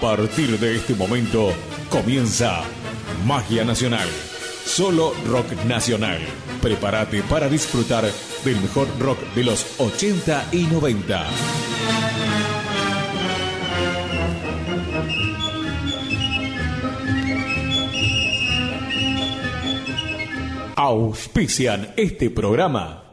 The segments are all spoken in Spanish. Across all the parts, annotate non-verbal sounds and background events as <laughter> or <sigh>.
partir de este momento comienza Magia Nacional. Solo rock nacional. Prepárate para disfrutar del mejor rock de los 80 y 90. Auspician este programa.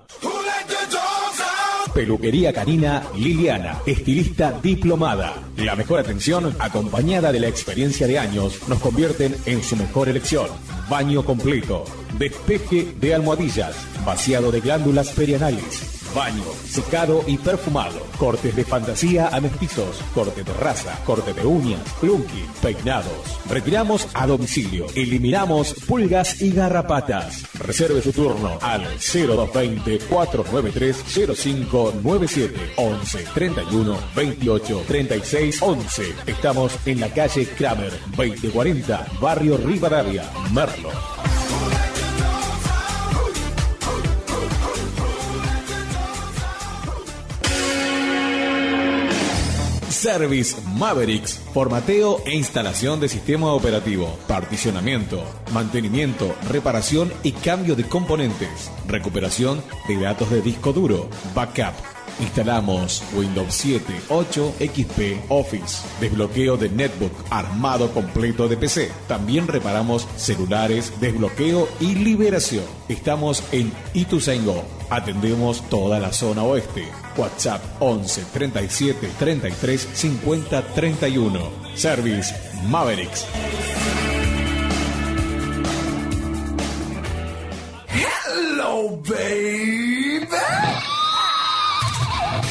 Peluquería Canina Liliana, estilista diplomada. La mejor atención, acompañada de la experiencia de años, nos convierten en su mejor elección. Baño completo, despeje de almohadillas, vaciado de glándulas perianales baño, secado y perfumado, cortes de fantasía a mestizos, corte de raza, corte de uñas, clunky, peinados. Retiramos a domicilio, eliminamos pulgas y garrapatas. Reserve su turno al 0220 493 0597 11 31 28 36 11. Estamos en la calle Kramer 2040, barrio Rivadavia, Merlo. Service Mavericks, formateo e instalación de sistema operativo, particionamiento, mantenimiento, reparación y cambio de componentes, recuperación de datos de disco duro, backup. Instalamos Windows 7, 8, XP, Office, desbloqueo de netbook, armado completo de PC. También reparamos celulares, desbloqueo y liberación. Estamos en Ituzaingó. Atendemos toda la zona oeste. WhatsApp 11 37 33 50 31. Service Mavericks. Hello, baby.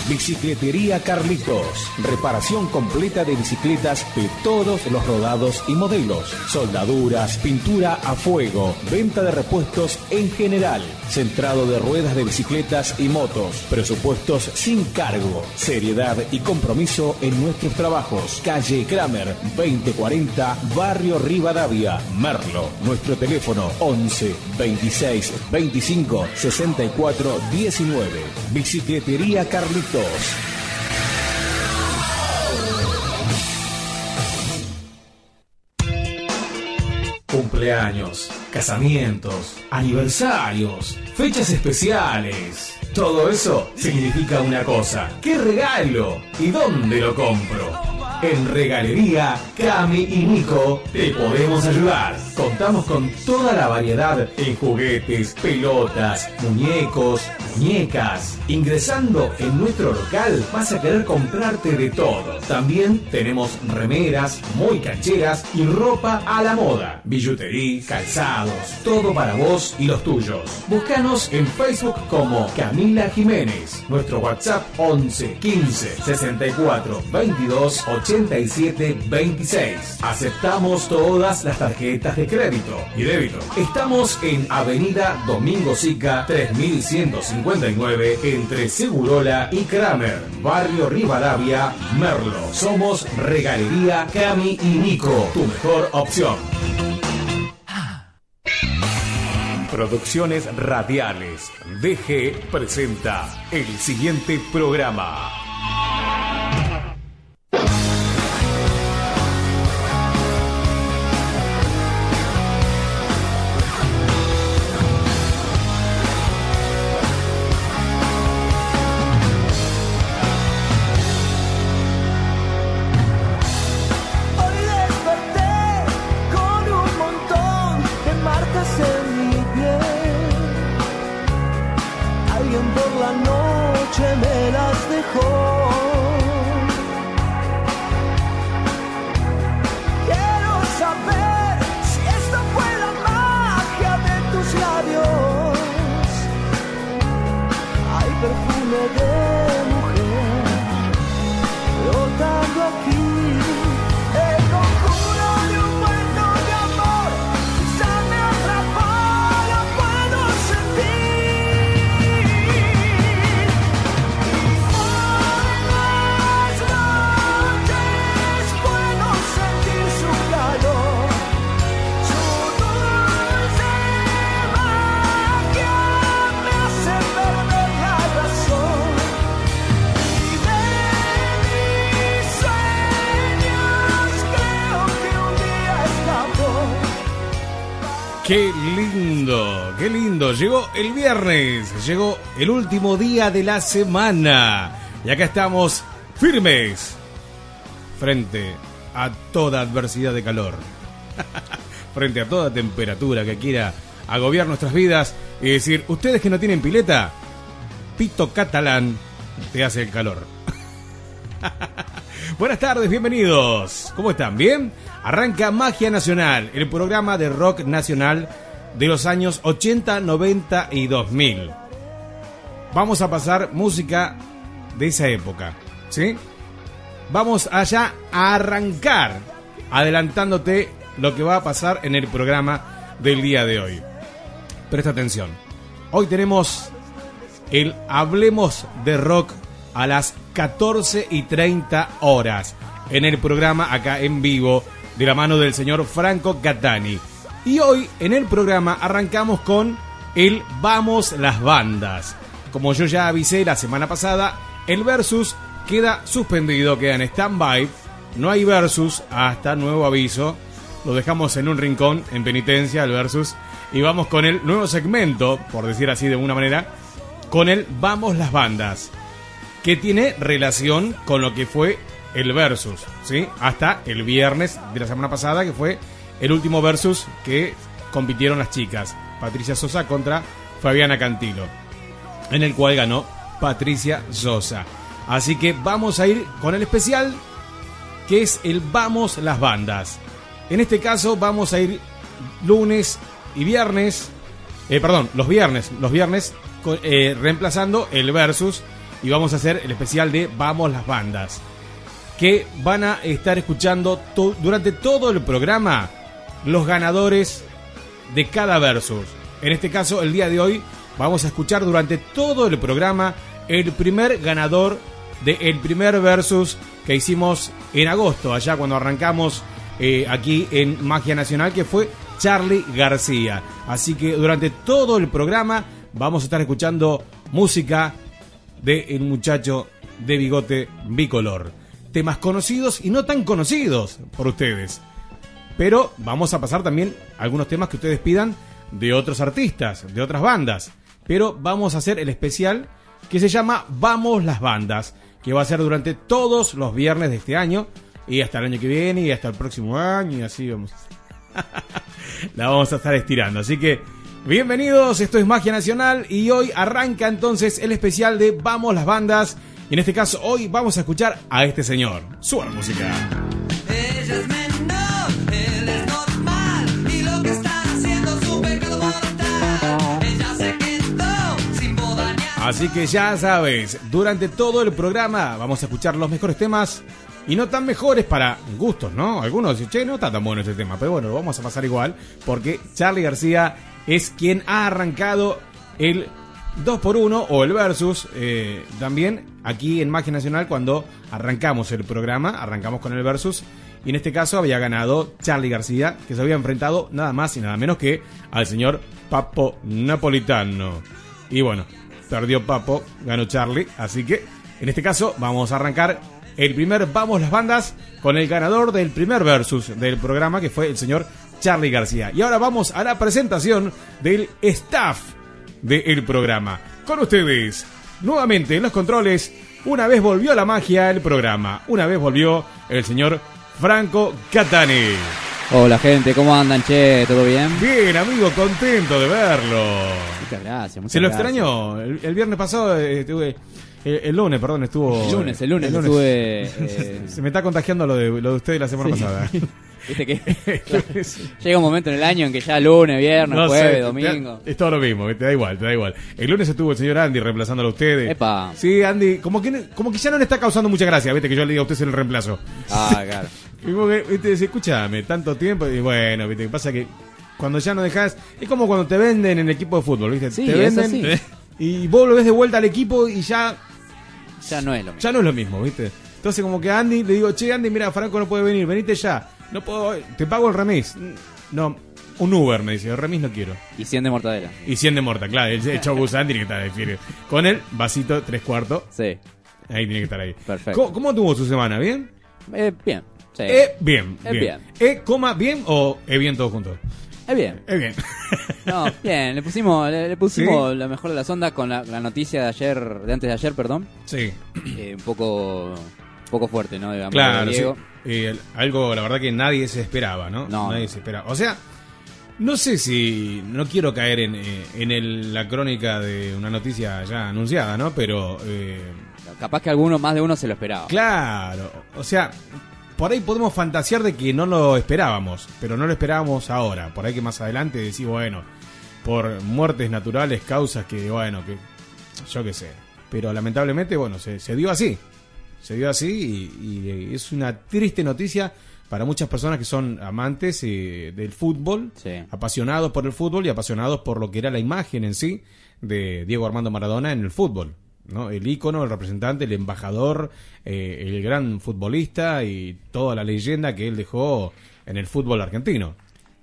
Bicicletería Carlitos. Reparación completa de bicicletas de todos los rodados y modelos. Soldaduras, pintura a fuego, venta de repuestos en general. Centrado de ruedas de bicicletas y motos. Presupuestos sin cargo. Seriedad y compromiso en nuestros trabajos. Calle Kramer 2040, Barrio Rivadavia, Merlo. Nuestro teléfono 11 26 25 64 19. Bicicletería Carlitos. Cumpleaños, casamientos, aniversarios, fechas especiales. Todo eso significa una cosa. ¿Qué regalo? ¿Y dónde lo compro? En Regalería Cami y Nico te podemos ayudar. Contamos con toda la variedad en juguetes, pelotas, muñecos, muñecas. Ingresando en nuestro local vas a querer comprarte de todo. También tenemos remeras muy cancheras y ropa a la moda. Billutería, calzados, todo para vos y los tuyos. Búscanos en Facebook como Camila Jiménez. Nuestro WhatsApp 11 15 64 22 87 26. Aceptamos todas las tarjetas de crédito y débito. Estamos en Avenida Domingo Sica 3159 entre Segurola y Kramer, Barrio Rivadavia, Merlo. Somos Regalería Cami y Nico, tu mejor opción. Producciones Radiales. DG presenta el siguiente programa. Llegó el último día de la semana. Y acá estamos firmes frente a toda adversidad de calor. <laughs> frente a toda temperatura que quiera agobiar nuestras vidas y decir, ustedes que no tienen pileta, Pito Catalán te hace el calor. <laughs> Buenas tardes, bienvenidos. ¿Cómo están? ¿Bien? Arranca Magia Nacional, el programa de rock nacional de los años 80, 90 y 2000. Vamos a pasar música de esa época, ¿sí? Vamos allá a arrancar adelantándote lo que va a pasar en el programa del día de hoy. Presta atención. Hoy tenemos el Hablemos de Rock a las 14 y 30 horas en el programa acá en vivo de la mano del señor Franco Catani. Y hoy en el programa arrancamos con el Vamos las bandas. Como yo ya avisé la semana pasada, el versus queda suspendido, queda en stand-by. No hay versus hasta nuevo aviso. Lo dejamos en un rincón, en penitencia, el versus. Y vamos con el nuevo segmento, por decir así de alguna manera, con el Vamos las bandas. Que tiene relación con lo que fue el versus, ¿sí? Hasta el viernes de la semana pasada, que fue el último versus que compitieron las chicas. Patricia Sosa contra Fabiana Cantilo. En el cual ganó Patricia Sosa. Así que vamos a ir con el especial que es el Vamos las bandas. En este caso vamos a ir lunes y viernes, eh, perdón, los viernes, los viernes eh, reemplazando el versus y vamos a hacer el especial de Vamos las bandas que van a estar escuchando durante todo el programa los ganadores de cada versus. En este caso, el día de hoy, vamos a escuchar durante todo el programa el primer ganador del primer versus que hicimos en agosto, allá cuando arrancamos eh, aquí en Magia Nacional, que fue Charlie García. Así que durante todo el programa vamos a estar escuchando música de el muchacho de bigote bicolor. Temas conocidos y no tan conocidos por ustedes. Pero vamos a pasar también algunos temas que ustedes pidan de otros artistas, de otras bandas. Pero vamos a hacer el especial que se llama Vamos las bandas, que va a ser durante todos los viernes de este año y hasta el año que viene y hasta el próximo año y así vamos. <laughs> La vamos a estar estirando, así que bienvenidos, esto es Magia Nacional y hoy arranca entonces el especial de Vamos las bandas y en este caso hoy vamos a escuchar a este señor. Suena música. Así que ya sabes, durante todo el programa vamos a escuchar los mejores temas y no tan mejores para gustos, ¿no? Algunos dicen, che, no está tan bueno este tema, pero bueno, lo vamos a pasar igual porque Charlie García es quien ha arrancado el 2x1 o el versus eh, también aquí en Magia Nacional cuando arrancamos el programa, arrancamos con el versus y en este caso había ganado Charlie García que se había enfrentado nada más y nada menos que al señor Papo Napolitano. Y bueno, perdió Papo, ganó Charlie, así que en este caso vamos a arrancar el primer Vamos las bandas con el ganador del primer versus del programa que fue el señor Charlie García. Y ahora vamos a la presentación del staff del programa. Con ustedes, nuevamente en los controles, una vez volvió la magia el programa, una vez volvió el señor Franco Catani. Hola gente, ¿cómo andan? Che, ¿todo bien? Bien, amigo, contento de verlo. Muchas gracias. muchas Se lo gracias. extrañó. El, el viernes pasado eh, estuve. eh, el lunes, perdón, estuvo. El lunes, el lunes, estuve. eh, <laughs> Se me está contagiando lo de, lo de usted de la semana Sí. pasada. <laughs> Viste que El lunes- <laughs> llega un momento en el año en que ya lunes, viernes, No jueves, sé, domingo. Es todo lo mismo, te da igual, te da igual. El lunes estuvo el señor Andy reemplazándolo a ustedes. Epa. Sí, Andy, como que, como que ya no le está causando mucha gracia, viste, que yo le diga a usted ser el reemplazo. Ah, claro. Y como que, viste, dice, escúchame, tanto tiempo, y bueno, viste, que pasa que cuando ya no dejas, es como cuando te venden en el equipo de fútbol, viste, Sí, te venden y vos lo ves de vuelta al equipo y ya Ya no es lo mismo. ya no es lo mismo, ¿viste? Entonces como que a Andy le digo, che Andy, mira, Franco no puede venir, venite ya. No puedo, te pago el remis. No, un Uber, me dice, el remis no quiero. Y 100 de mortadela. Y 100 de morta, claro, el, el Andy tiene que estar ahí, Con el vasito tres cuartos, Sí. ahí tiene que estar ahí. Perfecto. ¿Cómo, cómo tuvo su semana? ¿Bien? Eh, bien. Sí. Eh, bien, Eh, bien. bien. ¿Eh, coma, bien o eh, bien todos juntos? Es bien. Es bien. No, bien, le pusimos, le, le pusimos la mejor de las ondas con la, la noticia de ayer, de antes de ayer, perdón. sí. Eh, un poco un poco fuerte, ¿no? Digamos, Claro, sí. Eh, algo, la verdad que nadie se esperaba, ¿no? No. Nadie se esperaba. O sea, no sé si. No quiero caer en, eh, en el- la crónica de una noticia ya anunciada, ¿no? Pero. eh, Capaz que alguno, más de uno se lo esperaba. claro. O sea, por ahí podemos fantasear de que no lo esperábamos, pero no lo esperábamos ahora. Por ahí que más adelante decís, bueno, por muertes naturales, causas que, bueno, que. Yo qué sé. Pero lamentablemente, bueno, se, se dio así. Se dio así y, y es una triste noticia para muchas personas que son amantes eh, del fútbol, Sí. apasionados por el fútbol y apasionados por lo que era la imagen en sí de Diego Armando Maradona en el fútbol. ¿No? El ícono, el representante, el embajador, eh, el gran futbolista y toda la leyenda que él dejó en el fútbol argentino.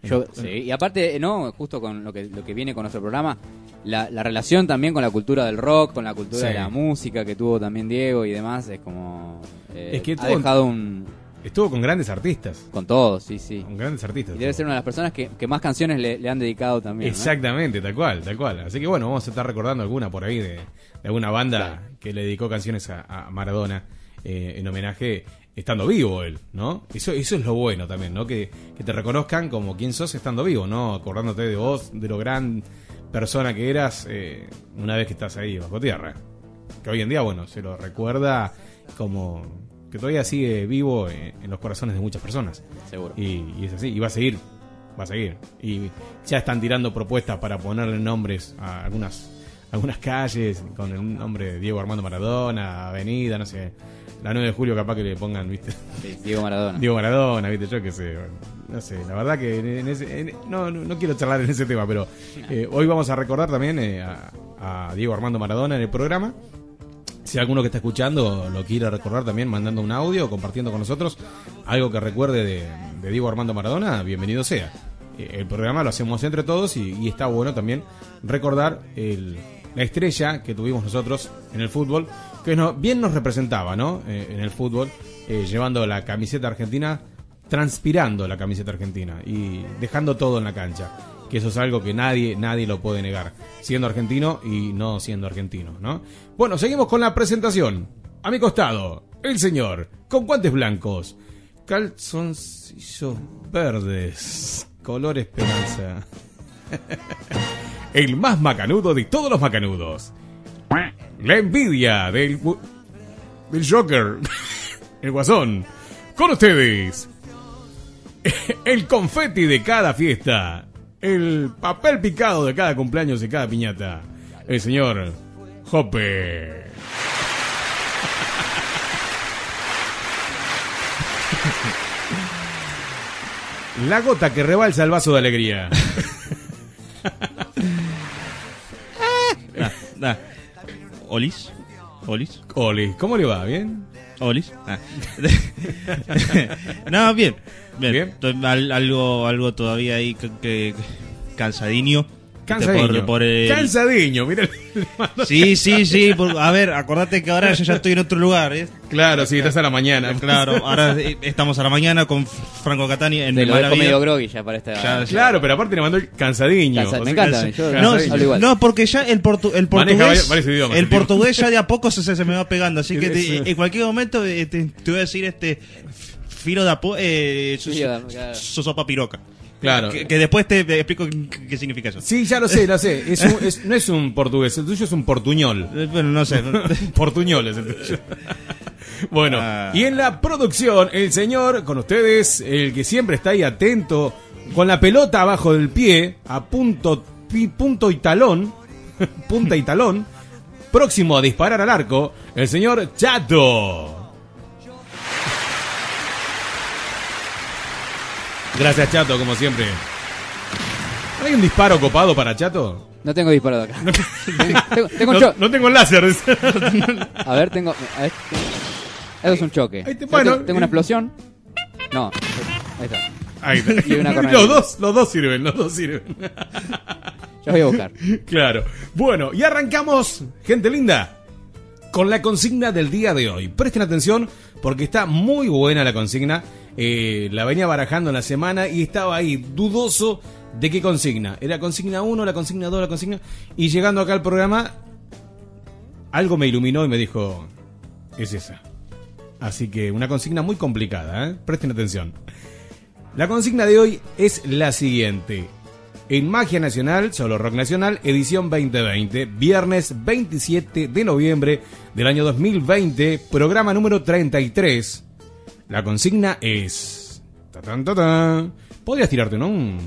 Yo- sí, y aparte, no, justo con lo que, lo que viene con nuestro programa, la, la relación también con la cultura del rock, con la cultura Sí. de la música que tuvo también Diego y demás, es como... eh, Es que ha dejado un... Estuvo con grandes artistas. con todo, sí, sí. Con grandes artistas. Y debe ser una de las personas que, que más canciones le, le han dedicado también. ¿no? Exactamente, tal cual, tal cual. Así que bueno, vamos a estar recordando alguna por ahí de, de alguna banda que le dedicó canciones a, a Maradona eh, en homenaje estando vivo él, ¿no? Eso, eso es lo bueno también, ¿no? Que, que te reconozcan como quien sos estando vivo, ¿no? Acordándote de vos, de lo gran persona que eras eh, una vez que estás ahí bajo tierra. Que hoy en día, bueno, se lo recuerda como que todavía sigue vivo en, en los corazones de muchas personas. Seguro. Y, y es así, y va a seguir, va a seguir. Y ya están tirando propuestas para ponerle nombres a algunas algunas calles con el nombre de Diego Armando Maradona, Avenida, no sé. La 9 de julio capaz que le pongan, ¿viste? Sí, Diego Maradona. Diego Maradona, ¿viste? Yo qué sé. No sé, la verdad que en, ese, en- no, no, no quiero charlar en ese tema, pero eh, hoy vamos a recordar también eh, a, a Diego Armando Maradona en el programa. Si alguno que está escuchando lo quiere recordar también mandando un audio compartiendo con nosotros algo que recuerde de, de Diego Armando Maradona, bienvenido sea. Eh, El programa lo hacemos entre todos y, y está bueno también recordar el- la estrella que tuvimos nosotros en el fútbol, que no, bien nos representaba ¿no? Eh, en el fútbol, eh, llevando la camiseta argentina, transpirando la camiseta argentina y dejando todo en la cancha que eso es algo que nadie, nadie lo puede negar, siendo argentino y no siendo argentino, ¿no? Bueno, seguimos con la presentación. A mi costado, el señor, con guantes blancos, calzoncillos verdes, color esperanza. <laughs> el más macanudo de todos los macanudos. La envidia del, del Joker, <laughs> el guasón. Con ustedes, <laughs> el confeti de cada fiesta, el papel picado de cada cumpleaños y cada piñata, el señor Jope. La gota que rebalsa el vaso de alegría. <laughs> Ah, ¿Olis? ¿Olis? Oli, ¿cómo le va? ¿Bien? ¿Olis? Ah. <laughs> no, bien. Bien. Bien. Al- algo, algo todavía ahí que, que- cansadiño. Cansadiño. Por- por el- Cansadiño, mira. <laughs> Sí, sí, sí. por- a ver, acordate que ahora yo ya estoy en otro lugar. ¿eh? Claro, sí, estás a la mañana. <laughs> Claro, ahora eh, estamos a la mañana con Franco Catania en el lo medio groggy ya para esta... Ya, ya. Claro, pero aparte le mandó el cansadinho. Cansa- me encanta, yo No, igual. no, porque ya el, portu- el Maneja portugués, varios idiomas, el el portugués ya de a poco se, se me va pegando, así que te- en cualquier momento eh, te, te voy a decir este filo de apo, eh, su- claro. su sopa piroca. Claro. Que, que después te, te explico qué, significa eso. Sí, ya lo sé, lo sé. <laughs> Es un- es- no es un portugués, el tuyo es un portuñol. Eh, Bueno, no sé. <laughs> Portuñol es el tuyo. <laughs> Bueno, Ah. y en la producción, el señor, con ustedes, el que siempre está ahí atento, con la pelota abajo del pie, a punto, pi- punto y talón, punta y talón, próximo a disparar al arco, el señor Chato. Gracias, Chato, como siempre. ¿Hay un disparo copado para Chato? No tengo disparo de acá. <laughs> tengo, tengo un No, no tengo el láser. <laughs> A ver, tengo... a ver, eso es un choque. Ahí te- Yo bueno, tengo, tengo una y- explosión. No, ahí está. Ahí está. <laughs> Y una corneta. los dos, los dos sirven, los dos sirven. Ya voy a buscar. Claro. Bueno, y arrancamos, gente linda, con la consigna del día de hoy. Presten atención porque está muy buena la consigna. Eh, la venía barajando en la semana y estaba ahí dudoso ¿De qué consigna? Era consigna 1, la consigna 2, la consigna... Y llegando acá al programa, algo me iluminó y me dijo, es esa. Así que una consigna muy complicada, ¿eh? presten atención. La consigna de hoy es la siguiente. En Magia Nacional, solo Rock Nacional, edición 2020, viernes 27 de noviembre del año 2020, programa número 33. La consigna es... tatán, tatán. Podrías tirarte, ¿no?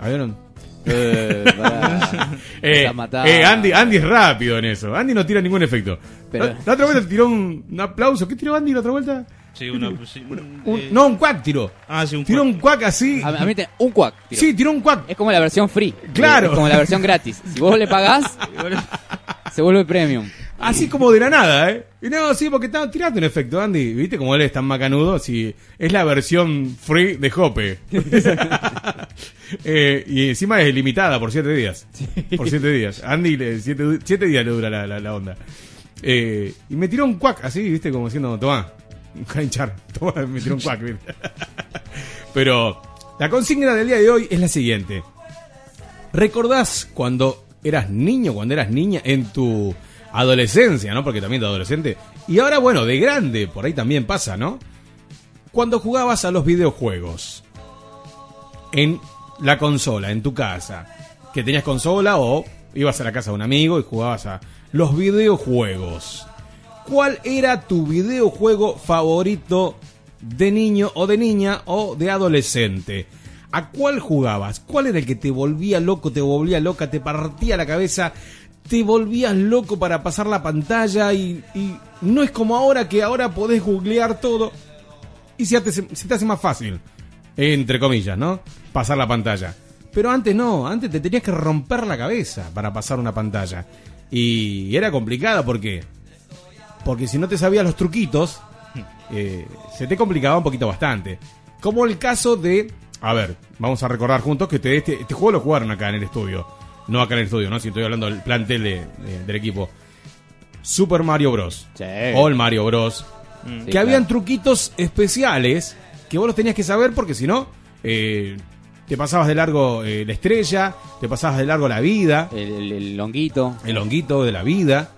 A ver, Eh, pará. <laughs> eh, Está matado. eh, Andy, Andy es rápido en eso. Andy no tira ningún efecto. Pero- la, la otra vuelta tiró un, un aplauso. ¿Qué tiró Andy la otra vuelta? Sí, una, Un- eh, no, un cuac tiró. Ah, sí, un Tiró cuac. un cuac así. A, a mí te, un cuac. Sí, tiró un cuac. Es como la versión free. Claro. Es como la versión gratis. Si vos le pagás, <laughs> se vuelve premium. Así como de la nada, ¿eh? Y no, sí, porque estaba tirando un efecto, Andy. ¿Viste cómo él es tan macanudo? Sí, es la versión free de Jope. <laughs> Eh, y encima es limitada por siete días. Por siete días. Andy, siete, siete días le dura la, la- la onda. Eh, y me tiró un cuac así, ¿viste? Como diciendo, toma, un hinchar. <laughs> Toma, me tiró un cuac. ¿viste? <laughs> Pero la consigna del día de hoy es la siguiente. ¿Recordás cuando eras niño, cuando eras niña en tu adolescencia, ¿no? Porque también de adolescente. Y ahora, bueno, de grande, por ahí también pasa, ¿no? Cuando jugabas a los videojuegos en la consola, en tu casa, que tenías consola o ibas a la casa de un amigo y jugabas a los videojuegos. ¿Cuál era tu videojuego favorito de niño o de niña o de adolescente? ¿A cuál jugabas? ¿Cuál era el que te volvía loco, te volvía loca, te partía la cabeza, te volvías loco para pasar la pantalla y, y no es como ahora que ahora podés googlear todo y se te, se te hace más fácil, entre comillas, ¿no? Pasar la pantalla. Pero antes no, antes te tenías que romper la cabeza para pasar una pantalla. Y era complicado porque porque si no te sabías los truquitos, eh, se te complicaba un poquito bastante. Como el caso de... A ver, vamos a recordar juntos que este, este, este juego lo jugaron acá en el estudio. No acá en el estudio, ¿no? Si estoy hablando del plantel de- de- del equipo. Super Mario Bros. Sí. O el Mario Bros. Sí, que habían truquitos especiales que vos los tenías que saber porque si no, eh, te pasabas de largo eh, la estrella, te pasabas de largo la vida El, el, el longuito. el honguito de la vida,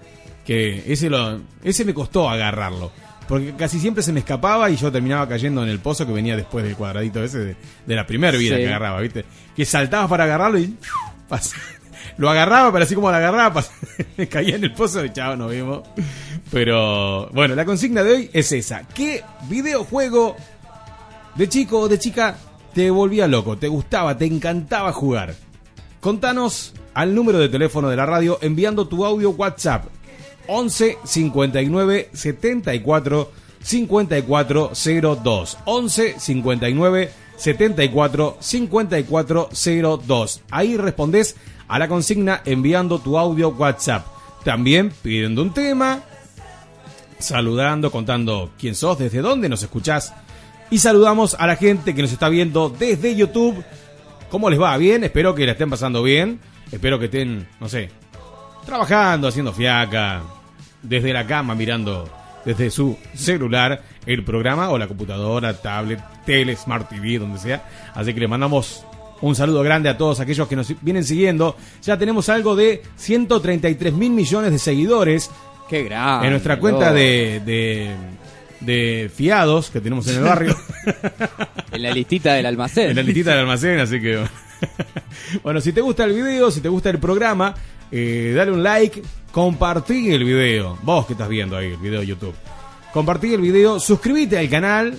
que ese lo, ese me costó agarrarlo, porque casi siempre se me escapaba y yo terminaba cayendo en el pozo que venía después del cuadradito ese de, de la primera vida Sí. que agarraba, ¿viste? Que saltabas para agarrarlo y <laughs> lo agarraba, pero así como lo agarraba, <laughs> caía en el pozo y chao, nos vimos. Pero bueno, la consigna de hoy es esa. ¿Qué videojuego de chico o de chica te volvía loco, te gustaba, te encantaba jugar? Contanos al número de teléfono de la radio enviando tu audio WhatsApp 11 59 74 54 02 11 59 74 54 02 Ahí respondes a la consigna enviando tu audio WhatsApp. También pidiendo un tema, saludando, contando quién sos, desde dónde nos escuchás. Y saludamos a la gente que nos está viendo desde YouTube. ¿Cómo les va? ¿Bien? Espero que la estén pasando bien. Espero que estén, no sé, trabajando, haciendo fiaca, desde la cama mirando desde su celular el programa o la computadora, tablet, tele, smart TV, donde sea. Así que le mandamos un saludo grande a todos aquellos que nos vienen siguiendo. Ya tenemos algo de 133 mil millones de seguidores Qué grande. en nuestra cuenta de, de fiados que tenemos en el barrio. <laughs> En la listita del almacén. en la listita del almacén, así que... <laughs> bueno, si te gusta el video, si te gusta el programa, eh, dale un like, compartí el video. Vos que estás viendo ahí el video de YouTube. Compartí el video, suscríbete al canal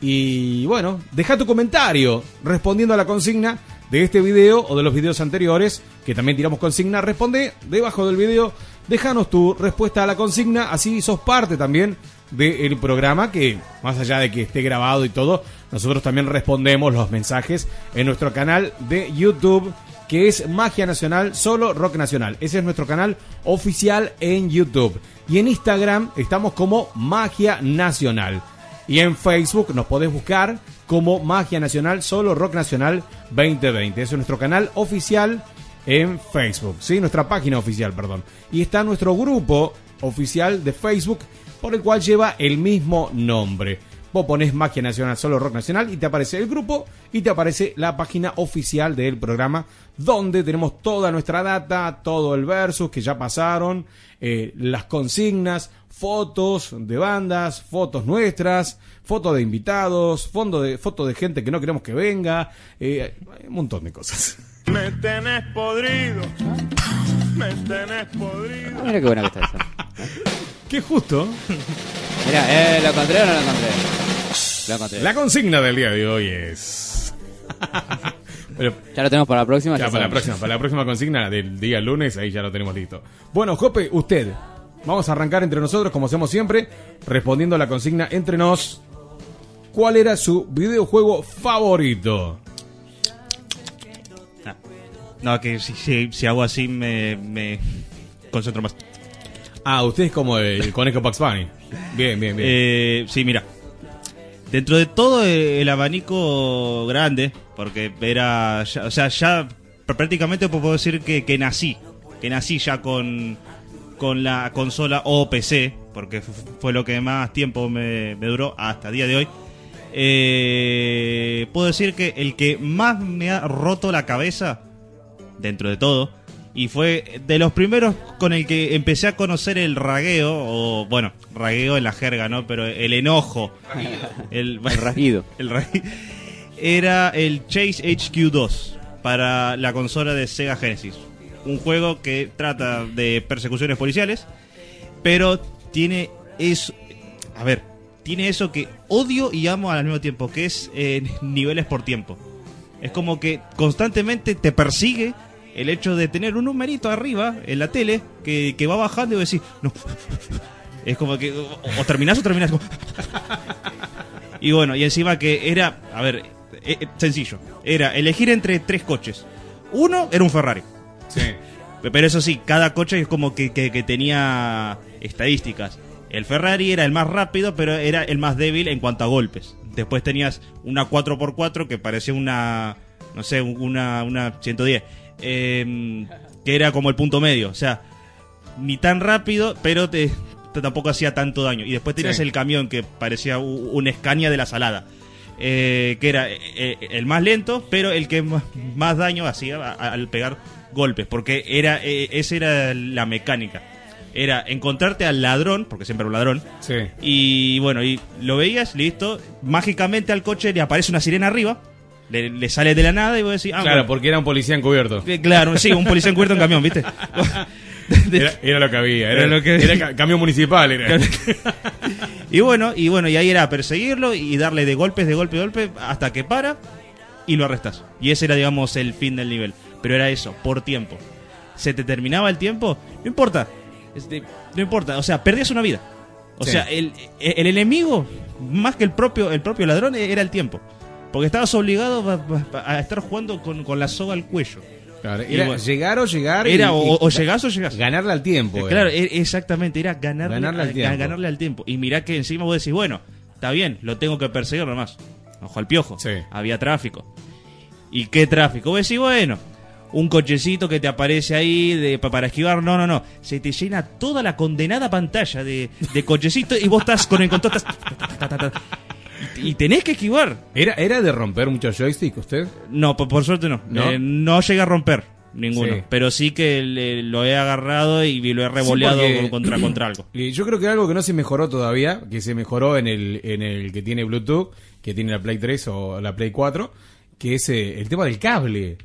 y bueno, deja tu comentario respondiendo a la consigna de este video o de los videos anteriores, que también tiramos consigna. Responde debajo del video, déjanos tu respuesta a la consigna, así sos parte también del programa que, más allá de que esté grabado y todo, nosotros también respondemos los mensajes en nuestro canal de YouTube que es Magia Nacional, solo Rock Nacional. Ese es nuestro canal oficial en YouTube. Y en Instagram estamos como Magia Nacional. Y en Facebook nos podés buscar como Magia Nacional, solo Rock Nacional 2020. Ese es nuestro canal oficial en Facebook, ¿sí? Nuestra página oficial, perdón. Y está nuestro grupo oficial de Facebook por el cual lleva el mismo nombre. Vos ponés Magia Nacional, solo Rock Nacional, y te aparece el grupo y te aparece la página oficial del programa, donde tenemos toda nuestra data, todo el versus que ya pasaron, eh, las consignas, fotos de bandas, fotos nuestras, fotos de invitados, fondo de, fotos de gente que no queremos que venga, eh, un montón de cosas. Me tenés podrido. Me tenés podrido. Ah, mira qué buena que está esa. <laughs> Qué justo. Mira, eh, ¿lo encontré o no lo encontré? La consigna del día de hoy es... <laughs> Pero Ya lo tenemos para la próxima. Ya, ya para la próxima, para la próxima consigna del día lunes, ahí ya lo tenemos listo. Bueno, Jope, usted, vamos a arrancar entre nosotros, como hacemos siempre, respondiendo a la consigna entre nos. ¿Cuál era su videojuego favorito? No, que si, si, si hago así me, me concentro más. Ah, usted es como el conejo Pax Bunny. Bien, bien, bien. Eh, sí, mira. Dentro de todo eh, el abanico grande, porque era. o sea, ya pr- prácticamente puedo decir que, que nací. Que nací ya con, con la consola o PC, porque fue lo que más tiempo me, me duró hasta el día de hoy. Eh, puedo decir que el que más me ha roto la cabeza, dentro de todo, y fue de los primeros con el que empecé a conocer el ragueo, o bueno, ragueo en la jerga, ¿no? Pero el enojo, <laughs> el, El rajido. <laughs> el ra- era el Chase HQ2 para la consola de Sega Genesis. Un juego que trata de persecuciones policiales, pero tiene eso. A ver, tiene eso que odio y amo al mismo tiempo, que es eh, niveles por tiempo. Es como que constantemente te persigue el hecho de tener un numerito arriba en la tele que, que va bajando y decís, no. Es como que o, o terminás o terminás. como- <laughs> y bueno, y encima que era, a ver, eh, eh, sencillo. Era elegir entre tres coches. Uno era un Ferrari. Sí. Pero eso sí, cada coche es como que, que- que tenía estadísticas. El Ferrari era el más rápido, pero era el más débil en cuanto a golpes. Después tenías una 4x4 que parecía una, no sé, una, una 110. Eh, que era como el punto medio. O sea, ni tan rápido, pero te, te- tampoco hacía tanto daño. Y después tenías Sí. el camión que parecía u- un Scania de la salada. eh, que era eh, eh, el más lento, pero el que más, daño hacía al pegar golpes. Porque era esa era la mecánica. Era encontrarte al ladrón, porque siempre era un ladrón. Sí. Y bueno, y lo veías, listo. Mágicamente al coche le aparece una sirena arriba. Le, le sale de la nada y vos decís, ah, Claro, bueno. porque era un policía encubierto. Eh, Claro, sí, un policía encubierto en camión, ¿viste? <laughs> Era, era lo que había. Era, Era lo que- era ca- cambio municipal. Era. <laughs> Y bueno, y bueno, y ahí era perseguirlo y darle de golpes, de golpe, de golpe, hasta que para y lo arrestas. Y ese era, digamos, el fin del nivel. Pero era eso, por tiempo. Se te terminaba el tiempo, no importa. Este, no importa, o sea, perdías una vida. O Sí. sea, el, el enemigo, más que el propio, el propio ladrón, era el tiempo. Porque estabas obligado a, a- a estar jugando con, con la soga al cuello. Claro, era bueno. llegar o llegar. Era o, y o llegás o llegás. Ganarle al tiempo. Eh, era. Claro, e- exactamente, era ganarle, Ganarle al tiempo. ganarle al tiempo. Y mirá que encima vos decís, bueno, está bien, lo tengo que perseguir nomás. Ojo al piojo. Sí. Había tráfico. ¿Y qué tráfico? Vos decís, bueno, un cochecito que te aparece ahí de, pa- para esquivar. No, no, no. Se te llena toda la condenada pantalla de, de cochecitos y vos estás con el control. estás-. Y, y tenés que esquivar. ¿Era, ¿Era de romper muchos joystick usted? No, por, por suerte no. ¿No? Eh, no llega a romper ninguno. Sí. Pero sí que le- lo he agarrado y lo he revoleado Sí, porque- contra, contra algo. <clears throat> Y yo creo que algo que no se mejoró todavía, que se mejoró en el, en el que tiene Bluetooth, que tiene la Play 3 o la Play 4, que es eh, el tema del cable.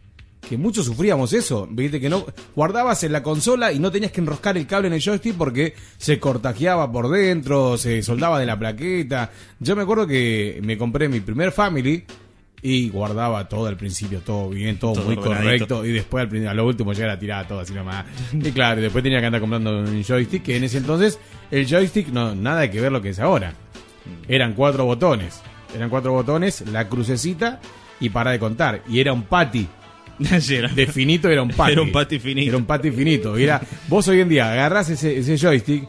Que muchos sufríamos eso, viste que no guardabas en la consola y no tenías que enroscar el cable en el joystick porque se cortajeaba por dentro, se soldaba de la plaqueta. Yo me acuerdo que me compré mi primer Family y guardaba todo al principio, todo bien, todo, Todo muy ordenadito. correcto y después al a lo último ya era tirada todo así nomás. Y claro, después tenía que andar comprando un joystick, que en ese entonces el joystick no nada que ver lo que es ahora. Eran cuatro botones. Eran cuatro botones, la crucecita y para de contar. Y era un patty. De finito era un patty. Era un patty finito. Era un patty finito. Y era, vos hoy en día agarrás ese, ese joystick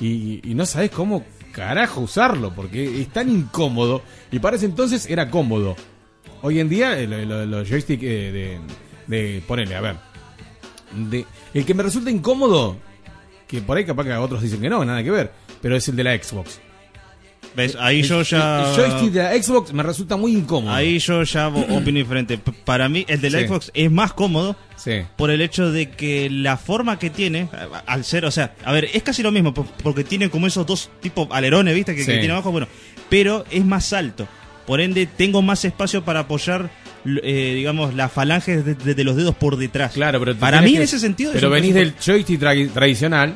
y, y no sabés cómo carajo usarlo, porque es tan incómodo. Y para ese entonces era cómodo. Hoy en día, eh, lo- lo- los joysticks eh, de, de. Ponele, a ver. De, el que me resulta incómodo, que por ahí capaz que otros dicen que no, nada que ver, pero es el de la Xbox. ¿Ves? Ahí yo El- ya. El joystick de la Xbox me resulta muy incómodo. Ahí yo ya opino diferente. Para mí, el de la Sí. Xbox es más cómodo Sí. por el hecho de que la forma que tiene, al ser, o sea, a ver, es casi lo mismo, po- porque tiene como esos dos tipos alerones, ¿viste? Que, tiene abajo, bueno, pero es más alto. Por ende, tengo más espacio para apoyar, eh, digamos, las falanges de, de- de los dedos por detrás. Claro, pero para mí, que- en ese sentido, Pero venís del joystick tra- tradicional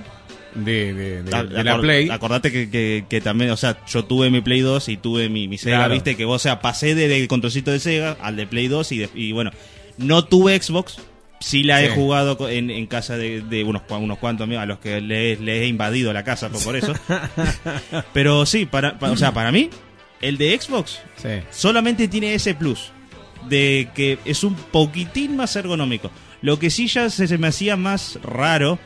de, de- de- Ah, de la Play. Acordate que, que- que también, o sea, yo tuve mi Play 2 y tuve mi, mi Sega, Claro. viste, que vos, o sea, pasé de- del controlcito de Sega al de Play 2 y, de- y bueno, no tuve Xbox, sí la he Sí. jugado en, en casa de, de unos, unos cuantos amigos a los que le, le he invadido la casa por, por eso. <laughs> Pero sí, para, pa- o sea, para mí, el de Xbox Sí. solamente tiene ese plus de que es un poquitín más ergonómico. Lo que sí ya se, se me hacía más raro,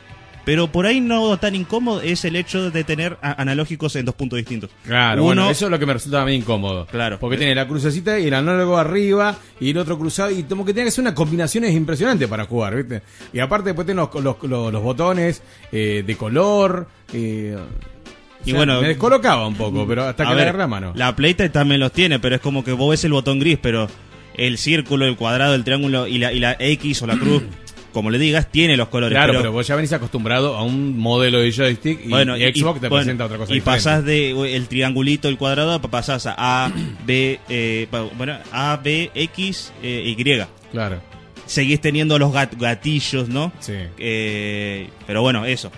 pero por ahí no tan incómodo, es el hecho de tener analógicos en dos puntos distintos. Claro, Uno, bueno, eso es lo que me resulta a mí incómodo. Claro. Porque tiene la crucecita y el análogo arriba y el otro cruzado y como que tiene que ser una combinaciones impresionantes para jugar, ¿viste? Y aparte después tiene los, los, los- los botones eh, de color. eh, o Y sea, bueno, me descolocaba un poco, pero hasta que le ver, agarré la mano. La Playtime también los tiene, pero es como que vos ves el botón gris, pero el círculo, el cuadrado, el triángulo y la, y la X o la cruz, <clears throat> como le digas, tiene los colores. Claro, pero, pero vos ya venís acostumbrado a un modelo de joystick y, bueno, y Xbox te bueno, presenta otra cosa y diferente. pasás de el triangulito, el cuadrado, pa- pasás a A, B, eh, bueno, A, B, X, eh, Y. Claro, Seguís teniendo los gat- gatillos, ¿no? sí. Eh, pero bueno, eso.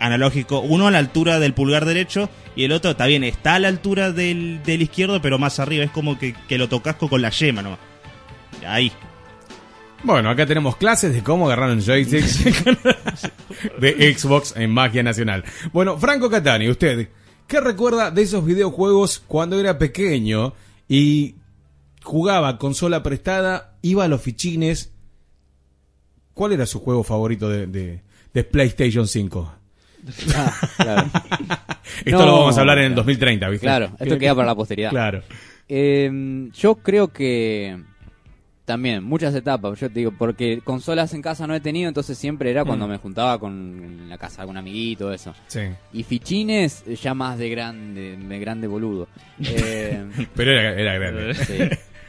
Analógico. Uno a la altura del pulgar derecho y el otro, está bien, está a la altura del, del izquierdo, pero más arriba. Es como que, que lo tocas con la yema nomás. Ahí. Bueno, acá tenemos clases de cómo agarrar un joystick <laughs> de Xbox en Magia Nacional. Bueno, Franco Catani, usted, ¿qué recuerda de esos videojuegos cuando era pequeño y jugaba consola prestada, iba a los fichines? ¿Cuál era su juego favorito de, de- de PlayStation 5? Ah, claro. <laughs> Esto No, lo vamos a hablar en el claro. 2030, ¿viste? Claro, esto queda para la posteridad. Claro. Eh, yo creo que también muchas etapas, yo te digo, porque consolas en casa no he tenido, entonces siempre era cuando Mm. me juntaba con en la casa algún amiguito, eso. Sí. Y fichines ya más de grande, de grande boludo. Eh, <laughs> Pero era, era grande. <laughs> sí.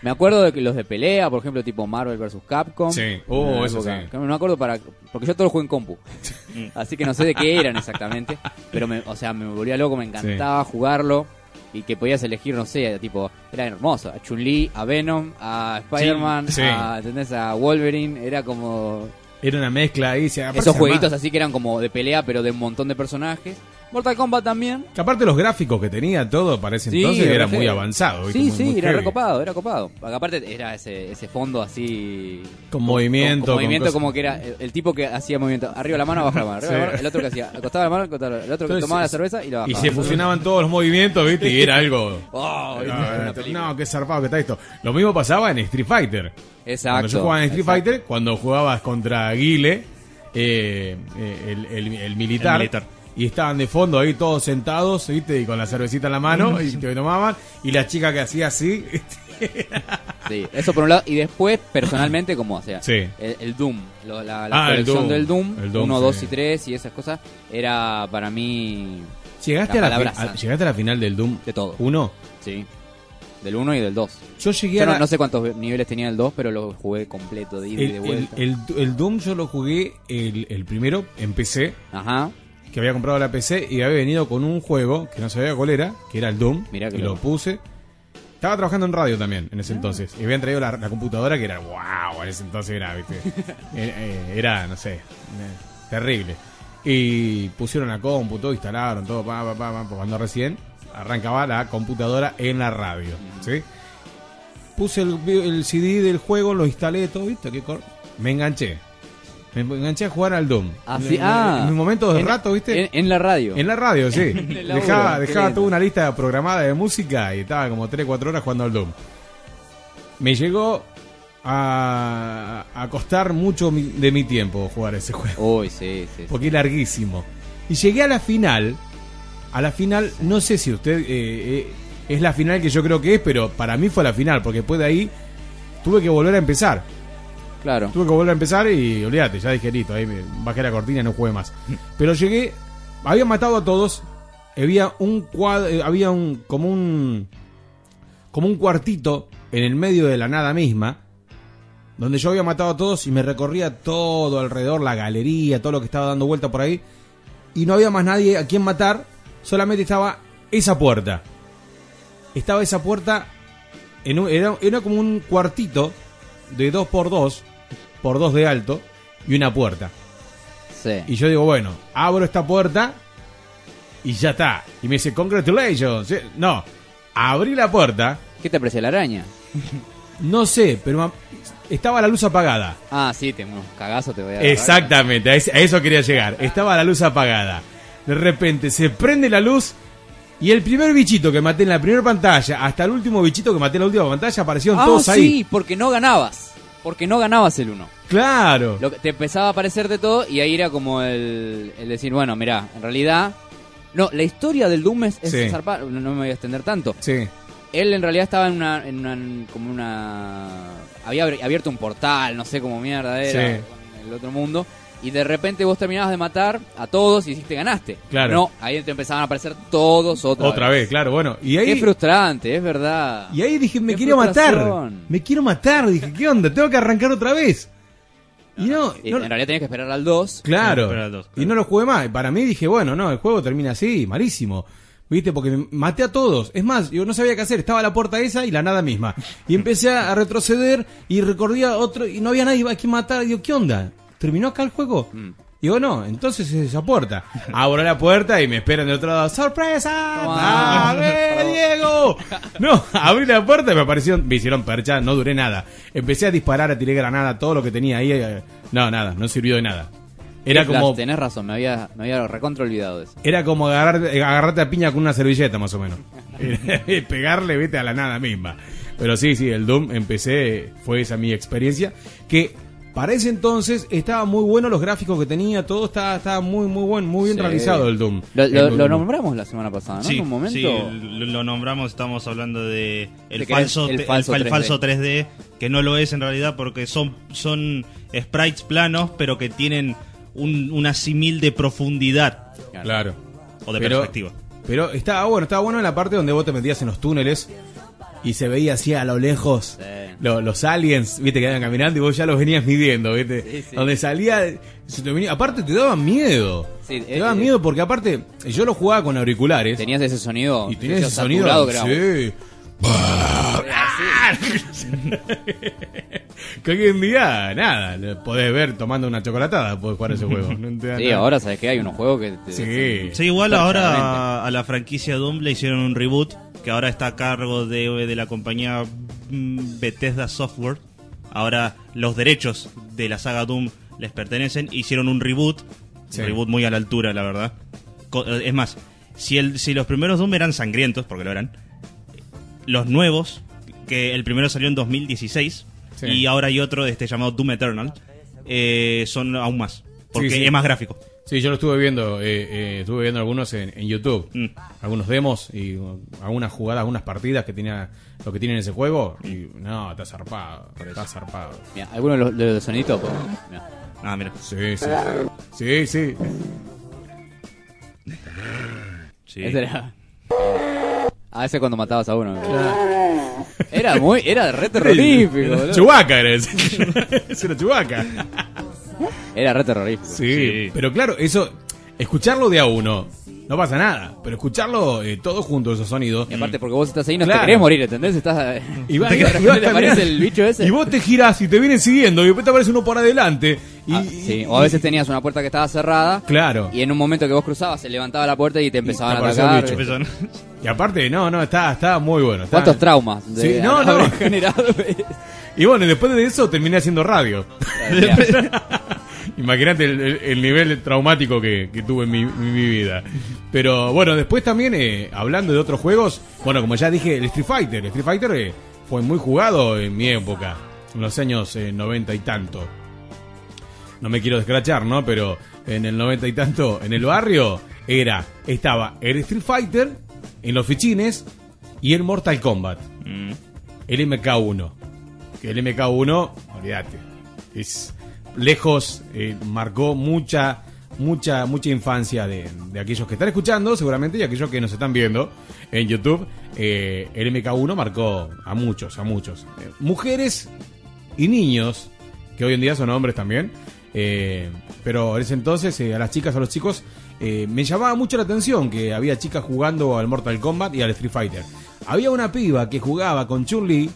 Me acuerdo de que los de pelea, por ejemplo, tipo Marvel vs. Capcom. Sí. Oh, eso sí. No me acuerdo para. Porque yo todo lo jugué en compu. <laughs> Así que no sé de qué eran exactamente. Pero, me, o sea, me volvía loco, me encantaba jugarlo. Y que podías elegir, no sé, tipo. Era hermoso. A Chun-Li, a Venom, a Spider-Man, Sí. a, ¿entendés? a Wolverine. Era como. Era una mezcla ahí. se- Esos jueguitos así que eran como de pelea, pero de un montón de personajes. Mortal Kombat también. Que aparte los gráficos que tenía todo para ese Sí, entonces era muy avanzado. ¿viste? Sí, Muy- sí, muy era heavy. recopado, era copado. Aparte era ese, ese fondo así. Con movimiento, Con, con movimiento como que era el, el tipo que hacía movimiento. Arriba la mano, abajo la mano. Arriba la Sí. mano, el otro que hacía. Acostaba la mano, acostaba la- el otro que Entonces, tomaba la cerveza y la Y bajaba. se fusionaban todos los movimientos, ¿viste? Y era algo. <laughs> Oh, No, era qué zarpado que está esto. Lo mismo pasaba en Street Fighter. Exacto. Cuando yo jugaba en Street exacto. Fighter, cuando jugabas contra Guile, eh, eh, el, el- el militar, El militar. Y estaban de fondo ahí todos sentados, ¿viste? Y con la cervecita en la mano, <laughs> y te tomaban, y la chica que hacía así, Sí, eso por un lado. Y después, personalmente, como, o sea, Sí. el, el Doom. lo- la la Ah, el colección Doom. del Doom, El Doom, 1, sí. 2 y 3 y esas cosas, era para mí ¿Llegaste, La a la, a- ¿Llegaste a la final del Doom de todo. 1? Sí. Del 1 y del 2. Yo llegué Yo a no, la- no sé cuántos niveles tenía el 2, pero lo jugué completo de ida y el, de el, vuelta. el, el Doom yo lo jugué el, el primero en PC, Ajá. Que había comprado la PC y había venido con un juego que no sabía cuál era, que era el Doom, Mirá que y lo loco. puse. Estaba trabajando en radio también en Ah. ese entonces. Y habían traído la, la computadora que era wow, en ese entonces era, ¿viste? <laughs> Eh, eh, era, no sé, eh, terrible. Y pusieron la compu, todo instalaron, todo, pa, pa, pa, pa, cuando recién arrancaba la computadora en la radio, ¿sí? Puse el, el CD del juego, lo instalé todo, ¿viste? Qué Me enganché. Me enganché a jugar al Doom. Ah. en mis momentos de En- rato, ¿viste? En, en la radio. En la radio, sí. <laughs> dejaba dejaba toda una lista programada de música y estaba como 3, 4 horas jugando al Doom. Me llegó a, a costar mucho mi- de mi tiempo jugar ese juego. Uy, sí, sí. sí. Porque es larguísimo. Y llegué a la final. A la final, no sé si usted... eh, eh, es la final que yo creo que es, pero para mí fue la final, porque después de ahí tuve que volver a empezar. Claro. Tuve que volver a empezar y olvídate, ya dije ahí bajé la cortina no jugué más. Pero llegué, habían matado a todos había un cuadro, eh, había un como un como un cuartito en el medio de la nada misma donde yo había matado a todos y me recorría todo alrededor, la galería, todo lo que estaba dando vuelta por ahí y no había más nadie a quien matar, solamente estaba esa puerta. Estaba esa puerta era, era como un cuartito de 2 por 2 por 2 de alto y una puerta. Sí. Y yo digo, bueno, abro esta puerta y ya está. Y me dice, congratulations. No, abrí la puerta, ¿Qué te aprecia la araña? <laughs> no sé, pero estaba la luz apagada. Ah, sí, te unos cagazos te voy a dar. Exactamente, a eso quería llegar. Estaba la luz apagada. De repente se prende la luz y el primer bichito que maté en la primera pantalla hasta el último bichito que maté en la última pantalla aparecieron Ah, todos sí, ahí. porque no ganabas. Porque no ganabas el 1. Claro. Lo que te empezaba a aparecer de todo y ahí era como el, el decir, bueno, mira, en realidad... No, la historia del Doom es, Sí. no, no me voy a extender tanto. Sí. Él en realidad estaba en una, en una como una... Había abierto un portal, no sé cómo mierda era, Sí. con el otro mundo. Y de repente vos terminabas de matar a todos y dijiste ganaste. Claro. No, ahí te empezaban a aparecer todos otra, Otra vez, claro, bueno. Y ahí Qué frustrante, es verdad. Y ahí dije, me Qué quiero matar. Me quiero matar. Dije, ¿qué onda? Tengo que arrancar otra vez. Y no, Y no- en realidad tenías que esperar al 2. claro. Y no lo jugué más. Y Para mí dije, bueno, no, el juego termina así, malísimo. ¿Viste? Porque me maté a todos. Es más, yo no sabía qué hacer. Estaba la puerta esa y la nada misma. Y empecé a retroceder y recordía otro y no había nadie a quien matar. Digo, ¿qué onda? ¿Terminó acá el juego? Mm. Digo, no, entonces es esa puerta. <laughs> Abro la puerta y me esperan de otro lado. ¡Sorpresa! ¡Dale, <laughs> Diego! No, <laughs> abrí la puerta y me aparecieron, me hicieron percha, no duré nada. Empecé a disparar, a tirar granada, todo lo que tenía ahí. eh, No, nada, no sirvió de nada. Era flash, como, Tenés razón, me había, me había recontra olvidado de eso. era como agarrar, eh, agarrarte a piña con una servilleta, más o menos. Pegarle, vete, a la nada misma. Pero sí, sí, el Doom empecé, fue esa mi experiencia. Que para ese entonces estaba muy bueno los gráficos que tenía, todo estaba, estaba muy, muy bueno, muy bien Sí. realizado el Doom. Lo, El lo- Doom. lo nombramos la semana pasada, ¿no? Sí, en un momento. sí, lo, lo nombramos, estamos hablando de el falso, el te- el falso fal- 3D. falso 3D, que no lo es en realidad porque son, son sprites planos, pero que tienen un, una simil de profundidad Claro. o de Pero- perspectiva. Pero estaba bueno, estaba bueno en la parte donde vos te metías en los túneles y se veía así a lo lejos Sí. lo- los aliens, viste, que iban caminando y vos ya los venías midiendo, viste. Sí, sí. Donde salía, se te venía- aparte te daban miedo. Sí, te eh, daban eh, mierda porque aparte yo lo jugaba con auriculares Tenías ese sonido. y tenías ese saturado sonido. Sí. <laughs> que hoy en día, nada, lo podés ver tomando una chocolatada, podés jugar ese juego. No te Sí, nada. ahora sabes que hay unos juegos que te Sí. Sí, igual ahora a, a la franquicia Doom le hicieron un reboot que ahora está a cargo de, de la compañía mm, Bethesda Software. Ahora los derechos de la saga Doom les pertenecen. Hicieron un reboot, Sí. un reboot muy a la altura, la verdad. Eh, Es más, si, el, si los primeros Doom eran sangrientos, porque lo eran, los nuevos, que el primero salió en 2016 Sí. y ahora hay otro este llamado Doom Eternal, eh, son aún más, porque sí. es más gráfico. Sí, yo lo estuve viendo, eh, eh, estuve viendo algunos en, en YouTube, Mm. algunos demos y uh, algunas jugadas, algunas partidas que tenía lo que tiene ese juego y no, está zarpado, está zarpado. Mira, algunos de los, de los soniditos. pues, mira. Ah, mira. Sí, sí. Sí, sí. Sí. Ese era. A veces cuando matabas a uno. Era muy. Era re <laughs> terrorífico. Chubaca era ese. <laughs> Ese era Chubaca. <laughs> Era re terrorífico. Sí, Sí. pero claro, eso, escucharlo de a uno, no pasa nada, pero escucharlo eh, todos juntos, esos sonidos. Y aparte, porque vos estás ahí, no Claro. te querés morir, ¿entendés? Estás. Y va- <laughs> de y va- y va repente te aparece caminando. el bicho ese. Y vos te girás y te vienen siguiendo y después te aparece uno por adelante. Y, Ah, sí, o a veces tenías una puerta que estaba cerrada. Claro. Y en un momento que vos cruzabas, se levantaba la puerta y te empezaban a atacar. Y aparte, no, no, está, está muy bueno. está- ¿Cuántos traumas? de- Sí, no, no. generado? <laughs> Y bueno, después de eso terminé haciendo radio. <laughs> Imagínate el, el- el nivel traumático que, que tuve en mi, mi- mi vida. Pero bueno, después también, eh, hablando de otros juegos, bueno, como ya dije, el Street Fighter. El Street Fighter eh, fue muy jugado en mi época, en los años eh, 90 y tanto. No me quiero descrachar, ¿no? Pero en el 90 y tanto, en el barrio, era, estaba el Street Fighter en los fichines y el Mortal Kombat Mm. el MK1. Que el MK1, olvídate, es lejos, eh, marcó mucha, mucha mucha infancia de, de aquellos que están escuchando, seguramente, y aquellos que nos están viendo en YouTube. Eh, el MK1 marcó a muchos, a muchos. Eh, mujeres y niños, que hoy en día son hombres también. pero en ese entonces, a las chicas, a los chicos, me llamaba mucho la atención que había chicas jugando al Mortal Kombat y al Street Fighter. Había una piba que jugaba con Chun-Li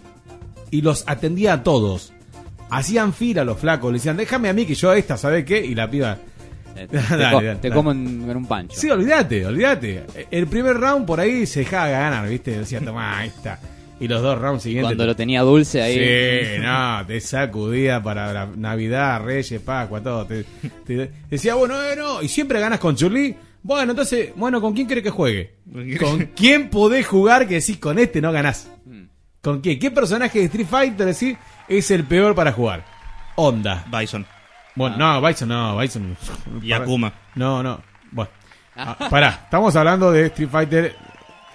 y los atendía a todos. Hacían fila los flacos, le decían, déjame a mí que yo a esta, ¿sabes qué? Y la piba, Eh, <laughs> Te, Dale, co- dale, te dale. como en, en un pancho. sí, olvídate, olvídate. El primer round por ahí se dejaba ganar, ¿viste? Decía, toma, ahí está. Y los dos rounds siguientes. Cuando lo tenía dulce ahí. Sí, no, te sacudía para la Navidad, Reyes, Pascua, todo. Te, te decía, bueno, eh, no, y siempre ganas con Churli. Bueno, entonces, bueno, ¿con quién querés que juegue? <laughs> ¿Con quién podés jugar que decís con este no ganás? ¿Con quién? ¿Qué personaje de Street Fighter decís es el peor para jugar? Onda. Bison. Bueno, no, Bison no, Bison. Y Akuma. No, no. Bueno. Ah, pará, estamos hablando de Street Fighter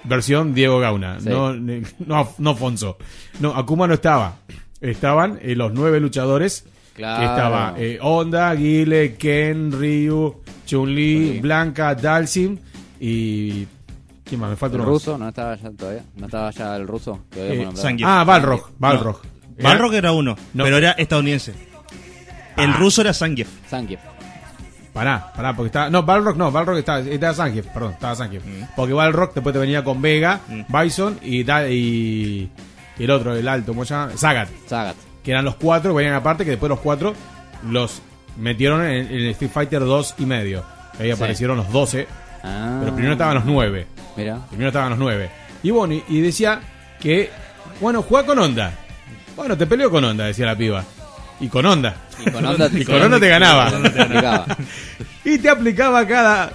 versión Diego Gauna, Sí. no, ne- no, no Fonso. No, Akuma no estaba. Estaban eh, los nueve luchadores. Claro. Que estaba eh, Honda, Guile, Ken, Ryu, Chun-Li, Chun-Li. Blanca, Dalsim y... ¿Quién más? Me falta ¿El uno más. ruso? ¿No estaba ya todavía? ¿No estaba ya el ruso? Que habíamos Eh, nombrado? Ah, Balrog. Balrog. Era- Balrog era uno, No. pero era estadounidense. El Ah. ruso era Zangief. Zangief. Pará, pará, porque estaba. No, Balrog no, Balrog estaba, estaba Zangief, perdón, estaba Zangief. Mm. Porque Balrog después te venía con Vega, Bison y, Da- y, y el otro, el alto, ¿cómo se llama? Zagat. Zagat. Que eran los cuatro, que venían aparte, que después los cuatro los metieron en, en el Street Fighter 2 y medio. Ahí aparecieron los 12, Ah. pero primero estaban los 9. Mira. Primero estaban los 9. Y bueno, y, y decía que, bueno, juega con onda. Bueno, te peleo con onda, decía la piba. Y con onda. Y con onda, <laughs> Y con onda te ganaba. Te. <laughs> Y te aplicaba cada,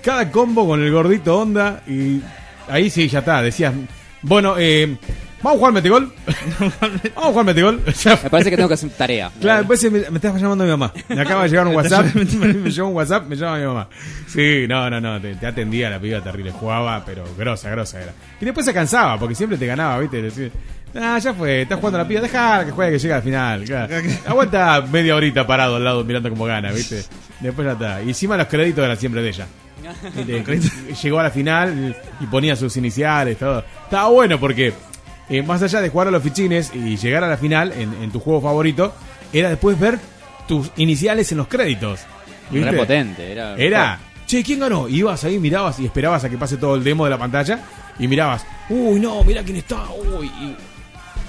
cada combo con el gordito onda y ahí sí, ya está. Decías, bueno, eh, vamos a jugar metegol. <laughs> vamos a jugar metegol. Ya Me parece que tengo que hacer tarea. Claro, después me, me estaba llamando mi mamá. Me acaba de llegar un <laughs> WhatsApp. <laughs> me llegó un WhatsApp, me llama mi mamá. Sí, no, no, no. Te, te atendía la piba terrible. Jugaba, pero grosa, grosa era. Y después se cansaba, porque siempre te ganaba, ¿viste? Decir, ah, ya fue, estás jugando a la piba. Deja que juegue, que llega al final. claro. Aguanta media horita parado al lado mirando cómo gana, ¿viste? Después ya está. Y encima los créditos eran siempre de ella. Llegó a la final y ponía sus iniciales, todo. Estaba bueno porque eh, más allá de jugar a los fichines y llegar a la final en, en tu juego favorito, era después ver tus iniciales en los créditos. ¿viste? Re potente. Era. Era, che, ¿quién ganó? Y ibas ahí, mirabas y esperabas a que pase todo el demo de la pantalla y mirabas, uy, no, mira quién está, uy.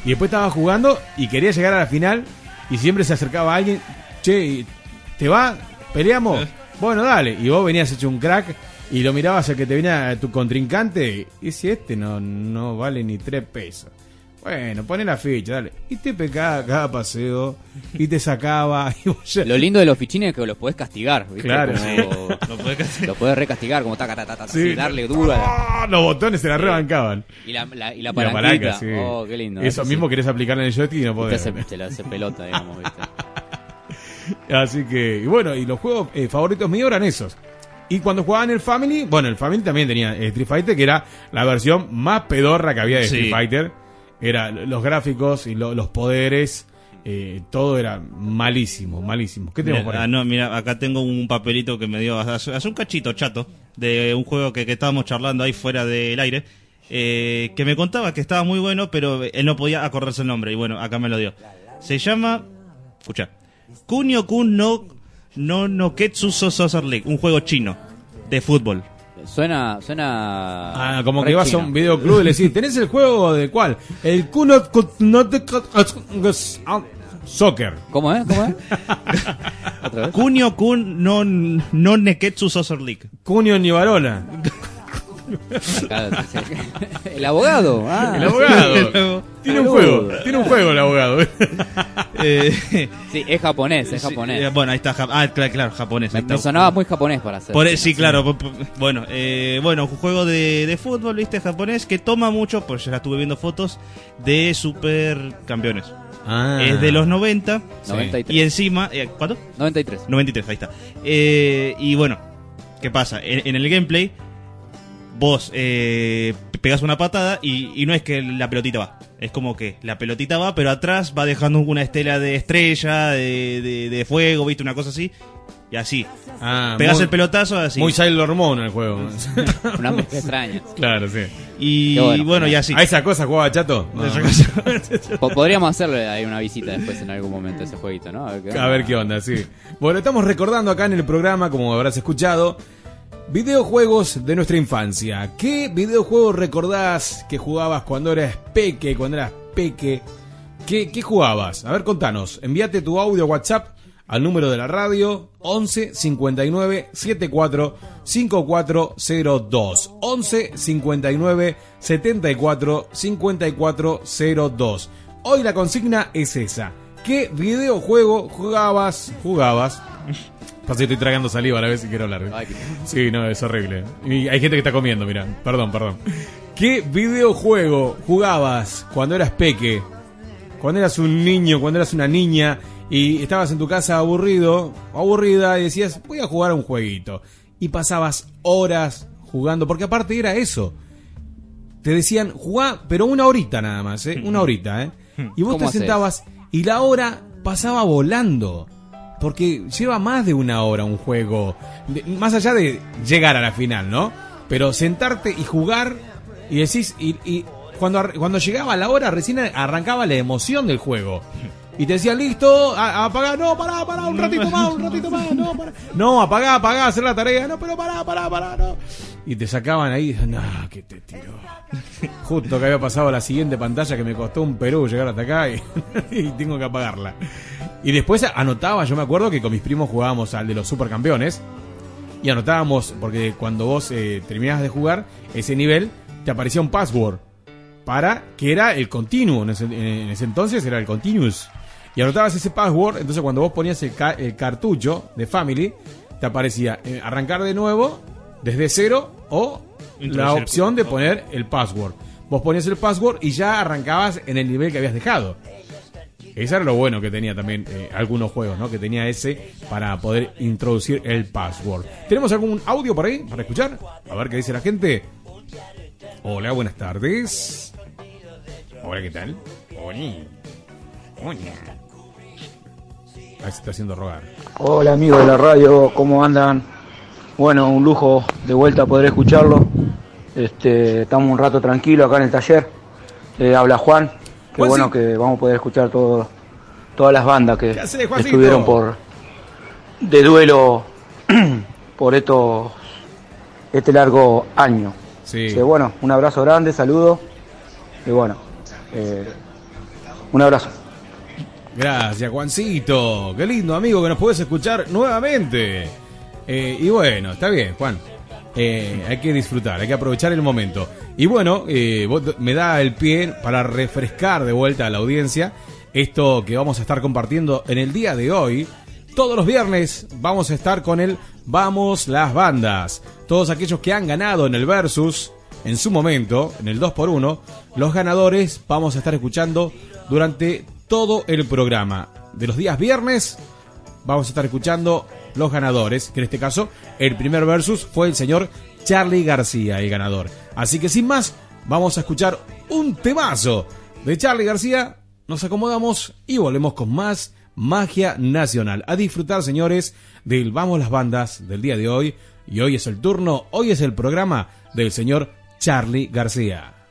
Y, después estabas jugando y quería llegar a la final y siempre se acercaba alguien, che, ¿te va? ¿Peleamos? Bueno, dale. Y vos venías hecho un crack y lo mirabas al que te venía tu contrincante y si este no, no vale ni tres pesos. Bueno, poné la ficha, dale. Y te pecaba cada paseo y te sacaba. <laughs> Y vos ya- Lo lindo de los fichines es que los podés castigar. ¿viste? Claro, Como- <laughs> Lo podés recastigar, como taca, taca, taca, Sí. así, darle duro a la- ¡Ah! Los botones se la rebancaban. Y la, la- y la Y la palanquita. palanca, sí. Oh, qué lindo. Eso sí. mismo querés aplicar en el joystick y no Te podés. hace, te la hace pelota, digamos, ¿viste? <laughs> Así que, y bueno, y los juegos eh, favoritos míos eran esos. Y cuando jugaban el Family, bueno, el Family también tenía eh, Street Fighter, que era la versión más pedorra que había de Sí. Street Fighter. Era los gráficos y lo- los poderes, eh, todo era malísimo, malísimo. ¿Qué tenemos por Mira, ahí? ah, no, mira, acá tengo un papelito que me dio hace, hace un cachito chato de un juego que, que estábamos charlando ahí fuera del aire. eh, que me contaba que estaba muy bueno, pero él no podía acordarse el nombre. Y bueno, acá me lo dio. Se llama. Escucha. Kunio Kun no, no Noketsu So Soccer League. Un juego chino de fútbol. Suena. suena Ah, como que vas a un videoclub y le decís, ¿tenés el juego de cuál? El Kuno no te Soccer. ¿Cómo es? ¿Cómo es? ¿Otra <laughs> vez? Kunio Kun no, no Neketsu Soccer League. Cunio ni <laughs> El abogado. Ah, El abogado. <laughs> tiene un juego, tiene un juego el abogado. <laughs> Eh, Sí, es japonés, es japonés. eh, bueno, ahí está. Ah, claro, claro japonés. me, sonaba muy japonés para hacer. Por, e- sí, claro. Bueno, eh, bueno, un juego de, de fútbol, viste, japonés, que toma mucho, pues ya la estuve viendo fotos, de supercampeones. Ah. Es de los 90. 93. Y encima, eh, ¿cuánto? 93. 93, ahí está. Eh, y bueno, ¿qué pasa? En, en el gameplay, vos eh, pegas una patada y, y no es que la pelotita va. Es como que la pelotita va, pero atrás va dejando una estela de estrella, de, de- de fuego, ¿viste? Una cosa así. Y así. Ah, Pegas muy- el pelotazo así. Muy Sailor Moon el juego. <laughs> Una mezcla extraña. claro, sí. y Qué bueno, bueno. y así. ¿A esa cosa jugaba Chato? <laughs> No. <laughs> Po- Podríamos hacerle ahí una visita después en algún momento a ese jueguito, ¿no? A ver qué A ver qué onda, sí. Bueno, estamos recordando acá en el programa, como habrás escuchado, videojuegos de nuestra infancia. ¿Qué videojuegos recordás que jugabas cuando eras peque, cuando eras peque? ¿Qué, qué jugabas? A ver, contanos. Envíate tu audio WhatsApp al número de la radio 11 59 74 5402. 11 59 74 5402. Hoy la consigna es esa. ¿Qué videojuego jugabas? Jugabas. <laughs> Que estoy tragando saliva a la vez y quiero hablar. Ay, Sí, no, es horrible. Y hay gente que está comiendo, mira. Perdón, perdón. ¿Qué videojuego jugabas cuando eras peque? Cuando eras un niño, cuando eras una niña y estabas en tu casa aburrido, o aburrida y decías, voy a jugar a un jueguito. Y pasabas horas jugando, porque aparte era eso. Te decían, jugá, pero una horita nada más, ¿eh? Una horita, ¿eh? Y vos te sentabas y la hora pasaba volando. Porque lleva más de una hora un juego. Más allá de llegar a la final, ¿no? Pero sentarte y jugar y decís. Y, y cuando, cuando llegaba la hora, recién arrancaba la emoción del juego. Y te decían, listo, a- apagar, no, pará, pará, un ratito más, un ratito más, no, pará. No, apagá, apagá, hacer la tarea, no, pero pará, pará, pará, no. Y te sacaban ahí, no, que te tiró. <laughs> Justo que había pasado la siguiente pantalla que me costó un Perú llegar hasta acá y, <laughs> y tengo que apagarla. Y después anotaba, yo me acuerdo que con mis primos jugábamos al de los supercampeones y anotábamos, porque cuando vos eh, terminabas de jugar ese nivel, te aparecía un password para que era el continuo, en ese, en ese entonces era el continuous. Y anotabas ese password, entonces cuando vos ponías el, ca- el cartucho de Family, te aparecía eh, arrancar de nuevo, desde cero, o la opción de poner el password. Vos ponías el password y ya arrancabas en el nivel que habías dejado. Eso era lo bueno que tenía también eh, algunos juegos, ¿no? Que tenía ese para poder introducir el password. ¿Tenemos algún audio por ahí para escuchar? A ver qué dice la gente. Hola, buenas tardes. Hola, ¿qué tal? Hola. Hola. Ahí se está haciendo rogar. Hola amigos de la radio, ¿cómo andan? Bueno, un lujo de vuelta poder escucharlo. Este, estamos un rato tranquilos acá en el taller. Eh, habla Juan. Qué bueno que vamos a poder escuchar todo, todas las bandas que estuvieron por de duelo <clears throat> por estos este largo año. Sí. Así que bueno, un abrazo grande, saludos. Y bueno, eh, un abrazo. Gracias, Juancito. Qué lindo, amigo, que nos puedes escuchar nuevamente. Eh, y bueno, está bien, Juan. Eh, hay que disfrutar, hay que aprovechar el momento. Y bueno, eh, me da el pie para refrescar de vuelta a la audiencia esto que vamos a estar compartiendo en el día de hoy. Todos los viernes vamos a estar con el Vamos las bandas. Todos aquellos que han ganado en el Versus, en su momento, en el 2x1, los ganadores vamos a estar escuchando durante todo el programa. De los días viernes vamos a estar escuchando los ganadores, que en este caso el primer versus fue el señor Charlie García, el ganador. Así que sin más, vamos a escuchar un temazo de Charlie García, nos acomodamos y volvemos con más magia nacional. A disfrutar, señores, del Vamos las Bandas del día de hoy. Y hoy es el turno, hoy es el programa del señor Charlie García.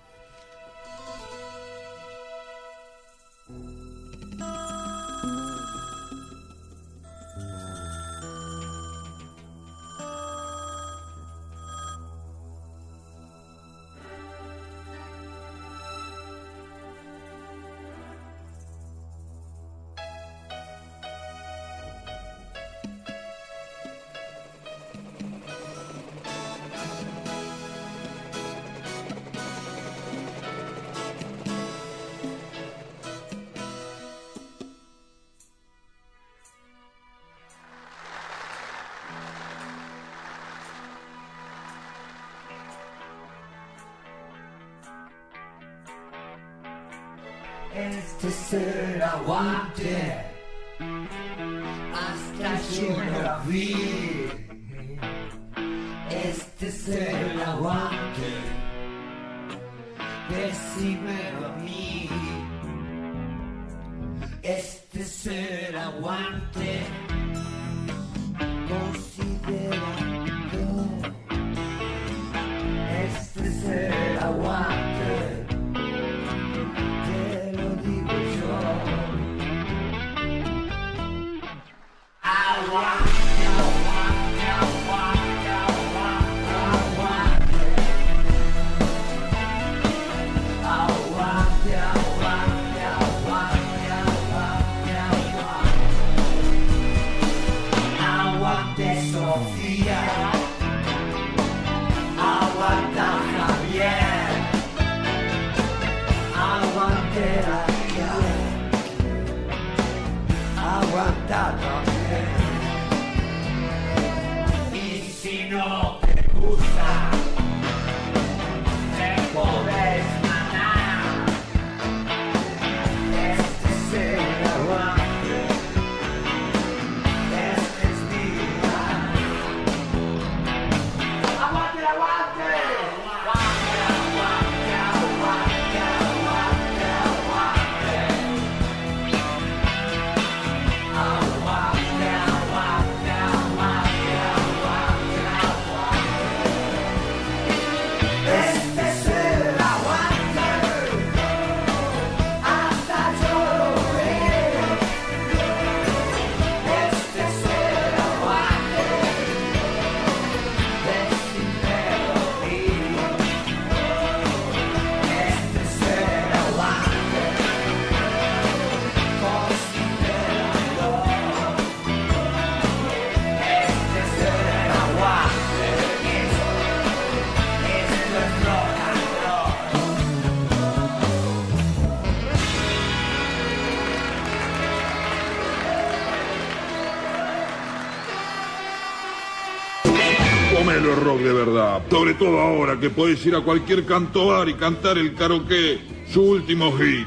Rock de verdad. Sobre todo ahora que podés ir a cualquier canto bar y cantar el karaoke, su último hit.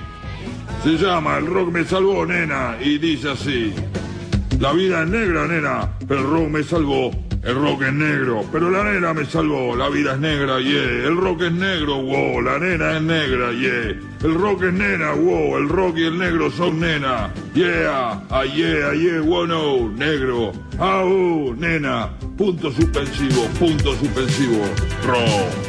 Se llama El rock me salvó, nena, y dice así. La vida es negra, nena, pero el rock me salvó. El rock es negro, pero la nena me salvó. La vida es negra, yeah. El rock es negro, wow. La nena es negra, yeah. El rock es nena, wow. El rock y el negro son nena. Yeah, ah, yeah, ah, yeah, wow, no. Negro. Ah, uh, nena. Punto suspensivo, punto suspensivo. Rock.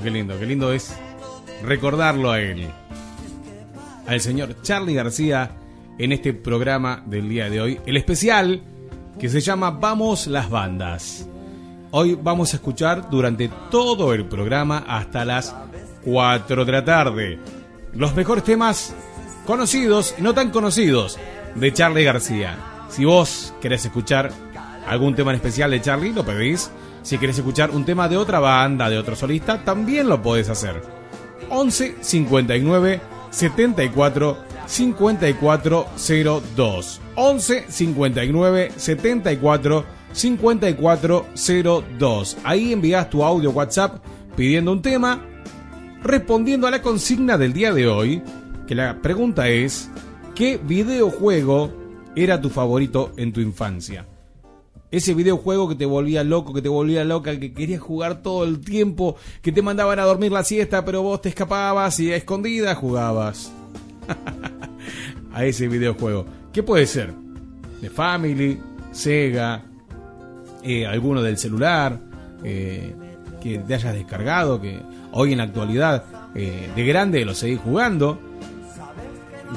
Qué lindo, qué lindo es recordarlo a él. Al señor Charlie García en este programa del día de hoy. El especial que se llama Vamos las bandas. Hoy vamos a escuchar durante todo el programa hasta las 4 de la tarde los mejores temas conocidos y no tan conocidos de Charlie García. Si vos querés escuchar algún tema en especial de Charlie, lo pedís. Si querés escuchar un tema de otra banda, de otro solista, también lo podés hacer. 11 59 74 54 02. 11 59 74 54 02. Ahí envías tu audio WhatsApp pidiendo un tema, respondiendo a la consigna del día de hoy, que la pregunta es, ¿qué videojuego era tu favorito en tu infancia? Ese videojuego que te volvía loco, que te volvía loca, que querías jugar todo el tiempo, que te mandaban a dormir la siesta, pero vos te escapabas y a escondidas jugabas. <laughs> a ese videojuego. ¿Qué puede ser? De Family, Sega, eh, alguno del celular, eh, que te hayas descargado, que hoy en la actualidad eh, de grande lo seguís jugando.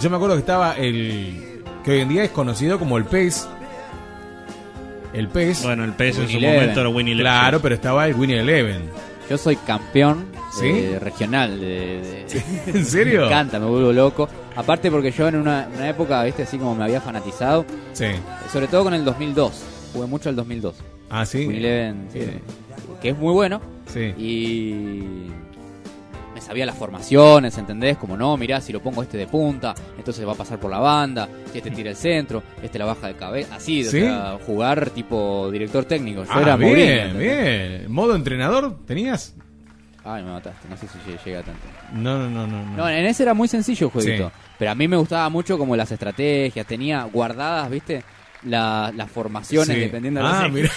Yo me acuerdo que estaba el que hoy en día es conocido como el PES. El PES. Bueno, el PS en su Eleven. momento era Winnie Eleven. Claro, pero estaba el Winnie Eleven. Yo soy campeón ¿Sí? eh, regional de, de- <laughs> ¿En serio? Me encanta, me vuelvo loco. Aparte porque yo en una, una época, viste, así como me había fanatizado, Sí. sobre todo con el 2002. Jugué mucho el 2002. Ah, sí. Win Eleven, Sí. eh, que es muy bueno. Sí. Y sabía las formaciones, ¿entendés? Como no, mirá, si lo pongo este de punta, entonces va a pasar por la banda, si este tira el centro, este la baja de cabeza, así, o sea, jugar tipo director técnico. Yo Ah, era bien, bien. ¿Modo entrenador tenías? Ay, me mataste, no sé si lle- llega tanto. No, no, no, no. no. No, en ese era muy sencillo el jueguito. Sí. Pero a mí me gustaba mucho como las estrategias, tenía guardadas, ¿viste? La- las formaciones, Sí. dependiendo de Ah, mira.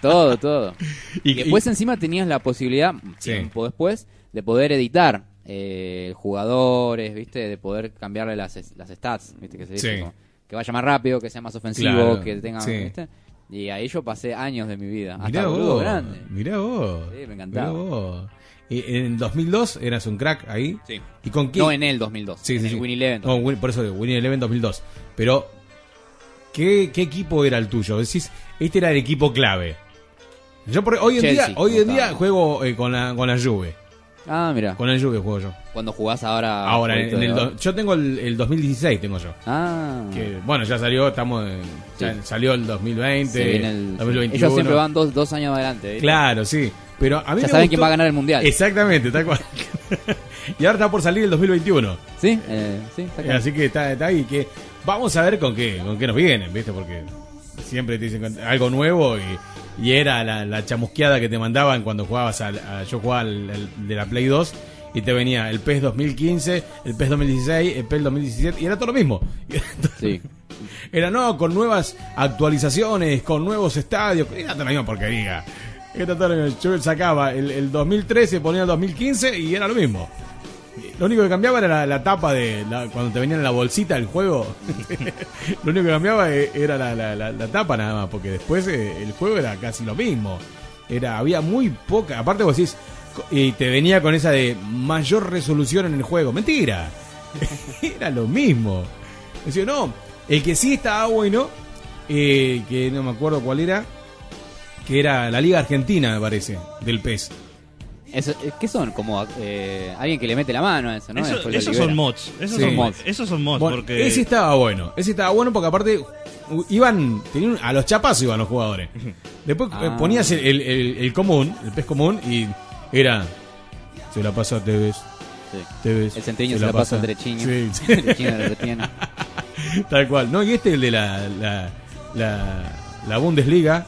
Todo, todo. <laughs> Y- Y, después y- encima tenías la posibilidad, Sí. tiempo después, de poder editar eh, jugadores, ¿viste? De poder cambiarle las, las stats, ¿viste? Que se dice Sí. como que vaya más rápido, que sea más ofensivo, Claro, que tenga, sí. ¿viste? Y ahí yo pasé años de mi vida. Mirá hasta vos. grande. Mirá vos. Sí, me encantaba. Mirá vos. Y en 2002 eras un crack ahí. Sí. ¿Y con quién? No en el 2002, Sí, en sí, el sí. Win Eleven. No, Win- por eso digo, Win Eleven 2002. Pero, ¿qué, ¿qué equipo era el tuyo? Decís, este era el equipo clave. Yo por, hoy en Chelsea, día, hoy en día juego eh, con la con la Juve. Ah, mira. Con el Juve juego yo. Cuando jugás ahora. Ahora, en, el do- yo tengo el, el 2016, tengo yo. Ah. Que, bueno, ya salió, estamos en- ya Sí. salió el 2020, Se viene el- 2021. Ellos siempre van dos, dos años adelante. ¿viste? Claro, sí. Pero a mí Ya me saben gustó- quién va a ganar el mundial. Exactamente, tal cual. <laughs> y ahora está por salir el 2021. Sí, eh, sí, está claro. Así que está, está ahí. Que vamos a ver con qué, con qué nos vienen, ¿viste? Porque siempre te dicen algo nuevo y, y era la, la chamusqueada que te mandaban cuando jugabas al, a- yo jugaba al, al de la Play 2 y te venía el PES 2015, el PES 2016, el PES 2017 y era todo lo mismo. <laughs> Sí. Era no, con nuevas actualizaciones, con nuevos estadios. Era toda la misma porquería. Era toda la misma. Yo sacaba el, el 2013, ponía el 2015 y era lo mismo. Lo único que cambiaba era la, la tapa de la- cuando te venía en la bolsita el juego. <laughs> lo único que cambiaba era la, la- la- la tapa nada más, porque después eh, el juego era casi lo mismo. Era había muy poca. Aparte vos decís y te venía con esa de mayor resolución en el juego. Mentira. <laughs> era lo mismo. Decía, no, el que sí estaba bueno, eh, que no me acuerdo cuál era, que era la Liga Argentina, me parece, del PES. Eso, eh, ¿Qué son? Como eh, alguien que le mete la mano a eso, ¿no? Eso- esos son mods. Esos Sí. son mods. Esos son mods Bueno, porque. Ese estaba bueno, ese estaba bueno porque aparte iban, tenían, a los chapazos iban los jugadores. Después eh, Ah. ponías el, el- el- el común, el PES común, y era, se la pasa a Tevez, Sí. Tevez. El centeño se, la pasa entre chiños. Sí, <laughs> retiene. <laughs> Tal cual. No, y este el de la, la, la, la Bundesliga,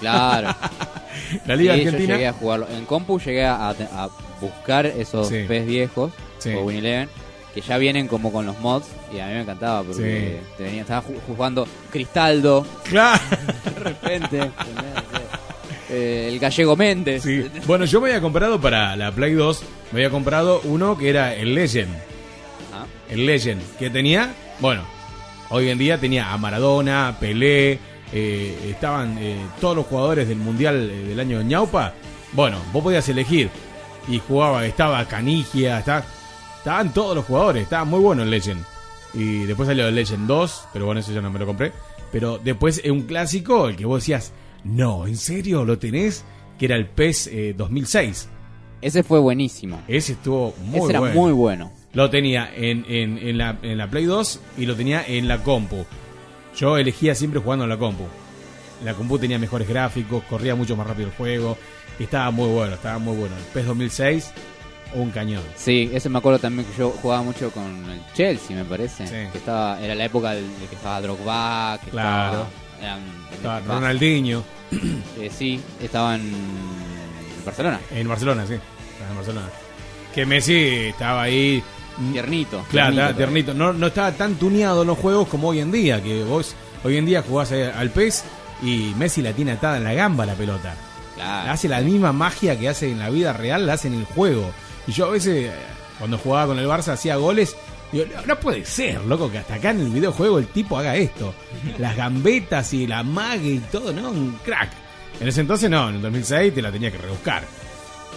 Claro. <laughs> <laughs> la Liga Sí, yo Argentina. llegué a jugarlo. En compu llegué a, a buscar esos Sí. PES viejos, Sí. o Win que ya vienen como con los mods, y a mí me encantaba porque te venía, estaba ju- jugando Cristaldo, Claro. <laughs> de repente. Eh, el gallego Méndez. Sí. Bueno, yo me había comprado para la Play 2, me había comprado uno que era el Legend. Ajá. El Legend, que tenía, bueno, hoy en día tenía a Maradona, Pelé, eh, estaban eh, todos los jugadores del Mundial eh, del año de Ñaupa, Bueno, vos podías elegir. Y jugaba, estaba Canigia, estaba, estaban todos los jugadores. Estaba muy bueno el Legend. Y después salió el Legend 2, pero bueno, eso ya no me lo compré. Pero después es un clásico, el que vos decías, no, ¿en serio lo tenés? Que era el PES eh, 2006. Ese fue buenísimo. Ese estuvo muy Ese era bueno. muy bueno. Lo tenía en, en, en la, en la Play 2 y lo tenía en la compu. Yo elegía siempre jugando en la compu. La compu tenía mejores gráficos, corría mucho más rápido el juego. y Estaba muy bueno, estaba muy bueno. El PES 2006, un cañón. Sí, ese me acuerdo también que yo jugaba mucho con el Chelsea, me parece. Sí. Que estaba, era la época de que estaba Drogba, que Claro. estaba, eran- Estaba Ronaldinho <clears throat> eh, sí, estaba en Barcelona. en Barcelona, sí. Estaba en Barcelona. Que Messi estaba ahí. Tiernito. Claro, tiernito. No, no estaba tan tuneado en los juegos como hoy en día. Que vos hoy en día jugás eh, al PES y Messi la tiene atada en la gamba la pelota. Claro. Hace la misma magia que hace en la vida real, la hace en el juego. Y yo a veces, eh, cuando jugaba con el Barça, hacía goles. Digo, no, no puede ser, loco, que hasta acá en el videojuego el tipo haga esto. <laughs> Las gambetas y la mague y todo, ¿no? Un crack. En ese entonces no, en el 2006 te la tenía que rebuscar.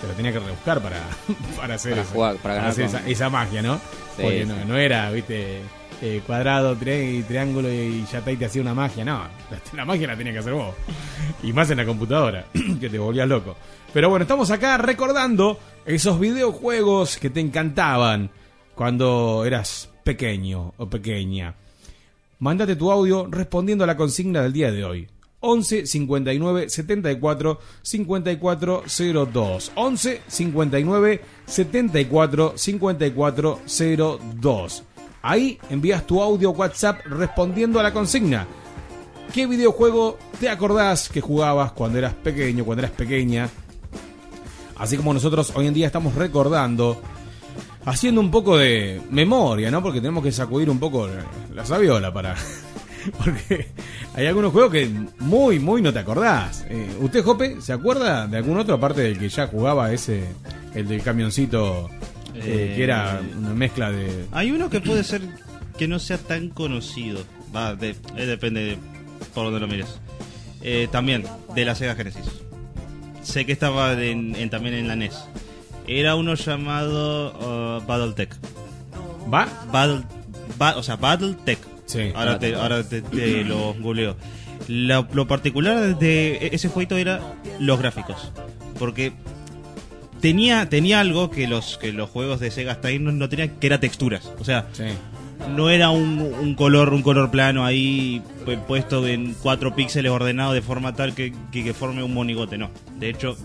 Te la tenía que rebuscar para, <laughs> para hacer, Para jugar, para ganar hacer con- esa, esa magia, ¿no? Sí, Porque sí. no, no era, viste, eh, cuadrado, tri- triángulo y ya te, te hacía una magia. No, la, <laughs> la magia la tenía que hacer vos. Y más en la computadora, <clears throat> que te volvías loco. Pero bueno, estamos acá recordando esos videojuegos que te encantaban cuando eras pequeño o pequeña. Mándate tu audio respondiendo a la consigna del día de hoy. 11 59 74 54 02. 11 59 74 54 02. Ahí envías tu audio WhatsApp respondiendo a la consigna. ¿Qué videojuego te acordás que jugabas cuando eras pequeño, cuando eras pequeña? Así como nosotros hoy en día estamos recordando, haciendo un poco de memoria, ¿no? Porque tenemos que sacudir un poco la sabiola para... <laughs> Porque hay algunos juegos que muy, muy no te acordás. Eh, ¿Usted, Jope, se acuerda de algún otro aparte del que ya jugaba ese, el del camioncito, eh, Eh, que era una mezcla de... Hay uno que puede ser que no sea tan conocido. Va, de- eh, depende de por donde lo mires. Eh, también, de la Sega Genesis. Sé que estaba en- en- también en la NES. Era uno llamado uh, Battletech. ¿Va? Battle, ba- o sea, Battletech. Sí. Ahora te, ahora te, te lo googleo. Lo, lo particular de ese jueguito era los gráficos. Porque tenía, tenía algo que los, que los juegos de Sega hasta ahí no, no tenían, que era texturas. O sea, Sí. no era un, un color un color plano ahí pu- puesto en cuatro píxeles ordenado de forma tal que, que, que forme un monigote no de hecho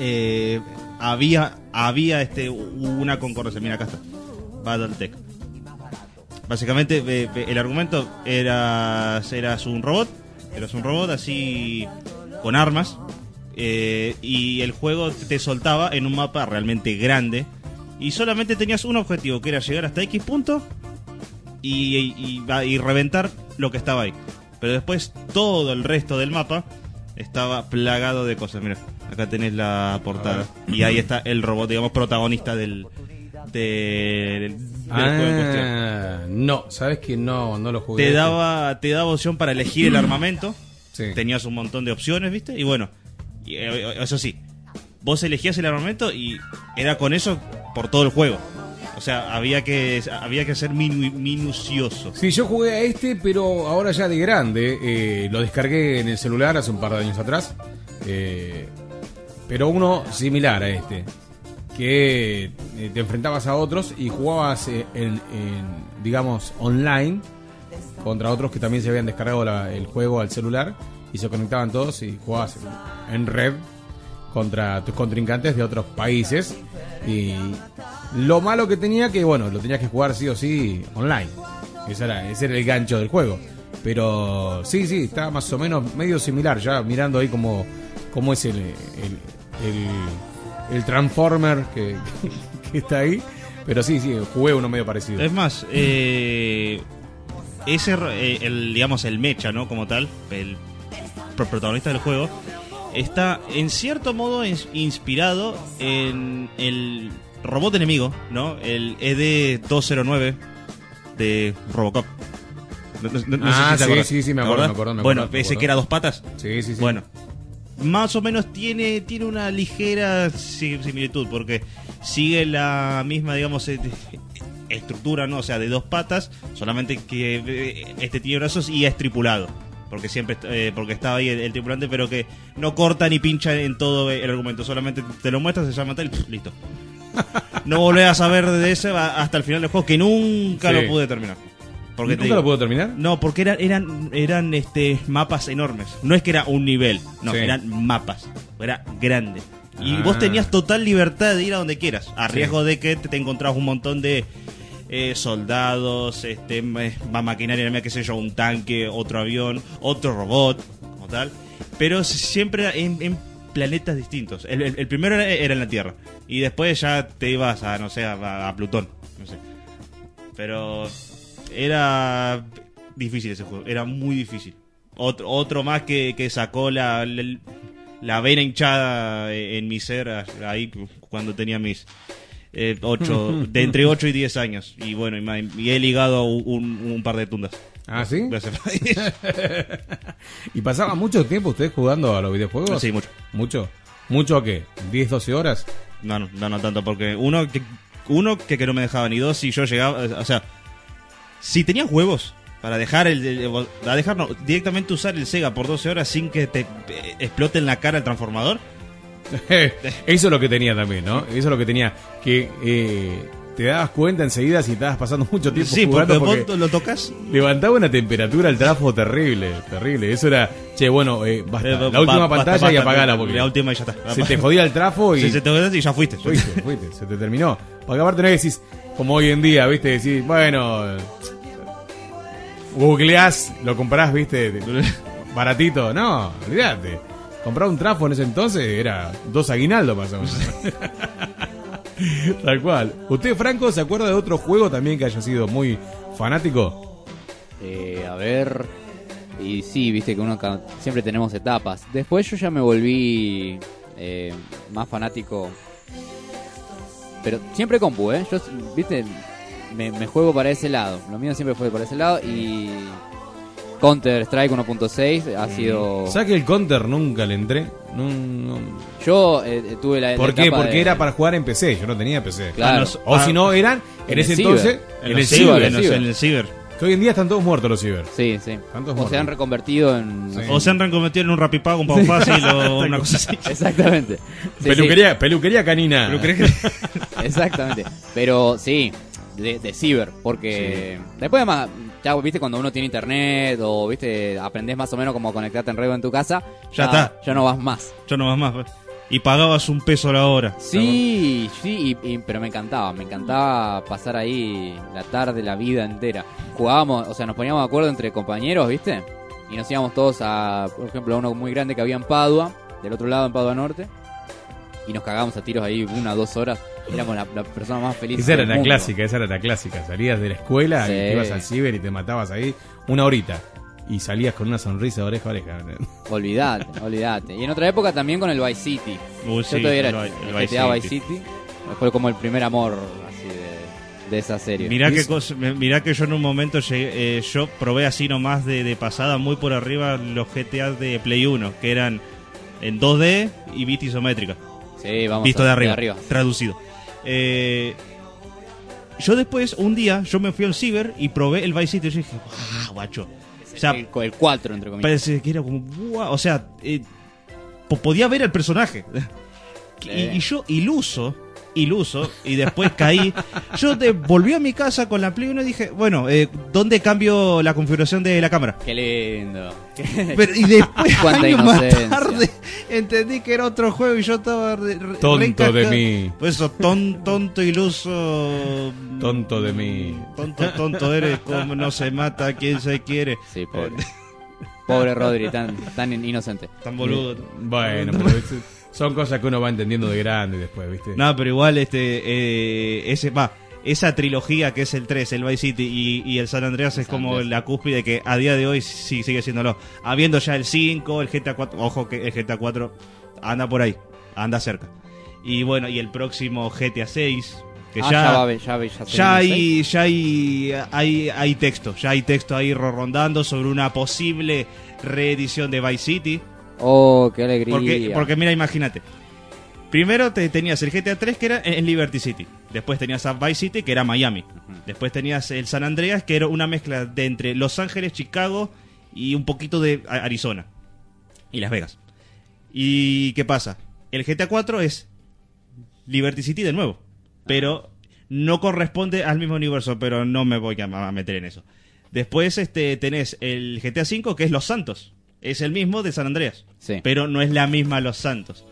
eh, había había este una concordancia mira acá está Battletech básicamente eh, eh, el argumento era eras un robot eras un robot así con armas eh, y el juego te soltaba en un mapa realmente grande y solamente tenías un objetivo que era llegar hasta X punto y, y- y- y reventar lo que estaba ahí. Pero después todo el resto del mapa estaba plagado de cosas. Mira, acá tenés la portada. Y ahí está el robot, digamos, protagonista del, del, del juego en cuestión. Ah, no, sabes que no, no lo jugué. Te daba, te daba opción para elegir el <clears throat> armamento. Sí. Tenías un montón de opciones, ¿viste? Y bueno, y, eh, eso sí, vos elegías el armamento y era con eso por todo el juego. O sea, había que, había que ser minu- minucioso. Sí, yo jugué a este, pero ahora ya de grande. eh, lo descargué en el celular hace un par de años atrás. eh, pero uno similar a este. Que eh, te enfrentabas a otros y jugabas eh, en, en, digamos, online contra otros que también se habían descargado el juego al celular y se conectaban todos y jugabas en, red contra tus contrincantes de otros países. Y lo malo que tenía que, bueno, lo tenías que jugar sí o sí online. Ese era, ese era el gancho del juego. Pero sí, sí, está más o menos medio similar. Ya mirando ahí como, como es el, el Transformer que, <laughs> que está ahí. Pero sí, sí, jugué uno medio parecido. Es más, eh, ese, eh, el, digamos, el mecha, ¿no? Como tal, el pro- protagonista del juego, está en cierto modo ins- inspirado en el robot enemigo, ¿no? El E ED-209 de Robocop. No, no- no- no sé Ah, si te sí, sí, sí, me ¿Te acuerdo, me acuerdo, me Bueno, acuerdo, me ese acuerdo. que era dos patas. Sí, sí, sí. Bueno, más o menos tiene, tiene una ligera si- similitud, porque sigue la misma, digamos, eh, estructura, ¿no? O sea, de dos patas, solamente que eh, este tiene brazos y es tripulado. Porque siempre eh, porque estaba ahí el, el tripulante, pero que no corta ni pincha en todo el argumento. Solamente te lo muestra, se llama tal, pf, listo. <laughs> No volvés a saber de ese hasta el final del juego, que nunca Sí. lo pude terminar. Porque te ¿Nunca digo- lo pudo terminar? no, porque eran, eran, eran este, mapas enormes. No es que era un nivel, no, Sí. eran mapas. Era grande. Y Ah. vos tenías total libertad de ir a donde quieras, a Sí. riesgo de que te, te encontrabas un montón de eh, soldados, este, más maquinaria, qué sé yo, un tanque, otro avión, otro robot, como tal. Pero siempre en, en planetas distintos. El, el- el primero era, era en la Tierra. Y después ya te ibas a, no sé, a, a Plutón. No sé. Pero era difícil ese juego, era muy difícil. Otro, otro más que, que sacó la, la, la vena hinchada en mi ser ahí cuando tenía mis eh, ocho, <laughs> de entre 8 y 10 años. Y bueno, y, y he ligado un, un par de tundas. ¿Ah, sí? Gracias. <laughs> ¿Y pasaba mucho tiempo ustedes jugando a los videojuegos? Sí, mucho. ¿Mucho? ¿Mucho a qué? ¿10, 12 horas? No, no, no, no tanto, porque uno que, uno que, que no me dejaba ni dos, si yo llegaba, o sea, si tenías huevos para dejar el, directamente usar el Sega por 12 horas sin que te eh, explote en la cara el transformador, <laughs> Eso es lo que tenía también, ¿no? Eso es lo que tenía. Que eh, te dabas cuenta enseguida si estabas pasando mucho tiempo sí, porque, jugando. porque vos lo tocas, levantaba una temperatura el trabajo terrible, terrible. Eso era, che, bueno, eh, basta. eh, la última basta, pantalla y basta, apagala porque la última y ya está. se te jodía el trafo y Sí, se te jodía y ya fuiste. fuiste, fuiste, se te terminó. Porque aparte no decís, como hoy en día, viste, decís, bueno, googleás, lo comprás, viste, <laughs> baratito. No, olvídate. Comprar un trafo en ese entonces era dos aguinaldos más o menos. <laughs> <laughs> Tal cual. ¿Usted, Franco, se acuerda de otro juego también que haya sido muy fanático? Eh, a ver. Y sí, viste que uno siempre tenemos etapas. Después yo ya me volví eh, más fanático. Pero siempre compu, ¿eh? Yo, viste, me, me juego para ese lado. Lo mío siempre fue para ese lado. Y Counter Strike 1.6 ha sido. ¿Sabes que el Counter nunca le entré? No, no. Yo eh, eh, tuve la. la ¿Por qué? etapa Porque de- era para jugar en PC, yo no tenía PC. Claro. O si no, eran en, En ese ciber. entonces, En, el ciber, ciber. en los- ciber. en el ciber. Que hoy en día están todos muertos los ciber. Sí, sí. O muertos. se han reconvertido en. Sí. O se han reconvertido en un rapipago, un pago fácil o <laughs> una cosa así. Exactamente. Sí, peluquería, peluquería canina. <laughs> Exactamente. Pero sí, de, de ciber. Porque después, además, ya viste cuando uno tiene internet o viste aprendés más o menos cómo conectarte en red en tu casa. Ya está. Ya no vas más. Yo no más más. Y pagabas un peso la hora. Sí, sí, y- y- pero me encantaba, me encantaba pasar ahí la tarde, la vida entera. Jugábamos, o sea, nos poníamos de acuerdo entre compañeros, ¿viste? Y nos íbamos todos a, por ejemplo, a uno muy grande que había en Padua, del otro lado en Padua Norte, y nos cagábamos a tiros ahí una o dos horas. Éramos la, la persona más feliz. Esa era la mundo. clásica, esa era la clásica. Salías de la escuela y te ibas al ciber y te matabas ahí una horita. Y salías con una sonrisa de oreja a oreja. Olvidate, <laughs> olvidate. Y en otra época también con el Vice City. Yo sí, todavía era el GTA Vice City. City. Fue como el primer amor así de, de esa serie. Mirá, qué cosa, mirá que yo en un momento llegué, eh, yo probé así nomás de, de pasada muy por arriba los GTA de Play 1, que eran en 2D y vista isométrica. Sí, vamos visto a- de arriba, de traducido. Eh, yo después, un día, yo me fui al ciber y probé el Vice City y yo dije, ¡ah, guacho! O sea, el, el 4, entre comillas. parece que era como, "Buah", o sea, eh, po- podía ver al personaje. <laughs> Y, Sí. y yo, iluso, iluso, y después caí. Yo de- volví a mi casa con la Play 1 y dije, bueno, eh, ¿dónde cambio la configuración de la cámara? Qué lindo. <laughs> Pero, y después, años más tarde, entendí que era otro juego y yo estaba re- re- Tonto de mí. Pues eso, ton- tonto, iluso. Tonto de mí. Tonto, tonto eres, como no se mata a quien se quiere. Sí, pobre. Pobre Rodri, tan, tan inocente. Tan boludo. Bueno, pero son cosas que uno va entendiendo de grande después, ¿viste? No, pero igual este eh, ese va esa trilogía que es el 3, el Vice City y, y el San Andreas es San como la cúspide que a día de hoy sí sigue siéndolo. Habiendo ya el 5, el GTA 4, ojo que el GTA 4 anda por ahí, anda cerca. Y bueno, y el próximo GTA 6 que Ah, ya ya, va, ya, ve- ya ya hay, ya hay, hay, hay texto, ya hay texto ahí ro- rondando sobre una posible reedición de Vice City. Oh, qué alegría. Porque, porque mira, imagínate. Primero te, tenías el GTA 3 que era en Liberty City. Después tenías a Vice City que era Miami. Después tenías el San Andreas que era una mezcla de entre Los Ángeles, Chicago y un poquito de Arizona. Y Las Vegas. ¿Y qué pasa? El GTA 4 es Liberty City de nuevo. Pero no corresponde al mismo universo, pero no me voy a, a meter en eso. Después este, tenés el GTA 5 que es Los Santos. Es el mismo de San Andreas. Sí. Pero no es la misma Los Santos.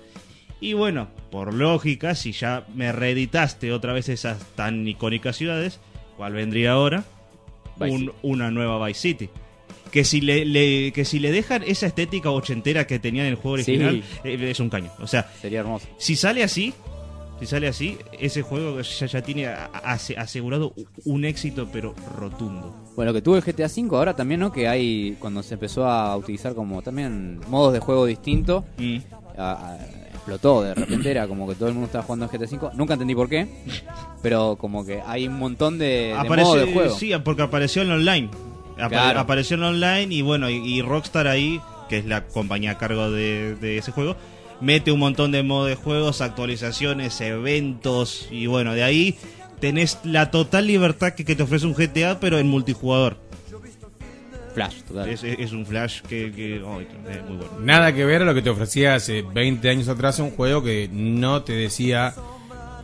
Y bueno, por lógica, si ya me reeditaste otra vez esas tan icónicas ciudades, ¿cuál vendría ahora? Un- una nueva Vice City. Que si le, le- que si le dejan esa estética ochentera que tenía en el juego original, eh, es un caño. O sea, Sería hermoso. si sale así, si sale así, ese juego ya, ya tiene asegurado un éxito, pero rotundo. Bueno, lo que tuvo el GTA V ahora también, ¿no? Que hay, cuando se empezó a utilizar como también modos de juego distintos, Mm. a- a- explotó. De repente era como que todo el mundo estaba jugando en GTA V. Nunca entendí por qué, pero como que hay un montón de, de modos de juego. Sí, porque apareció en online. Claro. Apareció en online y bueno, y, y Rockstar ahí, que es la compañía a cargo de, de ese juego, mete un montón de modos de juegos, actualizaciones, eventos y bueno, de ahí tenés la total libertad que, que te ofrece un GTA, pero en multijugador. Flash, total. Es, es- es un flash que, es muy bueno. Nada que ver a lo que te ofrecía hace 20 años atrás un juego que no te decía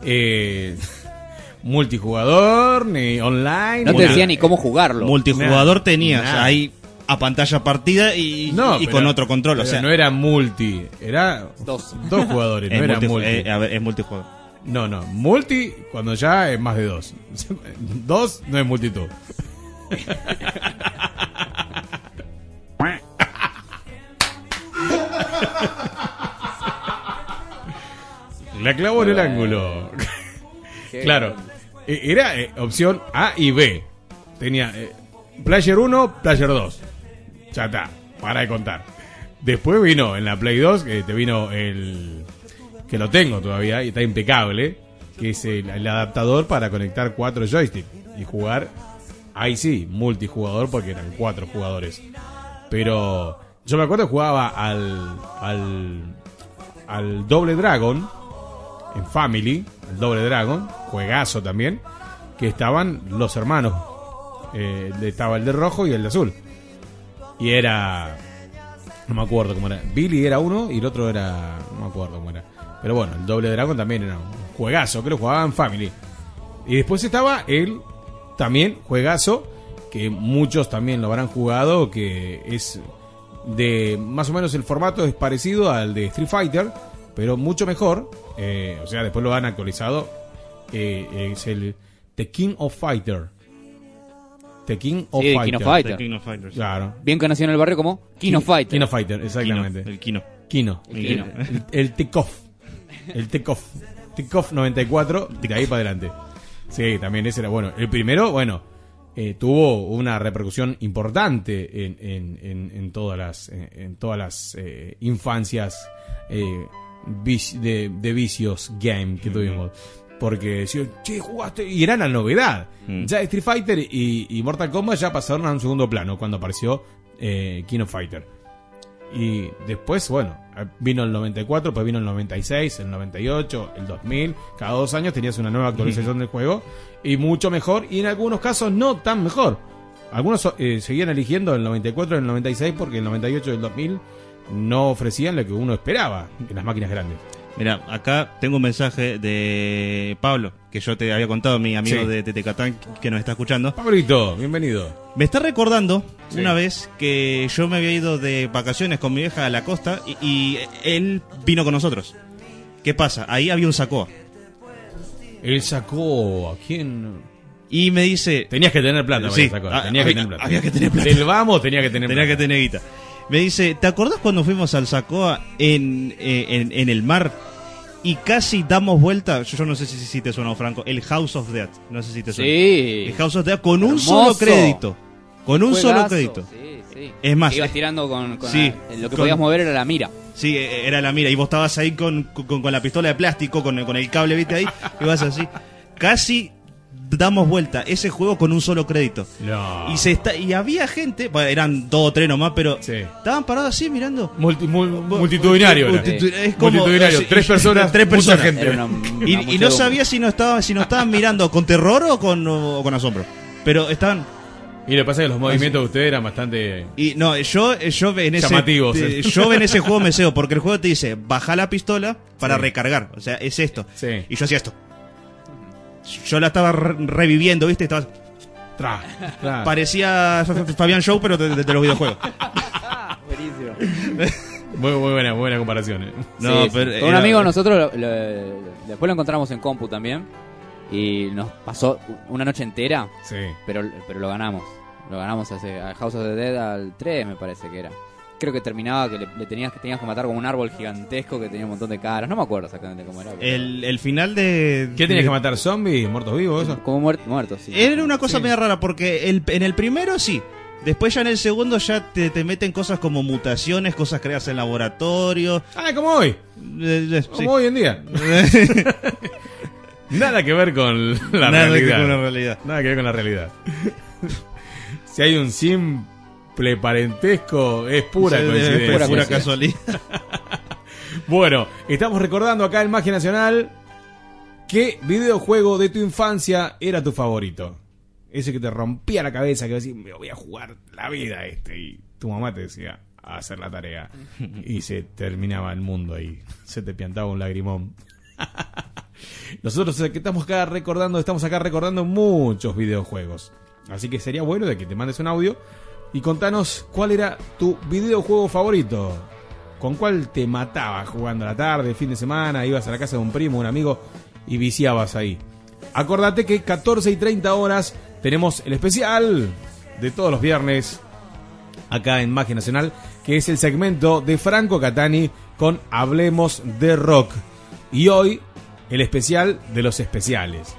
eh, <laughs> multijugador, ni online. No ni te nada. decía ni cómo jugarlo. Multijugador Nada, tenías nada. ahí a pantalla partida y, No, y pero- con otro control. O sea, no era multi, era Dos. dos jugadores, <laughs> es, no era multi- multi. eh, a ver, es multijugador. No, no, multi cuando ya es más de dos. <laughs> dos no es multitud. La clavó en el ángulo. Claro. Eh, Era eh, opción A y B. Tenía eh, Player 1, Player 2. Ya está, para de contar. Después vino en la Play 2, que te vino el. Que lo tengo todavía y está impecable. Que es el, adaptador para conectar cuatro joysticks y jugar. Ahí sí, multijugador porque eran cuatro jugadores. Pero yo me acuerdo que jugaba al. al. al Doble Dragon en Family, el Doble Dragon, juegazo también, que estaban los hermanos. Eh, estaba el de rojo y el de azul. Y era. No me acuerdo cómo era. Billy era uno y el otro era. No me acuerdo cómo era. Pero bueno, el Doble Dragon también era un juegazo, que lo jugaba en Family. Y después estaba el también juegazo, que muchos también lo habrán jugado, que es de más o menos el formato es parecido al de Street Fighter, pero mucho mejor. eh, o sea, después lo han actualizado. eh, es el The King of Fighter. The King of Sí, King Fighter. of Fighter. The King of Fighters. Claro. Bien conocido en el barrio como King of Fighter. King of Fighter, Kino, exactamente. el Kino. Kino. El Kino. El, el Takeoff. El Takeoff. Takeoff 94, de ahí para adelante. Sí, también ese era bueno. El primero, bueno, eh, tuvo una repercusión importante en, en, en, en todas las, en, todas las eh, infancias eh, de, de vicios game que tuvimos. Porque decían, che, jugaste. Y era la novedad. Mm. Ya Street Fighter y, y Mortal Kombat ya pasaron a un segundo plano cuando apareció eh, King of Fighter. Y después, bueno, vino el 94, pues vino el 96, el 98, el 2000. Cada dos años tenías una nueva actualización del juego. Y mucho mejor, y en algunos casos no tan mejor. Algunos eh, seguían eligiendo el 94 y el 96 porque el 98 y el 2000 no ofrecían lo que uno esperaba en las máquinas grandes. Mira, acá tengo un mensaje de Pablo, que yo te había contado, mi amigo Sí. de Tetecatán, que nos está escuchando. Pablito, bienvenido. Me está recordando Sí. una vez que yo me había ido de vacaciones con mi vieja a la costa y, y él vino con nosotros. ¿Qué pasa? Ahí había un sacoa. Él sacó a quién. Y me dice... Tenías que tener plata, Sí, para ah, Tenías que había- tener plata. había que tener plata. Del vamos tenía que tener Tenía plata. que tener guita. Me dice, ¿te acordás cuando fuimos al Sacoa en, eh, en, en el mar y casi damos vuelta? Yo, yo no sé si, si te suena, Franco. El House of Death. No sé si te suena. Sí. El House of Death con un solo crédito. Con un Juegazo. solo crédito. Sí, sí. Es más, Ibas tirando con, con sí, la- lo que con- podías mover era la mira. Sí, eh, era la mira. Y vos estabas ahí con, con, la pistola de plástico, con el cable, viste ahí. <laughs> Y vas así. Casi damos vuelta ese juego con un solo crédito. No. Y se está y había gente, bueno, eran dos o tres nomás, pero Sí. estaban parados así mirando. Multi- mul- multitudinario. es como- multitudinario. tres personas. <laughs> tres mucha personas. gente. Era una- una Y, y no sabía si no estaban si no estaban mirando con terror o con, o con asombro. Pero estaban Y lo que pasa es que los movimientos de ustedes eran bastante. y no, yo yo en ese Llamativos, eh, eh. yo en ese juego me <laughs> seo porque el juego te dice, "Baja la pistola para Sí. recargar", o sea, es esto. Sí. Y yo hacía esto. Yo la estaba re- reviviendo, ¿viste? Estaba Tra, tra. parecía Fabián Show pero de, de- de los videojuegos. <laughs> Buenísimo. Muy, muy buena, muy buena comparación. eh. No, Sí, sí. pero Con un era- amigo nosotros lo- lo- después lo encontramos en compu también y nos pasó una noche entera, Sí. pero pero lo ganamos. Lo ganamos hace a House of the Dead al 3 me parece que era. Creo que terminaba que le, le tenías que tenías que matar como un árbol gigantesco que tenía un montón de caras. No me acuerdo exactamente cómo era. pero- El, el final de ¿Qué tenías de- que matar? ¿Zombies? ¿Muertos vivos? Eso? Como muerto, muerto, sí. Era una cosa Sí. media rara porque el, en el primero sí. Después ya en el segundo ya te, te meten cosas como mutaciones, cosas creadas en laboratorio. Ah, como hoy. Eh, eh, Como sí. hoy en día. <laughs> Nada que ver con la Nada que realidad. con la realidad. Nada que ver con la realidad. si hay un simple parentesco, es pura <laughs> Sí, coincidencia. Pura, Pura casualidad. <laughs> Bueno, estamos recordando acá en Magia Nacional qué videojuego de tu infancia era tu favorito. Ese que te rompía la cabeza, que decías, me voy a jugar la vida este. Y tu mamá te decía, a hacer la tarea. <laughs> Y se terminaba el mundo ahí. Se te piantaba un lagrimón. Nosotros que estamos acá recordando, estamos acá recordando muchos videojuegos. Así que sería bueno de que te mandes un audio y contanos cuál era tu videojuego favorito. ¿Con cuál te matabas jugando a la tarde, fin de semana? Ibas a la casa de un primo, un amigo y viciabas ahí. Acordate que 14 y 30 horas tenemos el especial de todos los viernes acá en Magia Nacional, que es el segmento de Franco Catani con Hablemos de Rock. Y hoy, el especial de los especiales.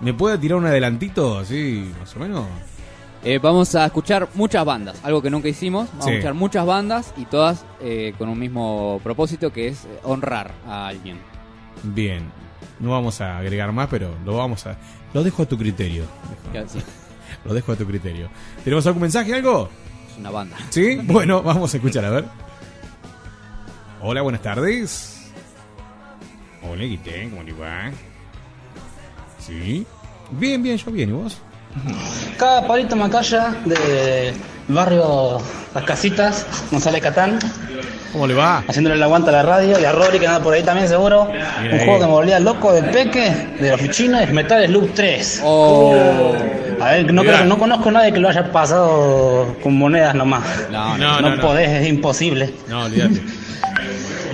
¿Me puede tirar un adelantito así, más o menos? Eh, vamos a escuchar muchas bandas, algo que nunca hicimos. Vamos Sí. a escuchar muchas bandas y todas eh, con un mismo propósito que es eh, honrar a alguien. Bien. No vamos a agregar más, pero lo vamos a... Lo dejo a tu criterio. <laughs> Lo dejo a tu criterio. ¿Tenemos algún mensaje, algo? es una banda. ¿Sí? <laughs> Bueno, vamos a escuchar, a ver. Hola, buenas tardes. Hola, Guité, ¿cómo le va? ¿Sí? Bien, bien, yo bien, ¿y vos? Acá Pablito Macaya, de barrio Las Casitas, González Catán, ¿Cómo le va? haciéndole el aguante a la radio y a Rory que anda por ahí también seguro. Un ahí. juego que me volvía loco de peque, de la oficina, es Metal Slug 3. Oh, A ver, no, creo no conozco a nadie que lo haya pasado con monedas nomás. no, No, No, no, no. podés, es imposible. No, olvídate. <laughs>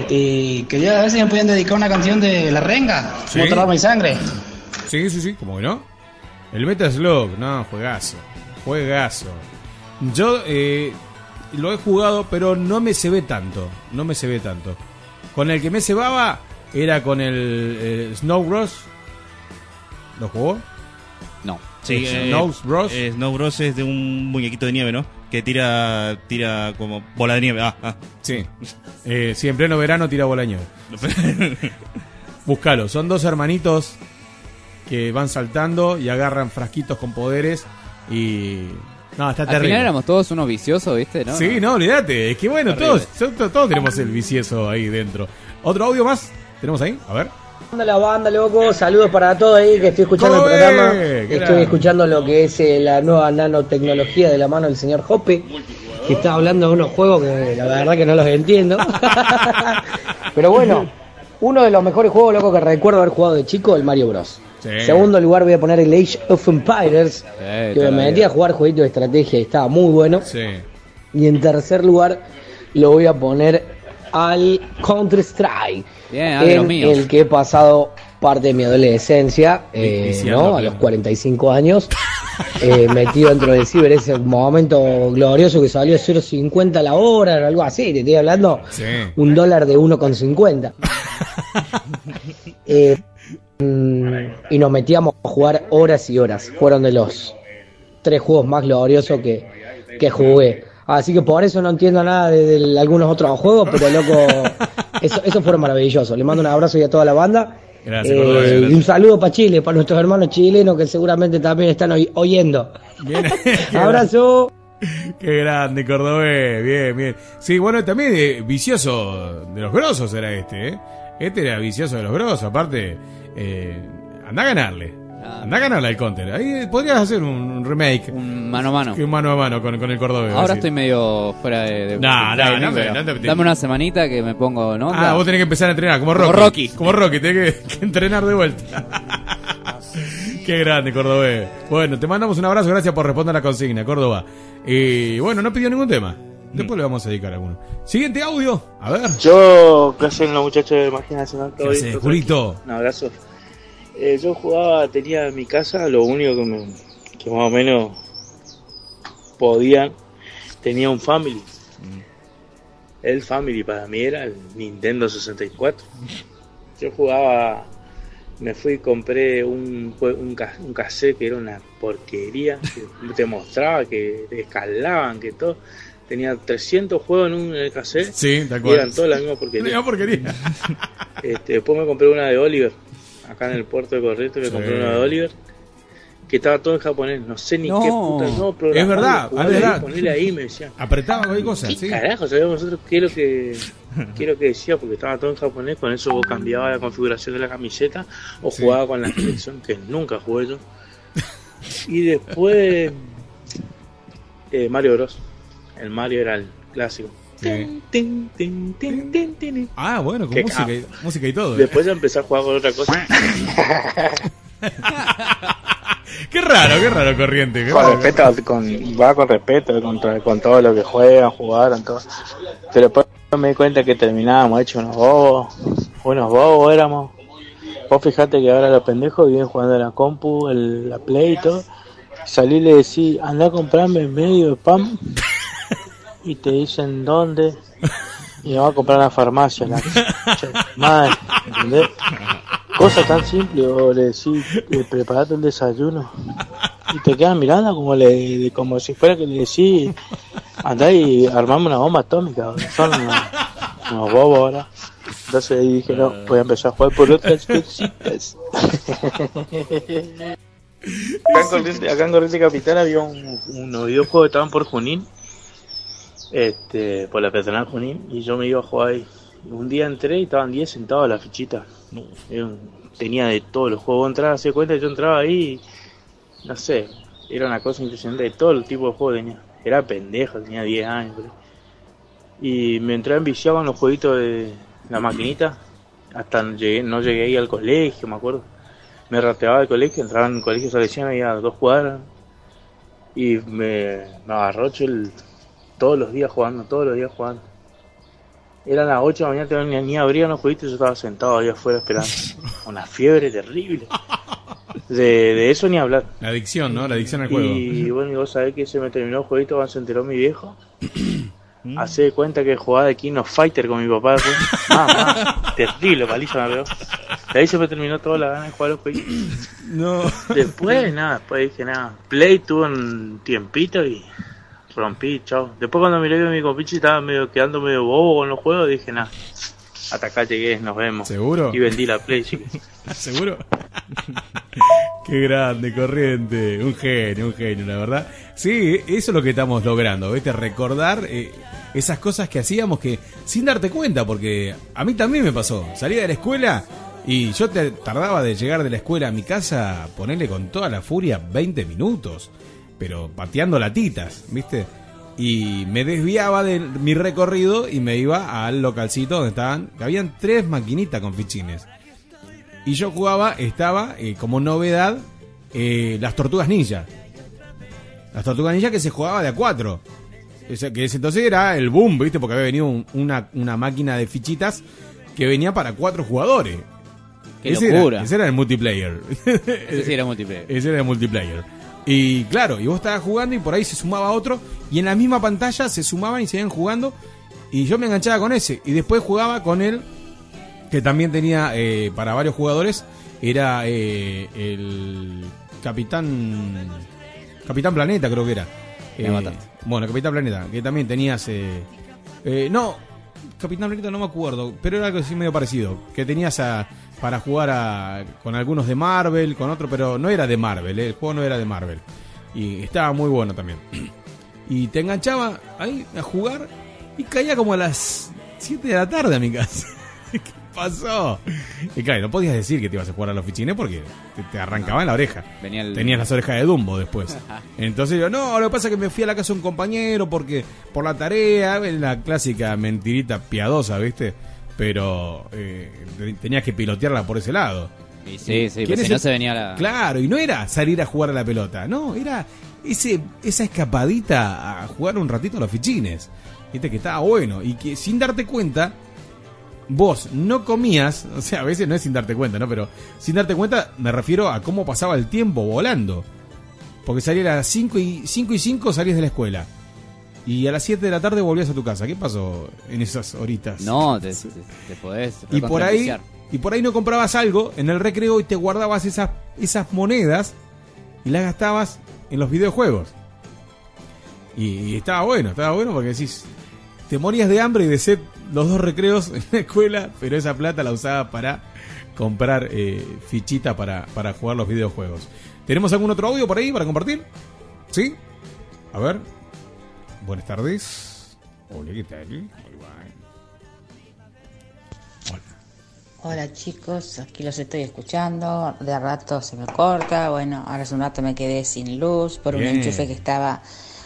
Y quería ver si me podían dedicar una canción de La Renga, Sí. Motor Arma y Sangre. Sí, sí, sí, ¿cómo que no? El Metal Slug, no, juegazo. Juegazo. Yo eh, lo he jugado, pero no me se ve tanto. No me se ve tanto. Con el que me cebaba era con el, eh, Snow Bros. ¿Lo jugó? no. Sí, Eh, Snow Bros. eh, Snow Bros es de un muñequito de nieve, ¿no? Que tira tira como bola de nieve. Ah, ah. Sí. Eh, sí, en pleno verano tira bola de nieve. <laughs> Búscalo. Son dos hermanitos que van saltando y agarran frasquitos con poderes y... No, está Al terrible. final éramos todos unos viciosos, ¿viste? ¿No? sí, no, olvídate. Es que bueno, todos, todos, tenemos el vicioso ahí dentro. ¿Otro audio más? ¿Tenemos ahí? A ver. La banda, loco. Saludos para todos ahí que estoy escuchando el programa. ¡Qué Estoy escuchando lo que es eh, la nueva nanotecnología de la mano del señor Hoppe, que está hablando de unos juegos que la verdad que no los entiendo. <laughs> Pero bueno, uno de los mejores juegos, loco, que recuerdo haber jugado de chico, el Mario Bros. Sí. Segundo lugar voy a poner el Age of Empires, que me metí a jugar jueguitos de estrategia y estaba muy bueno. Sí. Y en tercer lugar lo voy a poner al Counter Strike. En el que he pasado parte de mi adolescencia, eh, a los 45 años, <laughs> eh, metido dentro del ciber, ese momento glorioso que salió 0.50 la hora o algo así, te estoy hablando Sí. un dólar de 1,50. <laughs> Eh, mm, y nos metíamos a jugar horas y horas. Fueron de los tres juegos más gloriosos que, que jugué. Así que por eso no entiendo nada de, de algunos otros juegos, pero loco, <laughs> eso, eso fue maravilloso. Le mando un abrazo y a toda la banda Gracias, Eh, y un saludo para Chile, para nuestros hermanos chilenos que seguramente también están oy- oyendo. Bien. <laughs> <laughs> Abrazo. Qué grande, Cordobés. Bien, bien. Sí, bueno, también eh, vicioso de los grosos era este, ¿eh? Este era vicioso de los grosos. Aparte, eh, anda a ganarle. Anda a ganarle al counter. Ahí podrías hacer un remake. Un mano a mano. Un mano a mano con, con el Cordobés. Ahora así. estoy medio fuera de. de- No, de no, timing, no te- pero no te- Dame una semanita que me pongo, ¿no? Ah, vos tenés que empezar a entrenar como Rocky. Como Rocky. Como Rocky, tenés que, <laughs> que entrenar de vuelta. <laughs> Qué grande, Cordobés. Bueno, te mandamos un abrazo, gracias por responder la consigna, Córdoba. Y bueno, no pidió ningún tema. Después le vamos a dedicar alguno. Siguiente audio, a ver. Yo, ¿qué hacen los muchachos de Magia Nacional? ¿Qué haces, ¿Todo Julito? Un abrazo. Eh, yo jugaba, tenía en mi casa, lo único que, me, que más o menos podían, tenía un Family. El Family para mí era el Nintendo 64. Yo jugaba, me fui y compré un, un, un cassette que era una porquería, que te mostraba que escalaban, que todo. Tenía 300 juegos en un en el cassette. Sí, y eran todos la misma <laughs> porquería. La misma porquería. <laughs> Este, después me compré una de Oliver, acá en el puerto de Corrientes me Sí. compré una de Oliver, que estaba todo en japonés, no sé ni No. qué puta, no, Es verdad, es verdad. Ponele ahí, me decían. Apretaba cualquier cosa, ¿Qué sí. carajo sabíamos nosotros qué es lo que qué es lo que decía? Porque estaba todo en japonés, con eso vos cambiabas la configuración de la camiseta o Sí. jugaba con la selección, que nunca jugué yo. Y después eh, Mario Bros. El Mario era el clásico. Tin, tin, tin. Ah, bueno, con música, y, música y todo. ¿eh? Después ya empecé a jugar con otra cosa. <laughs> Qué raro, qué raro, corriente. qué con raro. respeto, con, va con respeto con todo lo que juegan, jugaron, todo. Pero después me di cuenta que terminábamos hechos unos bobos, unos bobos éramos. Vos fijate que ahora los pendejos viven jugando en la compu, el, la play y todo. Salí y le decís, anda a comprarme medio de pan. <laughs> Y te dicen dónde. Y va a comprar a la farmacia, la madre. Cosa tan simple, o le decís, eh, preparate el desayuno. Y te quedan mirando como le como si fuera que le decís, andá y armame una bomba atómica. Son unos, unos bobos ahora. Entonces dije, no, voy a empezar a jugar por otras cositas. en acá en Corriente Capital había un, unos videojuegos que estaban por Junín, este, por la peatonal Junín, y yo me iba a jugar ahí. Un día entré y estaban 10 sentados a la fichita. Tenía de todos los juegos. Vos entrabas, se cuenta, yo entraba ahí y, no sé, era una cosa impresionante de todo el tipo de juego tenía. Era pendejo, tenía 10 años. Y me entré enviciado con los jueguitos de la maquinita. Hasta no llegué, no llegué ahí al colegio, me acuerdo. Me rateaba del colegio, entraba en el colegio salesiano ahí a dos cuadras. Y me, me agarró el, todos los días jugando, todos los días jugando. Eran las 8 de la mañana, ni, ni abrían los jueguitos y yo estaba sentado ahí afuera esperando. <laughs> Una fiebre terrible. De, de eso ni hablar. La adicción, ¿no? La adicción al juego. Y bueno, y vos sabés que se me terminó el jueguito cuando se enteró mi viejo. <clears throat> Hace de cuenta que jugaba de King of Fighter con mi papá después. <laughs> Mamá, terrible paliza me pegó. De ahí se me terminó toda la gana de jugar los jueguitos. No. Después, nada, después dije nada. Play tuvo un tiempito y rompí, chao. Después cuando miré que mi compichi estaba medio quedando medio bobo con los juegos, dije nada. Hasta acá llegué, nos vemos. ¿Seguro? Y vendí la Play, chicos. <laughs> ¿Seguro? <laughs> Qué grande, corriente. Un genio, un genio, la verdad. Sí, eso es lo que estamos logrando, ¿viste? Recordar eh, esas cosas que hacíamos que sin darte cuenta, porque a mí también me pasó. Salía de la escuela y yo te tardaba de llegar de la escuela a mi casa, ponerle con toda la furia 20 minutos, pero pateando latitas, ¿viste? Y me desviaba de mi recorrido y me iba al localcito donde estaban, que habían tres maquinitas con fichines. Y yo jugaba, estaba eh, como novedad eh, las tortugas ninja. Las tortugas ninja que se jugaba de a cuatro. Ese- que ese entonces era el boom, ¿viste? Porque había venido un- una, una máquina de fichitas que venía para cuatro jugadores. Qué ese locura. Era, ese era el multiplayer. Ese sí era multiplayer. <laughs> Ese era el multiplayer. Y claro, y vos estabas jugando y por ahí se sumaba otro. Y en la misma pantalla se sumaban y seguían jugando. Y yo me enganchaba con ese. Y después jugaba con el que también tenía eh, para varios jugadores. Era eh, el Capitán. Capitán Planeta, creo que era. Eh, bueno, Capitán Planeta, que también tenías. eh, eh, no, Capitán Planeta no me acuerdo, pero era algo así medio parecido. Que tenías a. para jugar a- con algunos de Marvel, con otro, pero no era de Marvel, eh, el juego no era de Marvel. Y estaba muy bueno también. <clears throat> Y te enganchaba ahí a jugar y caía como a las 7 de la tarde a mi casa. <laughs> ¿Qué pasó? Y claro, no podías decir que te ibas a jugar a los fichines porque te, te arrancaba en la oreja. Venía el- Tenías las orejas de Dumbo después. <laughs> Entonces yo, no, lo que pasa es que me fui a la casa de un compañero porque por la tarea, la clásica mentirita piadosa, ¿viste? Pero eh, te- tenías que pilotearla por ese lado. Sí, sí, ¿Quién pues es si no se venía la... Claro, y no era salir a jugar a la pelota, no, era ese esa escapadita a jugar un ratito a los fichines. Viste que estaba bueno y que sin darte cuenta vos no comías, <laughs> o sea, a veces no es sin darte cuenta, ¿no? Pero sin darte cuenta me refiero a cómo pasaba el tiempo volando. Porque salía a las 5 y 5 y 5 salías de la escuela. Y a las 7 de la tarde volvías a tu casa. ¿Qué pasó en esas horitas? No, te, te, te podés y por ahí y por ahí no comprabas algo en el recreo y te guardabas esas esas monedas y las gastabas en los videojuegos. Y, y estaba bueno estaba bueno porque decís te morías de hambre y de sed los dos recreos en la escuela pero esa plata la usaba para comprar eh, fichita para, para jugar los videojuegos. Tenemos algún otro audio por ahí para compartir sí a ver buenas tardes hola qué tal Muy. Hola chicos, aquí los estoy escuchando, de a rato se me corta, bueno, ahora hace un rato me quedé sin luz por un enchufe que estaba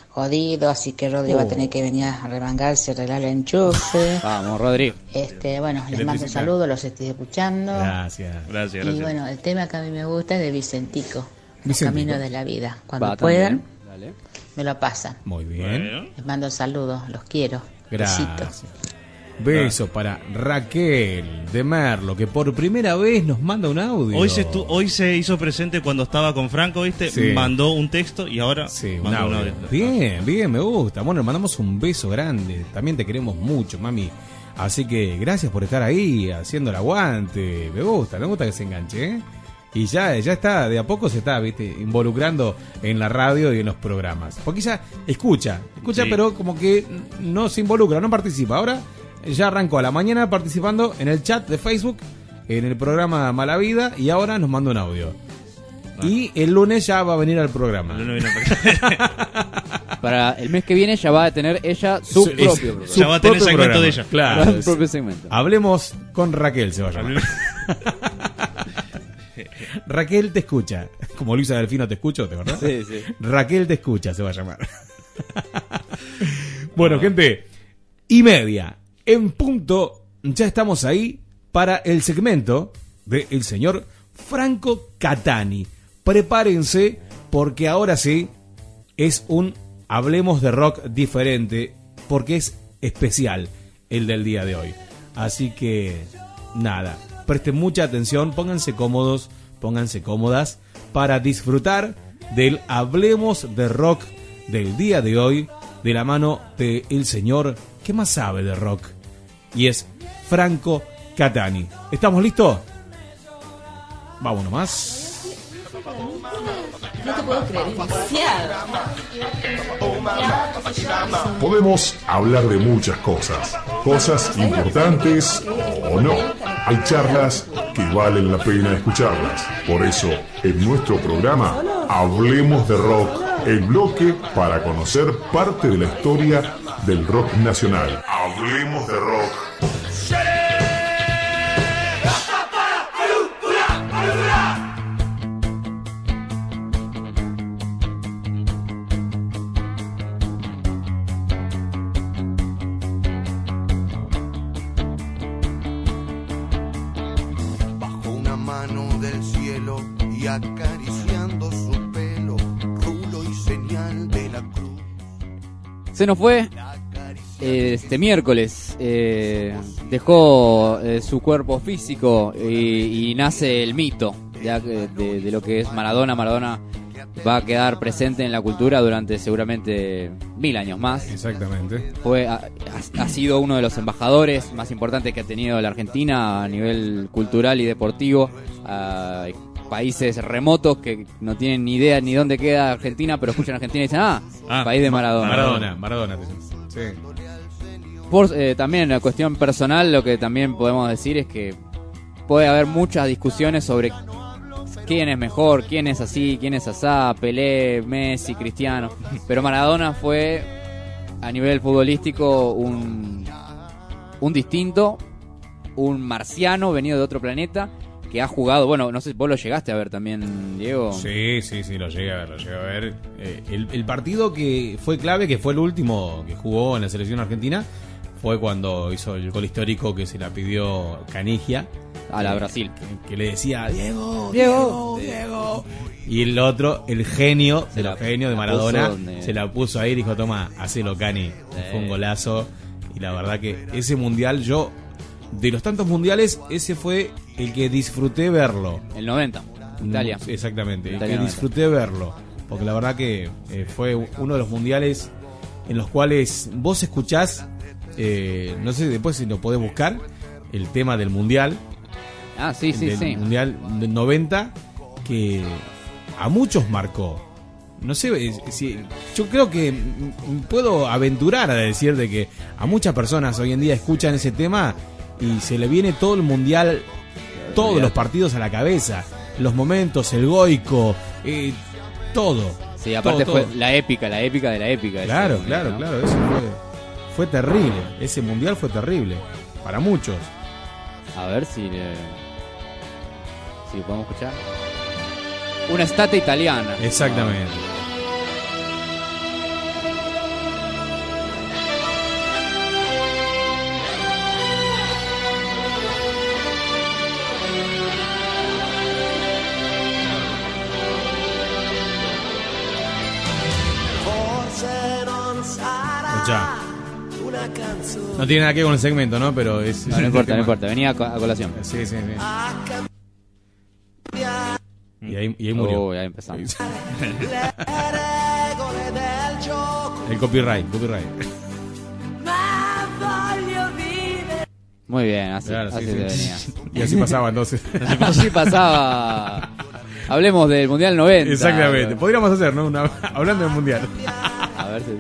jodido, así que Rodri va a Oh. tener que venir a remangarse y arreglar el enchufe. <laughs> Vamos, Rodri. Este, bueno, les mando un saludo, los estoy escuchando. Gracias. Gracias, Y bueno, el tema que a mí me gusta es de Vicentico, Los Vicentico. Caminos de la Vida. Cuando Va, puedan, también. Dale. Me lo pasan. Muy bien. Les mando saludos, los quiero. Besitos. Gracias. Beso para Raquel de Merlo, que por primera vez nos manda un audio. Hoy se, estu- hoy se hizo presente cuando estaba con Franco, ¿viste? Sí. Mandó un texto y ahora Sí, un mandó un audio. audio. Bien, bien, me gusta. Bueno, le mandamos un beso grande. También te queremos mucho, mami. Así que gracias por estar ahí haciendo el aguante. Me gusta, me gusta que se enganche, ¿eh? Y ya, ya está, de a poco se está, viste, involucrando en la radio y en los programas. Porque ya escucha, escucha, Sí. pero como que no se involucra, no participa. Ahora ya arrancó a la mañana participando en el chat de Facebook, en el programa Mala Vida, y ahora nos manda un audio. Y el lunes ya va a venir al programa. No, no vino para- Para el mes que viene ya va a tener ella su, Su- propio es- programa. su Ya va a tener propio segmento programa. de ella. Claro. Su propio segmento. Hablemos con Raquel, se va a llamar. <laughs> Raquel te escucha. <laughs> Como Luisa Delfino te escucho, ¿te acordás? Sí, sí. Raquel te escucha, se va a llamar. <laughs> bueno, gente, y media. En punto, ya estamos ahí para el segmento del señor Franco Catani. Prepárense, porque ahora sí es un Hablemos de Rock diferente, porque es especial el del día de hoy. Así que, nada, presten mucha atención, pónganse cómodos, pónganse cómodas para disfrutar del Hablemos de Rock del día de hoy, de la mano de el señor que más sabe de rock, y es Franco Catani. ¿Estamos listos? Vámonos más. No te puedo creer, demasiado. Podemos hablar de muchas cosas, cosas importantes o no. Hay charlas que valen la pena escucharlas. Por eso, en nuestro programa, Hablemos de Rock, el bloque para conocer parte de la historia del rock nacional. Hablemos de Rock. Se nos fue este miércoles. eh, dejó eh, su cuerpo físico y, y nace el mito ya de, de lo que es Maradona. Maradona va a quedar presente en la cultura durante seguramente mil años más. Exactamente. Fue, ha, ha- sido uno de los embajadores más importantes que ha tenido la Argentina a nivel cultural y deportivo. Países remotos que no tienen ni idea ni dónde queda Argentina, pero escuchan Argentina y dicen, ah, Ah, país de Maradona. Maradona, Maradona. Sí. Por, eh, también la cuestión personal, lo que también podemos decir es que puede haber muchas discusiones sobre quién es mejor, quién es así, quién es asá, Pelé, Messi, Cristiano. Pero Maradona fue a nivel futbolístico un, un distinto, un marciano venido de otro planeta que ha jugado, bueno, no sé, vos lo llegaste a ver también, Diego. Sí, sí, sí, lo llegué a ver, lo llegué a ver. Eh, el, el partido que fue clave, que fue el último que jugó en la selección argentina, fue cuando hizo el gol histórico que se la pidió Canigia. A la Eh, Brasil. Que, que le decía, Diego, Diego, Diego. Y el otro, el genio, Se el la- genio de Maradona, puso se la puso ahí y dijo, toma, hacelo Cani. Fue un golazo. Y la verdad que ese mundial, yo, de los tantos mundiales, ese fue el que disfruté verlo. El 90, Italia. Mm, Exactamente, el Italia que 90. disfruté verlo. Porque la verdad que eh, fue uno de los mundiales en los cuales vos escuchás, eh, no sé después si lo podés buscar, el tema del mundial. Ah, sí, sí, del sí. mundial del 90, que a muchos marcó. No sé, eh, si, yo creo que mm, puedo aventurar a decir de que a muchas personas hoy en día escuchan ese tema y se le viene todo el mundial, todos los partidos a la cabeza, los momentos, el goico, eh, todo. Sí, aparte Todo, fue todo. la épica, la épica de la épica. Claro, mundial, claro, ¿no? claro, eso fue, fue terrible. Ese mundial fue terrible para muchos. A ver si le- si lo podemos escuchar. Una estate italiana. Exactamente. Escuchá. No tiene nada que ver con el segmento, ¿no? Pero es. No, no importa, no importa. Venía a co- a colación. Sí, sí, sí. cambiare Y ahí, y ahí murió. Oh, ya empezamos. <laughs> El copyright, copyright. Muy bien, así, Claro, sí, así sí. te venía. <laughs> Y así pasaba entonces. <laughs> Así pasaba. Hablemos del Mundial 90. Exactamente. Podríamos hacer, ¿no? Una- hablando del mundial. A ver si.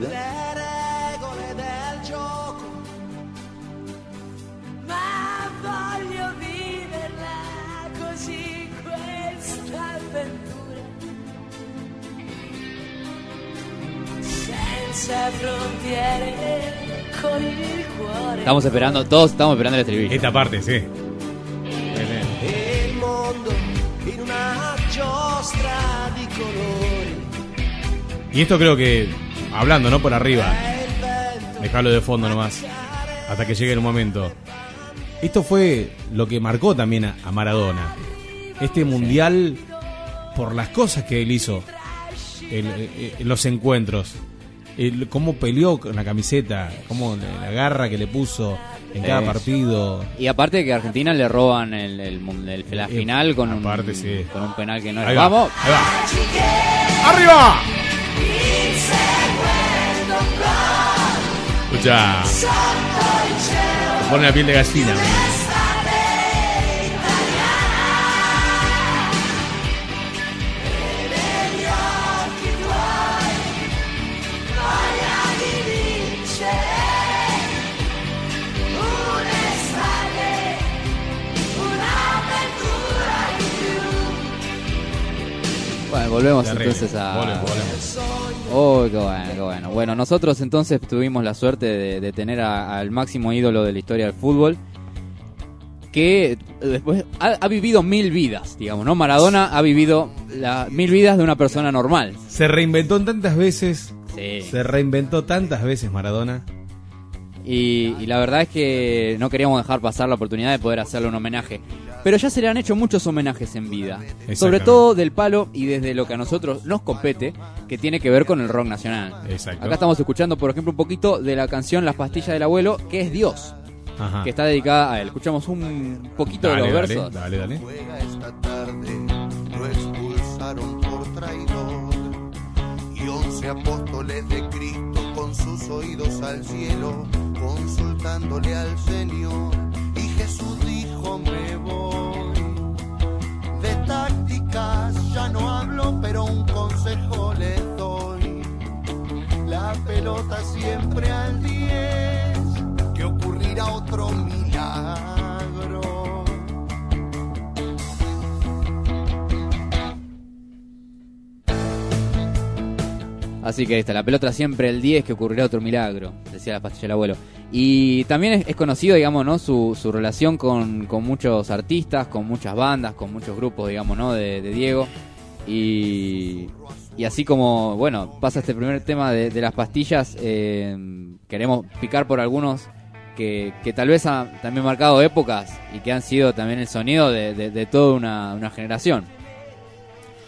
Estamos esperando, todos estamos esperando el estribillo. Esta parte, sí. E il mondo in una giostra di colori. Y esto creo que, hablando, ¿no? Por arriba. Dejarlo de fondo nomás. Hasta que llegue el momento. Esto fue lo que marcó también a, Maradona. Este mundial, por las cosas que él hizo el- eh, en los encuentros. El- cómo peleó con la camiseta, cómo la, garra que le puso en cada partido. Y aparte que a Argentina le roban el, el el- la Eh, final con un, sí. con un penal que no es. va, Vamos. ahí va. ¡Arriba! Escucha. Se pone la piel de gallina. Volvemos Terrible. entonces a. Oh, qué bueno, qué bueno. Bueno, nosotros entonces tuvimos la suerte de, de tener al máximo ídolo de la historia del fútbol. Que después ha, ha vivido mil vidas, digamos, ¿no? Maradona ha vivido la, mil vidas de una persona normal. Se reinventó tantas veces. Sí. Se reinventó tantas veces Maradona. Y, y la verdad es que no queríamos dejar pasar la oportunidad de poder hacerle un homenaje. Pero ya se le han hecho muchos homenajes en vida. Sobre todo del palo y desde lo que a nosotros nos compete, que tiene que ver con el rock nacional. Exacto. Acá estamos escuchando, por ejemplo, un poquito de la canción Las pastillas del abuelo, que es Dios, Ajá. que está dedicada a él. Escuchamos un poquito Dale, de los dale, versos. dale, dale. Juega esta tarde, lo expulsaron por traidor. Y once apóstoles de Cristo sus oídos al cielo, consultándole al Señor. Y Jesús dijo, me voy. De tácticas ya no hablo, pero un consejo les doy. La pelota siempre al 10, Así que ahí está, la pelota siempre el 10, que ocurrirá otro milagro, decía la pastilla del abuelo. Y también es, es conocido, digamos, ¿no? Su, su relación con, con muchos artistas, con muchas bandas, con muchos grupos, digamos, ¿no? De, de Diego. Y, y así como, bueno, pasa este primer tema de, de las pastillas, eh, queremos picar por algunos que, que tal vez han también marcado épocas y que han sido también el sonido de, de- de toda una, una generación.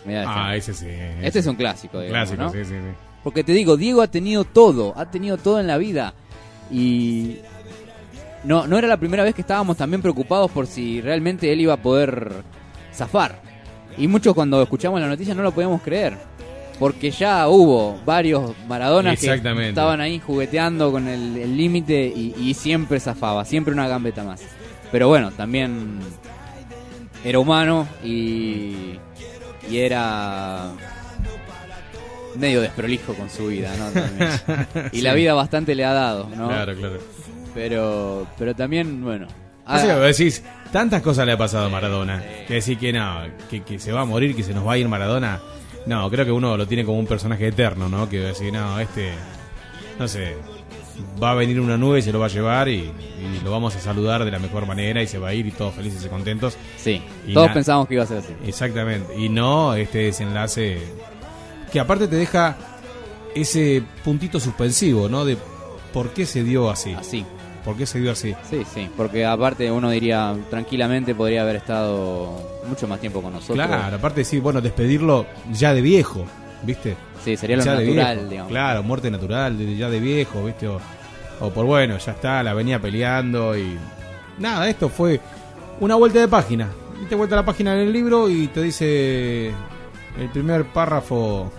Mirá este. Ah, ese sí. Este es un clásico, digamos, Clásico, ¿no? sí, sí, sí. Porque te digo, Diego ha tenido todo, ha tenido todo en la vida. Y no, no era la primera vez que estábamos también preocupados por si realmente él iba a poder zafar. Y muchos cuando escuchamos la noticia no lo podíamos creer. Porque ya hubo varios Maradonas que estaban ahí jugueteando con el el límite y, y siempre zafaba, siempre una gambeta más. Pero bueno, también era humano y, y era medio desprolijo con su vida, ¿no? También. <laughs> Y Sí. la vida bastante le ha dado, ¿no? Claro, claro. Pero, pero también, bueno. Ah, vos decís, tantas cosas le ha pasado a Maradona. Que decir que no, que, que se va a morir, que se nos va a ir Maradona. No, creo que uno lo tiene como un personaje eterno, ¿no? Que decir, no, este, no sé, va a venir una nube y se lo va a llevar y, y lo vamos a saludar de la mejor manera y se va a ir y todos felices y contentos. Sí, Y todos pensábamos que iba a ser así. Exactamente. Y no este desenlace que aparte te deja ese puntito suspensivo, ¿no? De por qué se dio así. Así. ¿Por qué se dio así? Sí, sí, porque aparte uno diría, tranquilamente podría haber estado mucho más tiempo con nosotros. Claro, aparte sí, bueno, despedirlo ya de viejo, ¿viste? Sí, sería lo Ya natural, digamos. Claro, muerte natural, ya de viejo, ¿viste? O, o por bueno, ya está, la venía peleando y. Nada, esto fue una vuelta de página. Diste vuelta a la página del libro y te dice el primer párrafo: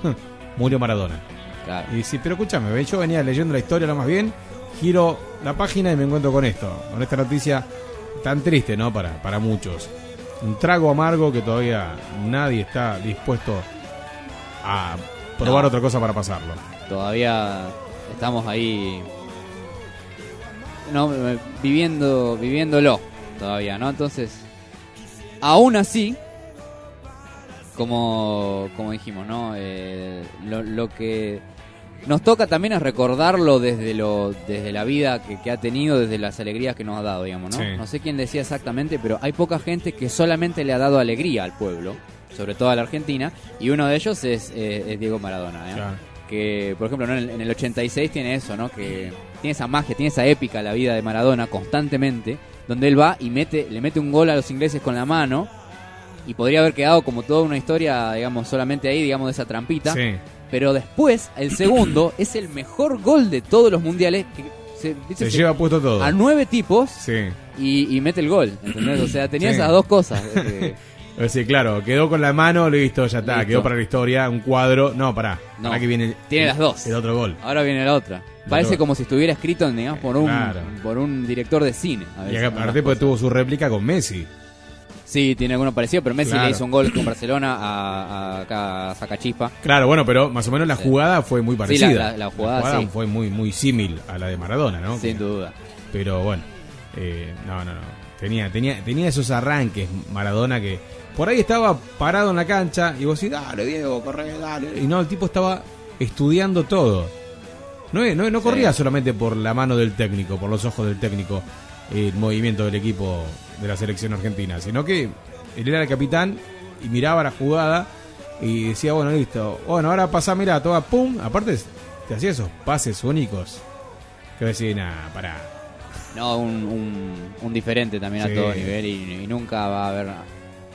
murió Maradona. Claro. Y sí, pero escúchame, yo venía leyendo la historia lo más bien, giro la página y me encuentro con esto, con esta noticia tan triste, ¿no? Para, para muchos. Un trago amargo que todavía nadie está dispuesto a probar No. otra cosa para pasarlo. Todavía estamos ahí no eh, viviendo viviéndolo todavía, ¿no? Entonces, aún así como como dijimos, ¿no? Eh, lo, lo que nos toca también es recordarlo desde lo desde la vida que, que ha tenido, desde las alegrías que nos ha dado, digamos, ¿no? Sí. No sé quién decía exactamente, pero hay poca gente que solamente le ha dado alegría al pueblo, sobre todo a la Argentina, y uno de ellos es, eh, es Diego Maradona, ¿eh? Claro. que por ejemplo ¿no? en, el, en el 86 tiene eso, ¿no? Que tiene esa magia, tiene esa épica la vida de Maradona constantemente, donde él va y mete, le mete un gol a los ingleses con la mano y podría haber quedado como toda una historia, digamos, solamente ahí, digamos, de esa trampita. Sí. Pero después, el segundo <clears throat> es el mejor gol de todos los mundiales. Que se. Se lleva puesto todo. A nueve tipos Sí. y, y mete el gol, ¿entendés? O sea, tenía Sí. esas dos cosas. <laughs> eh, decir, claro, quedó con la mano, listo, ya está, Listo. quedó para la historia, un cuadro. No, pará. No, pará que viene el- tiene las dos. El otro gol. Ahora viene la otra. Parece otro. como si estuviera escrito, digamos, por un, Claro. por un director de cine. a Y veces, ¿no? aparte, porque tuvo su réplica con Messi. Sí, tiene alguno parecido, pero Messi Claro. le hizo un gol con Barcelona a, a, acá a Sacachispa. Claro, bueno, pero más o menos la jugada fue muy Sí, la- parecida. la- la jugada, sí. fue muy muy símil a la de Maradona, ¿no? Sin duda. Pero bueno, eh, no, no, no. Tenía, tenía, tenía esos arranques Maradona que por ahí estaba parado en la cancha y vos decís, dale Diego, corre, dale. Y no, el tipo estaba estudiando todo. No, no, no corría solamente por la mano del técnico, por los ojos del técnico, el movimiento del equipo de la selección argentina, sino que él era el capitán y miraba la jugada y decía, bueno, listo, bueno, ahora pasa, mira, toda pum, aparte te hacía esos pases únicos que decís, nah, pará. No, un, un, un diferente también Sí. a todo nivel y, y nunca va a haber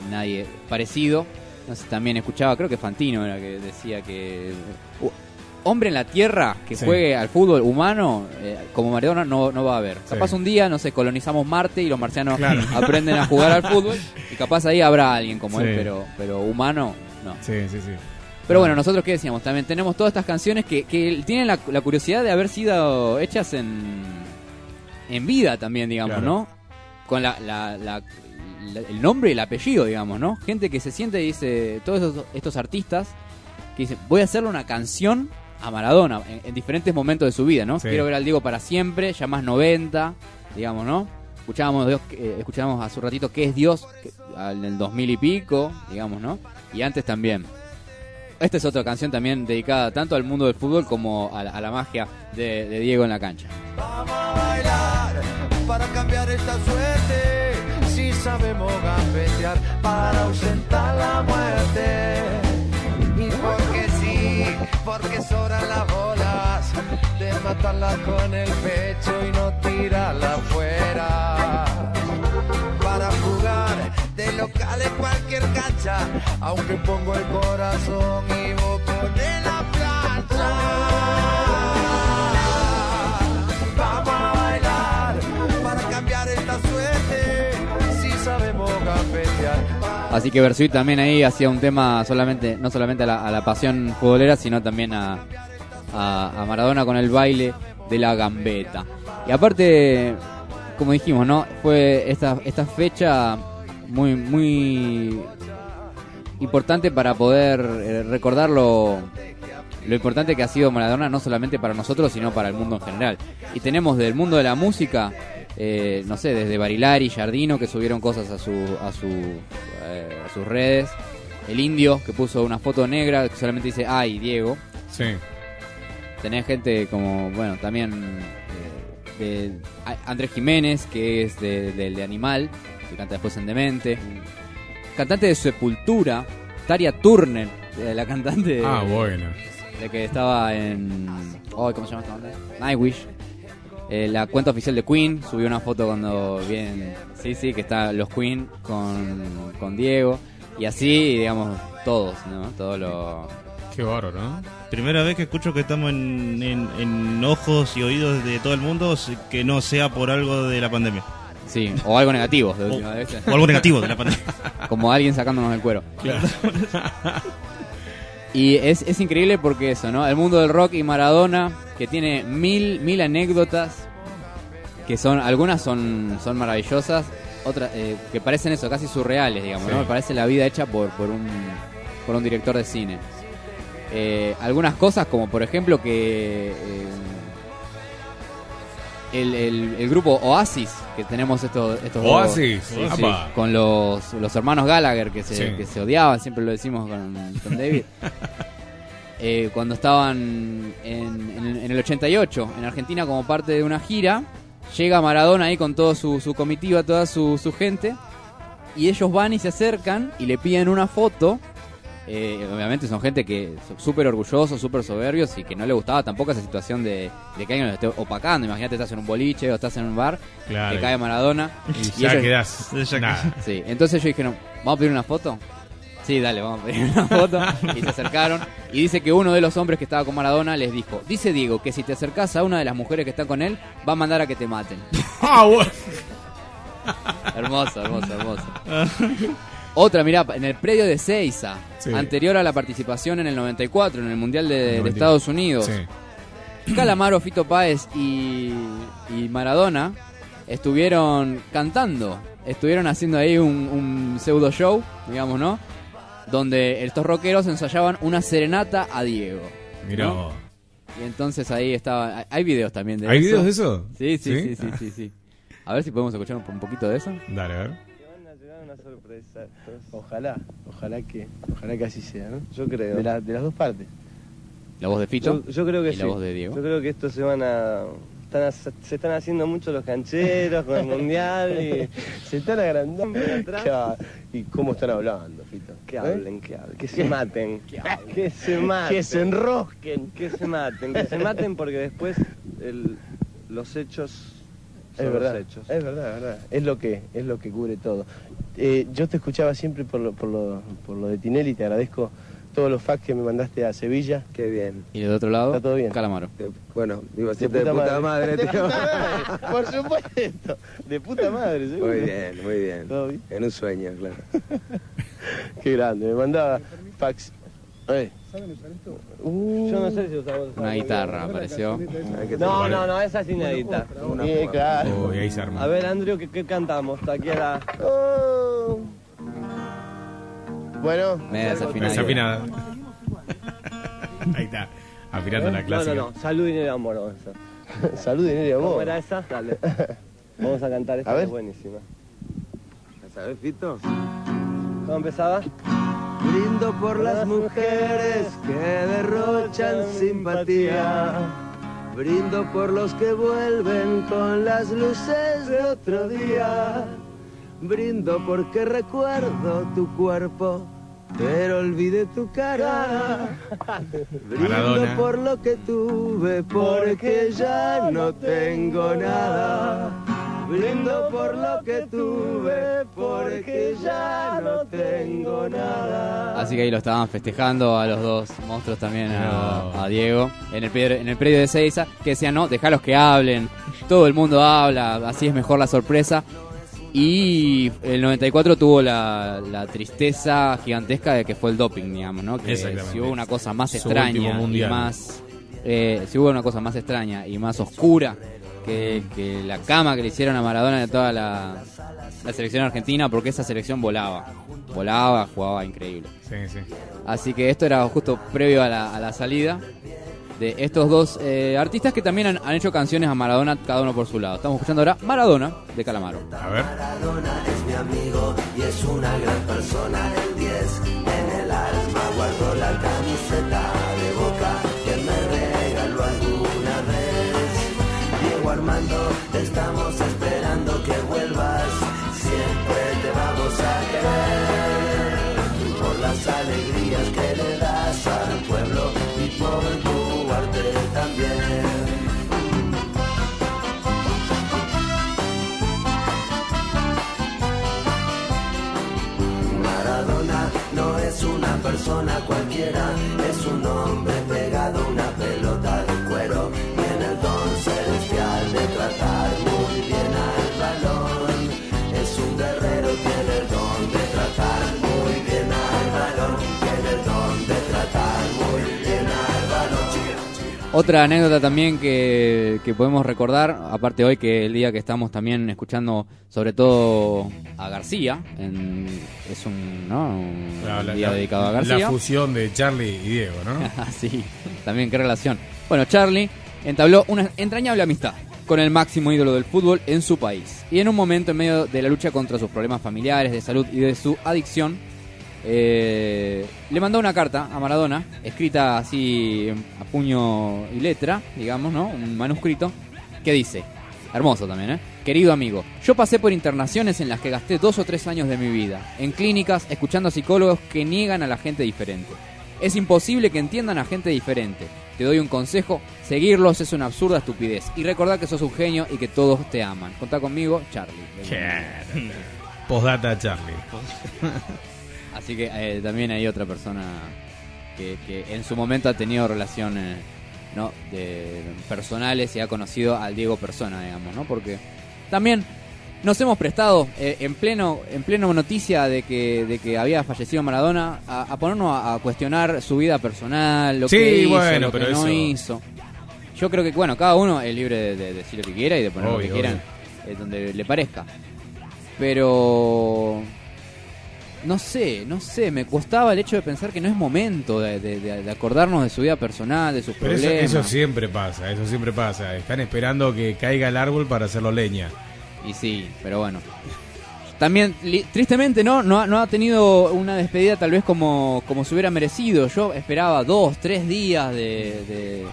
nadie parecido. No sé, también escuchaba, creo que Fantino era que decía que uh, hombre en la tierra que Sí. juegue al fútbol humano eh, como Maradona no, no va a haber. Sí. Capaz un día, no sé, colonizamos Marte y los marcianos Claro. <laughs> aprenden a jugar al fútbol y capaz ahí habrá alguien como Sí. él, pero, pero humano no. Sí, sí, sí. Pero bueno, nosotros qué decíamos, también tenemos todas estas canciones que, que tienen la, la curiosidad de haber sido hechas en, en vida también, digamos, Claro. ¿no? Con la, la- la- la- el nombre y el apellido, digamos, ¿no? Gente que se siente y dice, todos estos, estos artistas que dicen, voy a hacerle una canción a Maradona en, en diferentes momentos de su vida, ¿no? Sí. Quiero ver al Diego para siempre, ya más 90, digamos, ¿no? Escuchábamos, Dios, eh, escuchábamos hace un ratito qué es Dios, que- en el 2000 y pico, digamos, ¿no? Y antes también. esta es otra canción también dedicada tanto al mundo del fútbol como a la, a la magia de, de Diego en la cancha. para cambiar esta suerte. Si sabemos gambetear para ausentar la muerte. Y porque sí, porque sobran las bolas de matarlas con el pecho y no tirarlas fuera. Para jugar de local en cualquier cancha, aunque pongo el corazón y vos pones la plancha. Así que Bersuit también ahí hacía un tema solamente, no solamente a la, pasión futbolera, sino también a, a- Maradona con el baile de la gambeta. Y aparte, como dijimos, ¿no? Fue esta, esta fecha muy, muy importante para poder eh, recordar lo, lo importante que ha sido Maradona, no solamente para nosotros, sino para el mundo en general. Y tenemos del mundo de la música, eh, no sé, desde Barilari, Jardino, que subieron cosas a, su, a, su, eh, a sus redes. El indio, que puso una foto negra que solamente dice, ay, Diego. Sí. Tenés gente como, bueno, también eh, de Andrés Jiménez, que es de, de- de Animal, que canta después en Demente. Cantante de Sepultura, Taria Turner, eh, la cantante de, Ah, bueno. de que estaba en... ay, ¿Cómo se llama esta banda? Nightwish. Eh, la cuenta oficial de Queen subió una foto cuando vienen... Sí, sí, que está los Queen con, con Diego. Y así, digamos, todos, ¿no? Todo lo... Qué bárbaro, ¿no? Primera vez que escucho que estamos en, en- en ojos y oídos de todo el mundo, que no sea por algo de la pandemia. Sí, o algo negativo. de O- última vez. o algo negativo de la pandemia. <laughs> Como alguien sacándonos el cuero. Y es, es increíble porque eso, ¿no? El mundo del rock y Maradona, que tiene mil, mil anécdotas, que son, algunas son, son maravillosas, otras eh, que parecen eso, casi surreales, digamos, Sí. ¿no? Parece la vida hecha por, por, un, por un director de cine. Eh, algunas cosas, como por ejemplo que eh, el, el- el grupo Oasis, que tenemos estos, estos Oasis, sí, con los, los hermanos Gallagher que se, Sí. que se odiaban, siempre lo decimos con, con David. <laughs> Eh, cuando estaban en, en- en el 88 en Argentina como parte de una gira, llega Maradona ahí con toda su, su comitiva, toda su, su gente, y ellos van y se acercan y le piden una foto. Eh, obviamente son gente que son súper orgullosos, súper soberbios y que no le gustaba tampoco esa situación de, de que alguien los esté opacando. Imagínate, estás en un boliche o estás en un bar, Claro. te cae Maradona Y ya quedás nada. Sí, entonces ellos dijeron, ¿vamos a pedir una foto? Sí, dale, vamos a pedir una foto. y se acercaron. Y dice que uno de los hombres que estaba con Maradona les dijo, dice Diego que si te acercás a una de las mujeres que está con él, va a mandar a que te maten. Ah, hermoso, hermoso, hermoso. <laughs> Otra, mirá, en el predio de Seiza, Sí. anterior a la participación en el 94, en el Mundial de, de 94. Estados Unidos. Sí. Calamaro, Fito Páez y, y Maradona estuvieron cantando, estuvieron haciendo ahí un, un pseudo show, digamos, ¿no? Donde estos rockeros ensayaban una serenata a Diego. Mirá. Y entonces ahí estaba. hay- Hay videos también de ¿Hay eso. videos de eso? Sí, sí, ¿Sí? sí, sí, sí, sí. A ver si podemos escuchar un, un poquito de eso. Dale, a ver. Sorpresa. Ojalá, ojalá que, ojalá que así sea, ¿no? Yo creo. De, la- de las dos partes. La voz de Fito Yo, yo creo que y sí. la voz de Diego. Yo creo que esto se van a. están a- se están haciendo mucho los cancheros con el mundial y <laughs> se están agrandando atrás. Claro. ¿Y cómo están hablando, Fito? Que ¿Eh? hablen, que hablen, que se maten, <laughs> que se maten, Que se enrosquen. que se maten, que se maten porque después el- los hechos son Es verdad, los hechos. es verdad, es verdad. Es lo que, es lo que cubre todo. Eh, yo te escuchaba siempre por lo, por, lo, por lo de Tinelli, te agradezco todos los facts que me mandaste a Sevilla. Qué bien. Y del otro lado, Está todo bien. Calamaro. Bueno, digo De siempre de puta, madre, <laughs> De tío. puta madre, por supuesto. De puta madre, seguro. Muy bien, muy bien. ¿Todo bien? En un sueño, claro. <laughs> Qué grande, me mandaba fax. Eh. Uh, Yo no sé si usamos Una guitarra apareció. No, no, no, esa sí necesita. Sí, claro. Uy, ahí se arma. A ver, Andrew, ¿qué, qué cantamos? Aquí a la... Oh. Bueno, Media desafinada. Desafinada. <laughs> Ahí está. Afinando la No, clásica. no, no, salud, dinero y amor. vamos a hacer. <laughs> salud, dinero y ¿Cómo amor. era esa? Dale. <laughs> Vamos a cantar esta, A que ver. es buenísima. ¿La sabes, Fito? ¿Cómo empezaba? Brindo por las mujeres que derrochan simpatía. Brindo por los que vuelven con las luces de otro día. Brindo porque recuerdo tu cuerpo, pero olvidé tu cara. <laughs> Brindo Maradona. por lo que tuve, porque ya no tengo nada. Brindo por lo que tuve, porque ya no tengo nada. Así que ahí lo estaban festejando a los dos monstruos también, a, a Diego, en el, predio, en el predio de Seiza, que decían, no, dejalos que hablen, todo el mundo habla, así es mejor la sorpresa. Y el 94 tuvo la, la tristeza gigantesca de que fue el doping, digamos, ¿no? Que si hubo una cosa más Su extraña último y mundial. más... eh, si hubo una cosa más extraña y más oscura que, que la cama que le hicieron a Maradona de toda la, la selección argentina, porque esa selección volaba. Volaba, jugaba increíble. Sí, sí. Así que esto era justo previo a la, a la salida de estos dos eh, artistas que también han, han hecho canciones a Maradona, cada uno por su lado. Estamos escuchando ahora Maradona de Calamaro. A ver. Maradona es mi amigo y es una gran persona. El 10 en el alma guardo la camiseta de boca te estamos esperando que vuelvas. Siempre te vamos a querer por las alegrías Otra anécdota también que, que podemos recordar, aparte hoy que el día que estamos también escuchando sobre todo a García, en- es un, ¿no? un La, la- día la- dedicado a la García. fusión de Charlie y Diego, ¿no? <laughs> sí, también qué relación. Bueno, Charlie entabló una entrañable amistad con el máximo ídolo del fútbol en su país. Y en un momento en medio de la lucha contra sus problemas familiares, de salud y de su adicción, eh, le mandó una carta a Maradona, escrita así a puño y letra, digamos, ¿no? Un manuscrito, que dice, hermoso también, ¿eh? Querido amigo, yo pasé por internaciones en las que gasté dos o tres años de mi vida, en clínicas, escuchando a psicólogos que niegan a la gente diferente. Es imposible que entiendan a gente diferente. Te doy un consejo, seguirlos es una absurda estupidez. Y recordar que sos un genio y que todos te aman. Contá conmigo, Charlie. Postdata Charlie. <laughs> Así que eh, también hay otra persona que, que en su momento ha tenido relaciones ¿no? de personales y ha conocido al Diego persona, digamos, ¿no? Porque también nos hemos prestado eh, en pleno en pleno noticia de que de que había fallecido Maradona a, a ponernos a, a cuestionar su vida personal, lo Sí, que hizo, bueno, lo pero que no eso- hizo. Yo creo que bueno, cada uno es libre de, de decir lo que quiera y de poner lo que quieran eh, donde le parezca. Pero no sé, no sé, me costaba el hecho de pensar que no es momento de, de- de- de acordarnos de su vida personal, de sus Pero eso, problemas. eso siempre pasa, eso siempre pasa. Están esperando que caiga el árbol para hacerlo leña. Y sí, pero bueno. También, li- tristemente, ¿no? No ha, no ha tenido una despedida tal vez como, como se hubiera merecido. Yo esperaba dos, tres días de, de,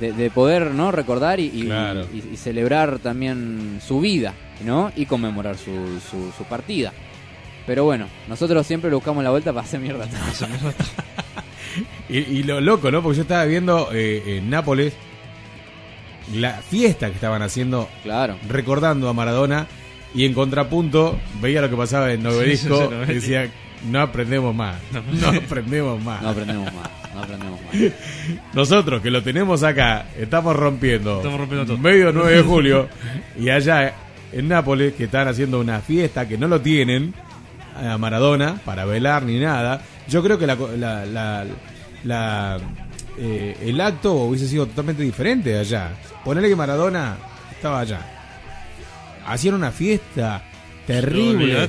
de- de poder, ¿no? Recordar y, y- Claro. y- y celebrar también su vida, ¿no? Y conmemorar su, su, su partida. Pero bueno, nosotros siempre buscamos la vuelta para hacer mierda. Y, y lo loco, ¿no? Porque yo estaba viendo eh, en Nápoles la fiesta que estaban haciendo, claro. recordando a Maradona, y en contrapunto veía lo que pasaba en Novelisco sí, decía, <laughs> no aprendemos más, no, aprendemos más. No aprendemos más, no aprendemos más. Nosotros que lo tenemos acá, estamos rompiendo, Estamos rompiendo todo. medio 9 de <laughs> julio, y allá en Nápoles que están haciendo una fiesta que no lo tienen a Maradona para velar ni nada. Yo creo que la, la- la- la, eh, el acto hubiese sido totalmente diferente allá. Ponerle que Maradona estaba allá. Hacían una fiesta terrible.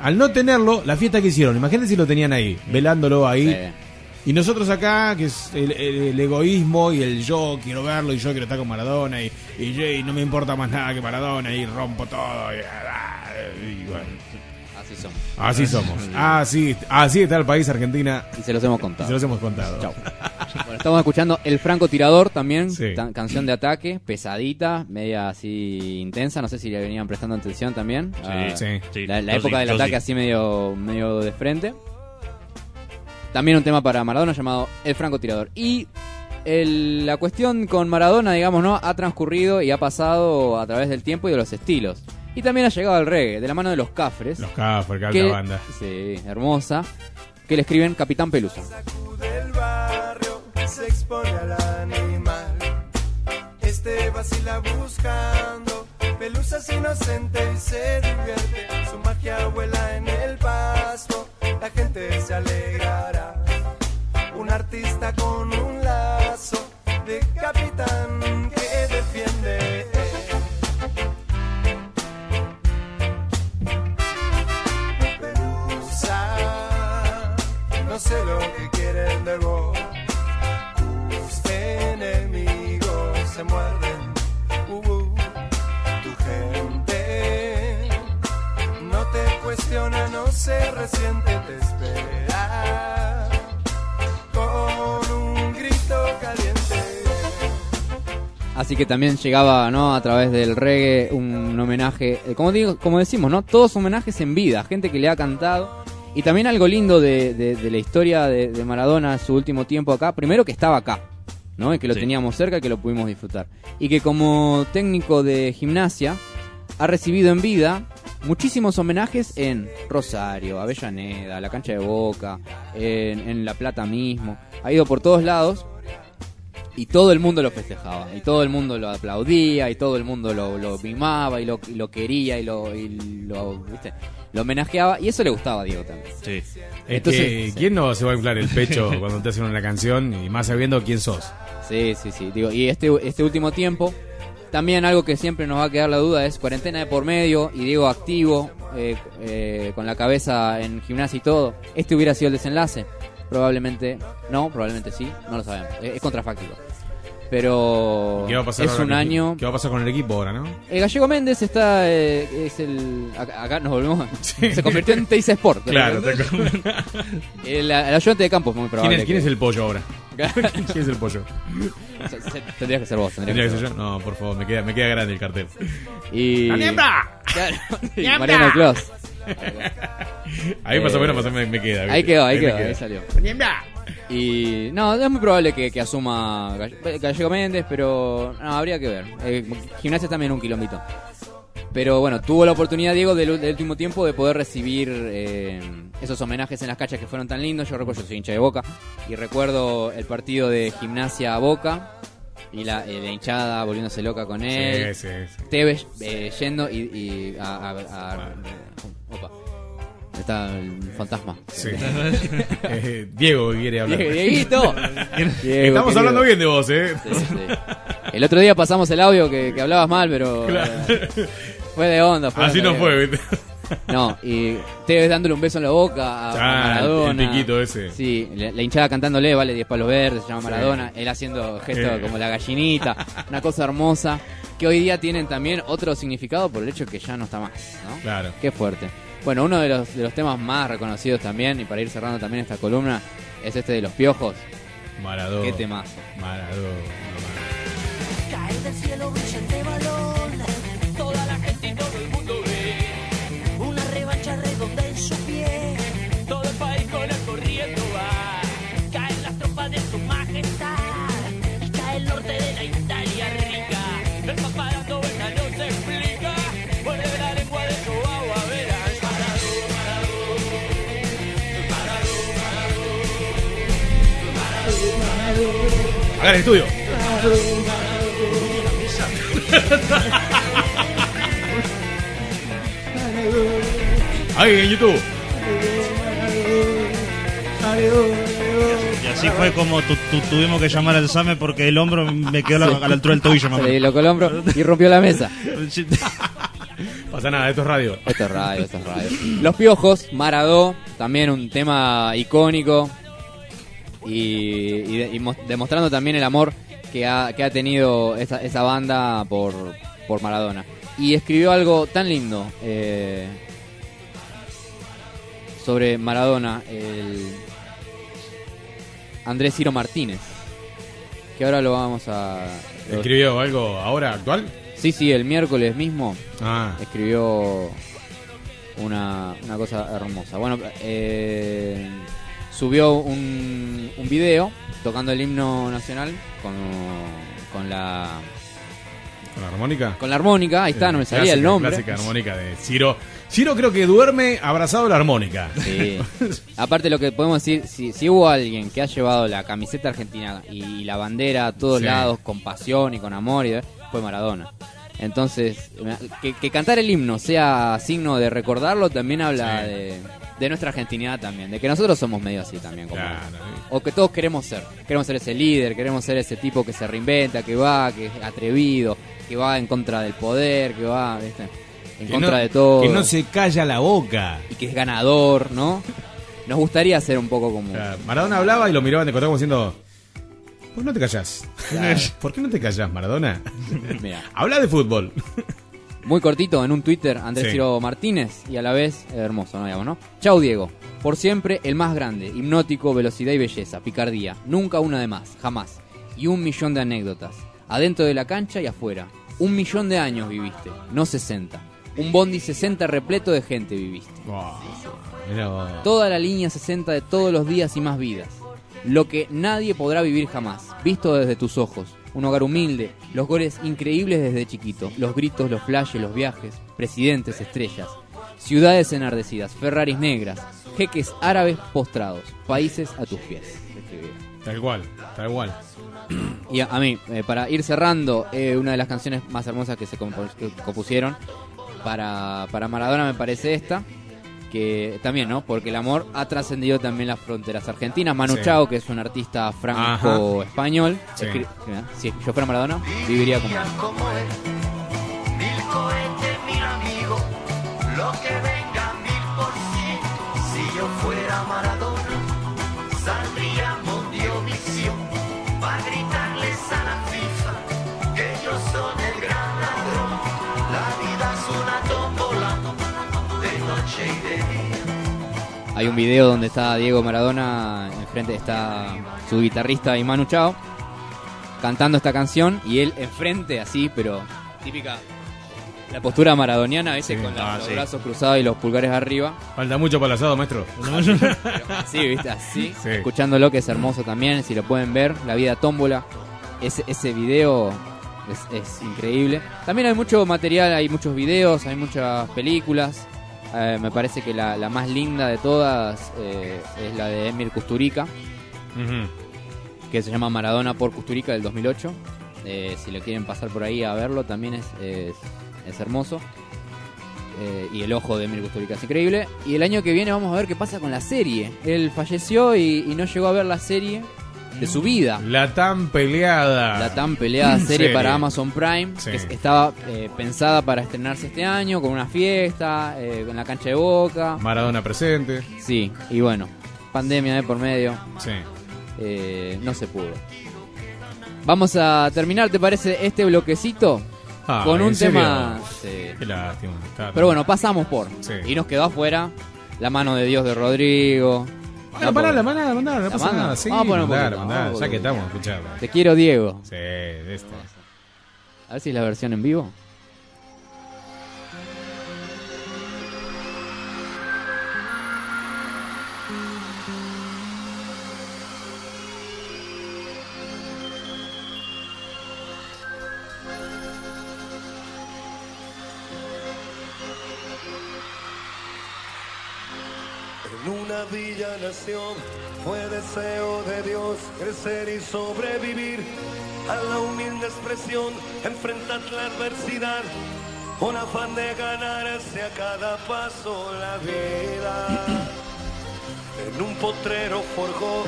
Al no tenerlo, la fiesta que hicieron, imagínate si lo tenían ahí, velándolo ahí. Sí. Y nosotros acá, que es el, el- el egoísmo y el yo quiero verlo y yo quiero estar con Maradona y, y, yo- y no me importa más nada que Maradona y rompo todo. Y, y bueno. Así somos. Así somos. Así, así está el país Argentina. Y se los hemos contado. Se los hemos contado. Chau. Bueno, estamos escuchando El Francotirador también, Sí. tan- canción de ataque, pesadita, media así intensa, no sé si le venían prestando atención también. Ah, sí, sí. La, la Yo época sí, del ataque sí. así medio, medio de frente. También un tema para Maradona llamado El Francotirador. Y el- la cuestión con Maradona, digamos, ¿no? Ha transcurrido y ha pasado a través del tiempo y de los estilos. Y también ha llegado al reggae, de la mano de los Cafres. Los Cafres, que alta que- banda. Sí, hermosa. Que le escriben Capitán Pelusa. del barrio se expone al animal. Este vacila buscando pelusas inocente y se divierte. Su magia vuela en el pasto, la gente se alegrará. Un artista con un lazo de no sé lo que quieren de vos. Tus enemigos se muerden. Uh, uh. Tu gente no te cuestiona, no se resiente, te espera con un grito caliente. Así que también llegaba, ¿no? A través del reggae un homenaje, como digo, como decimos, ¿no? Todos homenajes en vida, gente que le ha cantado. Y también algo lindo de, de- de la historia de, de Maradona su último tiempo acá, primero que estaba acá, ¿no? Y que lo Sí. teníamos cerca y que lo pudimos disfrutar. Y que como técnico de gimnasia ha recibido en vida muchísimos homenajes en Rosario, Avellaneda, la cancha de Boca, en, en La Plata mismo. Ha ido por todos lados y todo el mundo lo festejaba, y todo el mundo lo aplaudía, y todo el mundo lo, lo mimaba, y lo, y lo quería, y lo, y lo, ¿viste? Lo homenajeaba, y eso le gustaba a Diego también. Sí. Es Entonces- que, ¿quién no se va a inflar el pecho <laughs> cuando te hacen una canción y más sabiendo quién sos? Sí, sí, sí. Digo, y este, este último tiempo, también algo que siempre nos va a quedar la duda es cuarentena de por medio y Diego activo, eh, eh, con la cabeza en gimnasia y todo. ¿Este hubiera sido el desenlace? Probablemente no, probablemente sí, no lo sabemos. Es, es contrafáctico. Pero ¿Qué va a pasar es un año. ¿Qué va a pasar con el equipo ahora, no? El Gallego Méndez está. eh, es el. Acá, acá nos volvemos. Se convirtió en Teis Sport. Claro, el, <laughs> el ayudante de campo es muy ¿Quién probable. es, quién es el pollo ahora? <laughs> ¿Quién es el pollo? Se- se- Tendrías que ser vos. ¿Tendría que ser yo? No, por favor, me queda, me queda grande el cartel. Y... ¡La! Claro, <laughs> y. Mariano Clos. Ahí más o Eh, menos, más o menos me queda. Ahí quedó, ahí me quedó, queda. ahí salió. Y no, es muy probable que, que asuma Gall- Gallego Méndez, pero no, habría que ver. Eh, gimnasia también un quilombito. Pero bueno, tuvo la oportunidad, Diego, del, del último tiempo de poder recibir eh, esos homenajes en las canchas que fueron tan lindos. Yo recuerdo, yo soy hincha de Boca, y recuerdo el partido de gimnasia a Boca, y la, eh, la hinchada volviéndose loca con él. Sí, sí, sí. Tevez eh, yendo y, y a, a- a- Opa. Está el fantasma. Sí. <laughs> Eh, Diego quiere hablar. Die- Dieguito. Diego, Estamos querido. hablando bien de vos, ¿eh? Sí, sí. El otro día pasamos el audio que, que hablabas mal, pero Claro. eh, fue de onda. Fue Así no fue, Diego. ¿viste? No, y Tevez dándole un beso en la boca a, Ah, Maradona. el piquito ese. Sí, la, la hinchada cantándole, vale, 10 palos verdes, se llama Sí. Maradona. Él haciendo gestos Eh. como la gallinita. Una cosa hermosa. Que hoy día tienen también otro significado por el hecho que ya no está más, ¿no? Claro. Qué fuerte. Bueno, uno de los, de los temas más reconocidos también, y para ir cerrando también esta columna, es este de los piojos. Maradona. Qué temazo. Maradona. Cae del cielo brillante balón, Acá en el estudio. Ahí en YouTube. Y así fue como tu- tu- tuvimos que llamar al SAME porque el hombro me quedó la, a la altura del tobillo. Se le dislocó el hombro y rompió la mesa. <laughs> Pasa nada, esto es radio. Esto es radio, esto es radio. Los Piojos, Maradó, también un tema icónico. Y, y de- y mos- demostrando también el amor que ha, que ha tenido esa, esa banda por, por Maradona. Y escribió algo tan lindo. eh, sobre Maradona, el Andrés Ciro Martínez, que ahora lo vamos a... lo- ¿Escribió algo ahora actual? Sí, sí, el miércoles mismo Ah. escribió una, una cosa hermosa. Bueno, eh, subió un, un video tocando el himno nacional con, con la ¿Con la armónica? con la armónica. Ahí está, no me salía Clásica, el nombre. Clásica armónica de Ciro. Ciro creo que duerme abrazado a la armónica. Sí. <laughs> Aparte lo que podemos decir, si, si hubo alguien que ha llevado la camiseta argentina y la bandera a todos Sí. lados con pasión y con amor, y, fue Maradona. Entonces, que, que cantar el himno sea signo de recordarlo también habla Sí. de, de nuestra argentinidad también, de que nosotros somos medio así también. Como, O que todos queremos ser. Queremos ser ese líder, queremos ser ese tipo que se reinventa, que va, que es atrevido, que va en contra del poder, que va, ¿viste? En Que contra no- de todo. Que no se calla la boca. Y que es ganador, ¿no? Nos gustaría ser un poco como... Maradona hablaba y lo miraban de costado como diciendo... <laughs> ¿Por qué no te callas? Claro. ¿Por qué no te callas, Maradona? <laughs> Mira. Habla de fútbol. Muy cortito en un Twitter, Andrés Sí. Ciro Martínez, y a la vez hermoso, ¿no? Digamos, ¿no? Chau Diego, por siempre el más grande, hipnótico, velocidad y belleza, picardía, nunca una de más, jamás. Y un millón de anécdotas, adentro de la cancha y afuera. Un millón de años viviste, no 60. Un bondi 60 repleto de gente viviste. Vos. Toda la línea 60 de todos los días y más vidas. Lo que nadie podrá vivir jamás, visto desde tus ojos. Un hogar humilde, los goles increíbles desde chiquito, los gritos, los flashes, los viajes, presidentes, estrellas, ciudades enardecidas, Ferraris negras, jeques árabes postrados, países a tus pies. Tal cual, tal cual. <clears throat> Y a, a mí, eh, para ir cerrando, eh, una de las canciones más hermosas que se compusieron para, para Maradona me parece esta, que también, ¿no? Porque el amor ha trascendido también las fronteras argentinas. Manu Sí. Chao, que es un artista franco-español, Sí. escri- si yo fuera Maradona, viviría como... como él. Mil cohetes, mil amigos, lo que venga mil por ciento. Si yo fuera Maradona, Hay un video donde está Diego Maradona, enfrente está su guitarrista y Manu Chao, cantando esta canción y él enfrente así, pero típica la postura maradoniana, a veces con la- Ah, los sí. brazos cruzados y los pulgares arriba. Falta mucho para el asado, maestro. <laughs> Sí, viste, así, Sí. escuchándolo que es hermoso también, si lo pueden ver, La vida tómbola, ese, ese video es, es increíble. También hay mucho material, hay muchos videos, hay muchas películas. Eh, me parece que la, la más linda de todas eh, es la de Emir Kusturica, Ujú. que se llama Maradona por Kusturica del 2008. Eh, si lo quieren pasar por ahí a verlo, también es, es, es hermoso. Y el ojo de Emir Kusturica es increíble. Y el año que viene vamos a ver qué pasa con la serie. Él falleció y, y no llegó a ver la serie de su vida. La tan peleada. La tan peleada serie Serie. para Amazon Prime, Sí. que es- estaba eh, pensada para estrenarse este año, con una fiesta, eh, en la cancha de Boca. Maradona presente. Sí, y bueno, pandemia de por medio. Sí. Eh, no se pudo. Vamos a terminar, ¿te parece este bloquecito? Ah, con un tema. Sí. Qué lástima. Pero bueno, pasamos por. Sí. Y nos quedó afuera la mano de Dios de Rodrigo. Bueno, pará, la mandá, mandá, no ¿La pasa manda? nada. Sí, Vamos a poner mandá, poquito, mandá, vamos a ya que estamos escuchando. Te quiero, Diego. Sí, de esto. A ver si es la versión en vivo. Fue deseo de Dios crecer y sobrevivir a la humilde expresión, enfrentar la adversidad con afán de ganarse a cada paso la vida. <clears throat> En un potrero forjó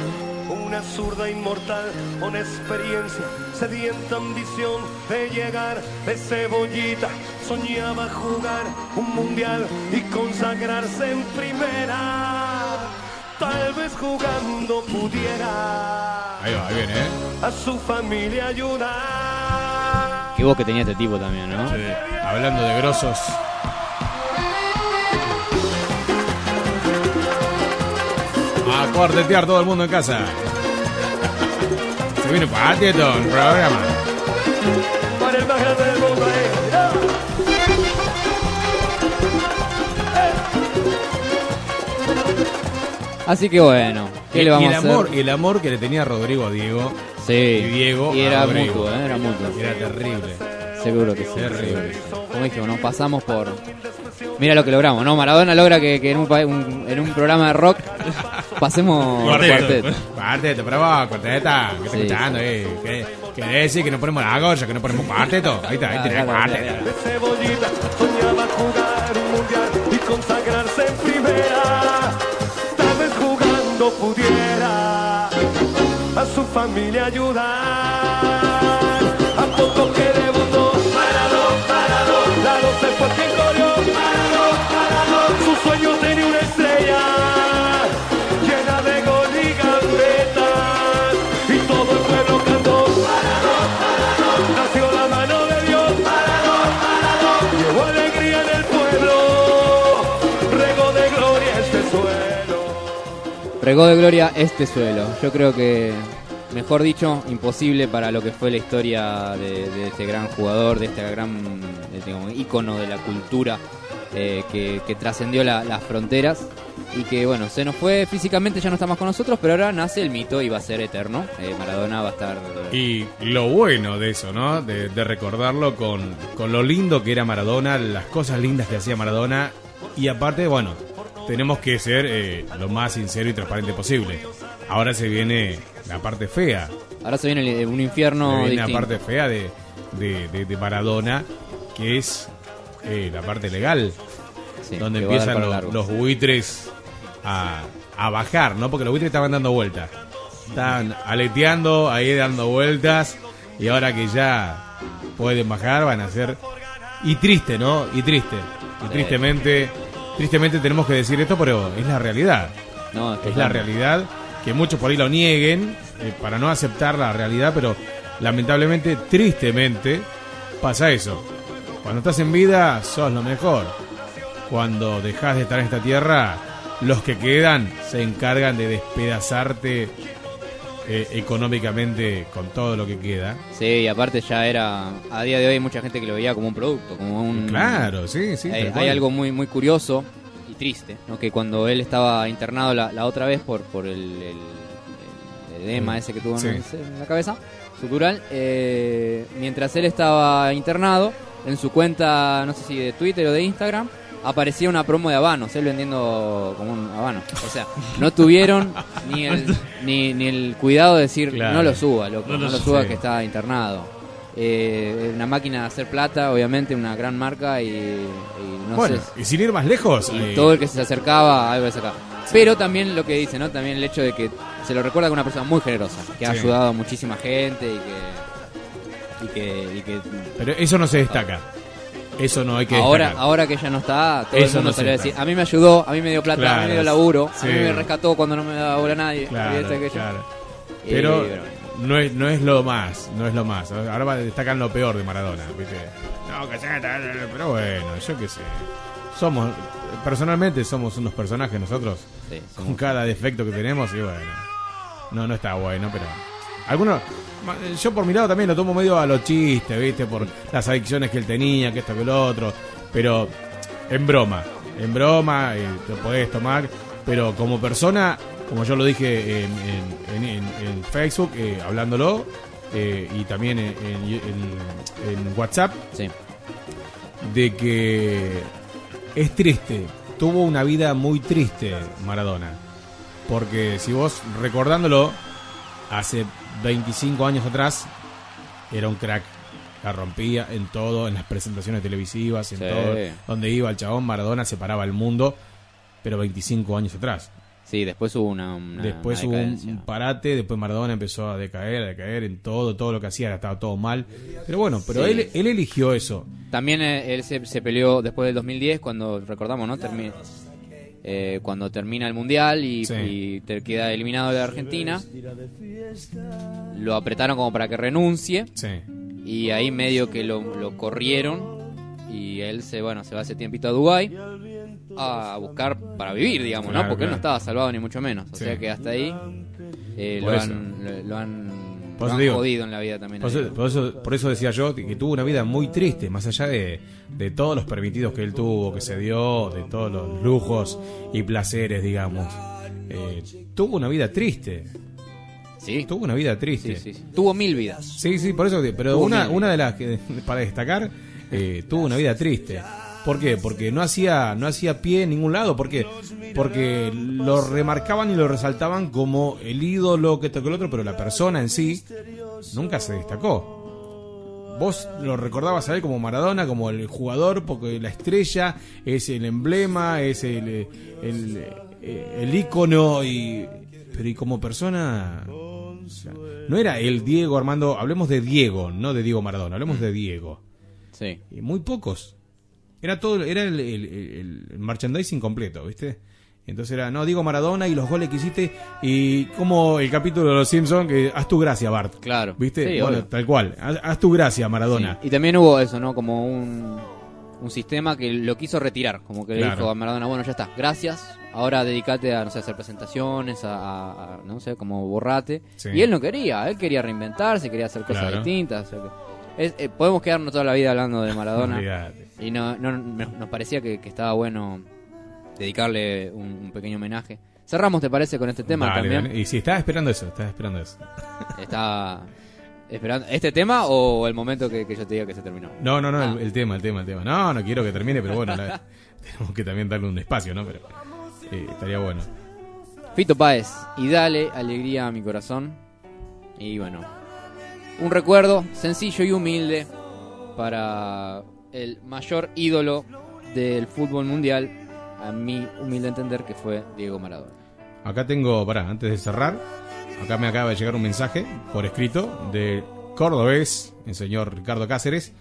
una zurda inmortal con experiencia, sedienta ambición de llegar de cebollita. Soñaba jugar un mundial y consagrarse en primera. Tal vez jugando pudiera Ahí va, ahí viene, ¿eh? a su familia ayudar. Qué voz que tenía este tipo también, ¿no? Hablando de grosos. A cuartetear todo el mundo en casa. Se viene Cuarteto, el programa. Para el Así que bueno, ¿qué Y- le vamos y el a hacer? amor, y el amor que le tenía Rodrigo a Diego. Sí. Y Diego Y a era Rodrigo. mutuo, ¿eh? Era mutuo. Era terrible. Seguro que sí. Terrible. sí. Como dijimos, nos pasamos por. Mira lo que logramos, ¿no? Maradona logra que, que en, un, pa- un- en un programa de rock pasemos <laughs> cuarteto. Cuarteto, pero vos, cuarteta, que está Sí, escuchando, eh. ¿Qué, qué decir que no ponemos la goya, que no ponemos cuarteto? Ahí está, ahí tenés Claro, claro, cuarteto. Familia ayudar. A poco que debutó, parado, parado, Lalo se fue quien corrió, parado, parado. Su sueño tenía una estrella llena de gol y gambetas y todo el pueblo cantó, parado, parado. Nació la mano de Dios, parado, parado. Llevó alegría en el pueblo, regó de gloria este suelo. Regó de gloria este suelo. Yo creo que, mejor dicho, imposible para lo que fue la historia de, este gran jugador, de este gran este como ícono de la cultura eh, que, trascendió la- las fronteras y que, bueno, se nos fue físicamente, ya no está más con nosotros, pero ahora nace el mito y va a ser eterno. Eh, Maradona va a estar... Y lo bueno de eso, ¿no? De, recordarlo con, con lo lindo que era Maradona, las cosas lindas que hacía Maradona. Y aparte, bueno, tenemos que ser eh, lo más sincero y transparente posible. Ahora se viene la parte fea. Ahora se viene un infierno viene la parte fea de, de, de- de Maradona, que es eh, la parte legal. Sí, donde empiezan los, buitres a, a bajar, ¿no? Porque los buitres estaban dando vueltas. Estaban aleteando, ahí dando vueltas. Y ahora que ya pueden bajar, van a ser. Y triste, ¿no? Y triste. Y tristemente, tristemente tenemos que decir esto, pero es la realidad. No, es la realidad. Que muchos por ahí lo nieguen eh, para no aceptar la realidad, pero lamentablemente, tristemente, pasa eso. Cuando estás en vida, sos lo mejor. Cuando dejas de estar en esta tierra, los que quedan se encargan de despedazarte eh, económicamente con todo lo que queda. Sí, y aparte ya era. A día de hoy hay mucha gente que lo veía como un producto, como un. Claro, sí, sí. Hay, hay algo muy muy curioso triste, ¿no? Que cuando él estaba internado la, la otra vez por, por el, el- el edema Mm. ese que tuvo en, Sí. en la cabeza, sutural, eh, mientras él estaba internado, en su cuenta, no sé si de Twitter o de Instagram, aparecía una promo de habanos, él vendiendo como un habano. O sea, no tuvieron ni el, <laughs> ni, ni el cuidado de decir, Claro. no lo suba, loco, No no, lo lo su- suba sí. que está internado. Eh, una máquina de hacer plata, obviamente, una gran marca y, y no bueno, sé. y sin ir más lejos. Y eh, todo el que se acercaba, algo le sacaba. Pero también lo que dice, ¿no? También el hecho de que se lo recuerda como una persona muy generosa, que ha Sí. ayudado a muchísima gente y que. Y que, y que Pero eso no se destaca. Eso no hay que ahora, destacar. ahora que ya no está, todo Eso el mundo no se salió a decir, a mí me ayudó, a mí me dio plata, a mí me dio laburo, sí. a mí me rescató cuando no me daba bola nadie. Claro, claro. Pero bueno, no es, no es lo más, no es lo más. Ahora destacan lo peor de Maradona, ¿viste? No, que sea, tal, tal, pero bueno, yo qué sé. Somos, personalmente somos unos personajes nosotros, Sí, con cada defecto que tenemos y bueno. No, no está bueno, pero... Algunos, yo por mi lado también lo tomo medio a los chistes, ¿viste? Por las adicciones que él tenía, que esto, que lo otro. Pero en broma, en broma, eh, te podés tomar. Pero como persona, como yo lo dije en, en- en- Facebook, eh, hablándolo, eh, y también en, WhatsApp, sí. de que es triste. Tuvo una vida muy triste Maradona. Porque si vos recordándolo, hace 25 años atrás, era un crack. La rompía en todo, en las presentaciones televisivas, en Sí. todo. Donde iba el chabón, Maradona se paraba el mundo, pero 25 años atrás. Sí, después hubo una. una- después una hubo un, parate, después Maradona empezó a decaer, a decaer en todo, todo lo que hacía estaba todo mal. Pero bueno, pero Sí. él, él eligió eso. También eh, él se, se peleó después del 2010, cuando recordamos, ¿no? Termi- eh, cuando termina el mundial y, Sí. y te queda eliminado de Argentina, lo apretaron como para que renuncie Sí. y ahí medio que lo, lo corrieron y él se bueno se va hace tiempito a Dubái a buscar para vivir, digamos, Claro, ¿no? Porque él no estaba salvado ni mucho menos. O Sí. sea que hasta ahí eh, lo, han, lo, lo han, Por lo eso han digo, jodido en la vida también. Por eso, por eso- por eso decía yo que tuvo una vida muy triste, más allá de, de todos los permitidos que él tuvo, que se dio, de todos los lujos y placeres, digamos. Eh, tuvo una vida triste. Sí. Tuvo una vida triste. Sí, sí. Tuvo mil vidas. Sí, sí, por eso. Pero Tuvo una, una de las que, para destacar, eh, tuvo una vida triste. ¿Por qué? Porque no hacía, no hacía pie en ningún lado. ¿Por qué? Porque lo remarcaban y lo resaltaban como el ídolo que tocó el otro, pero la persona en sí nunca se destacó. Vos lo recordabas a él como Maradona, como el jugador, porque la estrella es el emblema, es el, el, eh, el ícono, y, pero y como persona... no era el Diego Armando, hablemos de Diego, no de Diego Maradona, hablemos de Diego. Sí. Y muy pocos. Era todo, era el, el- el- el merchandising completo, ¿viste? Entonces era, no, Diego Maradona y los goles que hiciste y como el capítulo de Los Simpsons, que haz tu gracia, Bart. Claro. ¿Viste? Sí, bueno, obvio. tal cual. Haz, haz tu gracia, Maradona. Y también hubo eso, ¿no? Como un, un sistema que lo quiso retirar. Como que le dijo a Maradona, bueno, ya está, gracias. Ahora dedícate a, no sé, hacer presentaciones, a, a- a, no sé, como borrate. Sí. Y él no quería, él quería reinventarse, quería hacer cosas Claro. distintas. o sea que- es- eh, podemos quedarnos toda la vida hablando de Maradona. <laughs> Y no, no- nos parecía que, que estaba bueno dedicarle un, un pequeño homenaje. Cerramos, ¿te parece, con este tema Dale, también? dale. Y si estaba esperando eso, estaba esperando eso. <laughs> Está esperando este tema o el momento que, que yo te diga que se terminó. No, no, no, Ah. el, el tema, el tema, el tema. No, no quiero que termine, pero bueno, la- <laughs> tenemos que también darle un espacio, ¿no? Pero eh, estaría bueno. Fito Páez y dale alegría a mi corazón. Y bueno, un recuerdo sencillo y humilde para el mayor ídolo del fútbol mundial, a mi humilde entender que fue Diego Maradona. Acá tengo, pará, antes de cerrar, acá me acaba de llegar un mensaje por escrito de cordobés, el señor Ricardo Cáceres.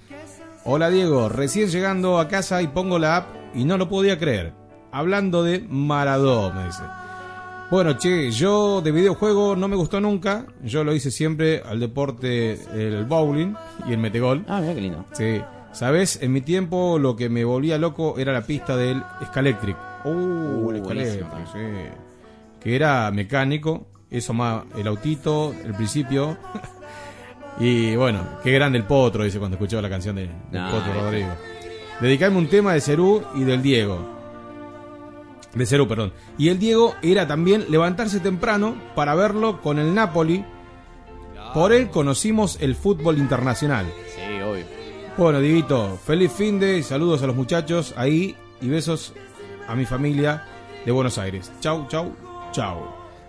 Hola Diego, recién llegando a casa y pongo la app y no lo podía creer. Hablando de Maradó, me dice. Bueno, che, yo de videojuego no me gustó nunca. Yo lo hice siempre al deporte, el bowling y el metegol. Ah, mira qué lindo. Sí. ¿Sabes? En mi tiempo lo que me volvía loco era la pista del Scalectric. Uh, el buenísimo Scalectric, sí. Que era mecánico. Eso más el autito, el principio. <laughs> y bueno, qué grande el potro, dice cuando escuchaba la canción de, del No, potro este. Rodrigo. Dedicarme un tema de Cerú y del Diego. De Cerú, perdón. Y el Diego era también levantarse temprano para verlo con el Napoli. Por él conocimos el fútbol internacional. Sí, obvio. Bueno, Dieguito, feliz fin de saludos a los muchachos ahí y besos a mi familia de Buenos Aires. Chau, chau, chau.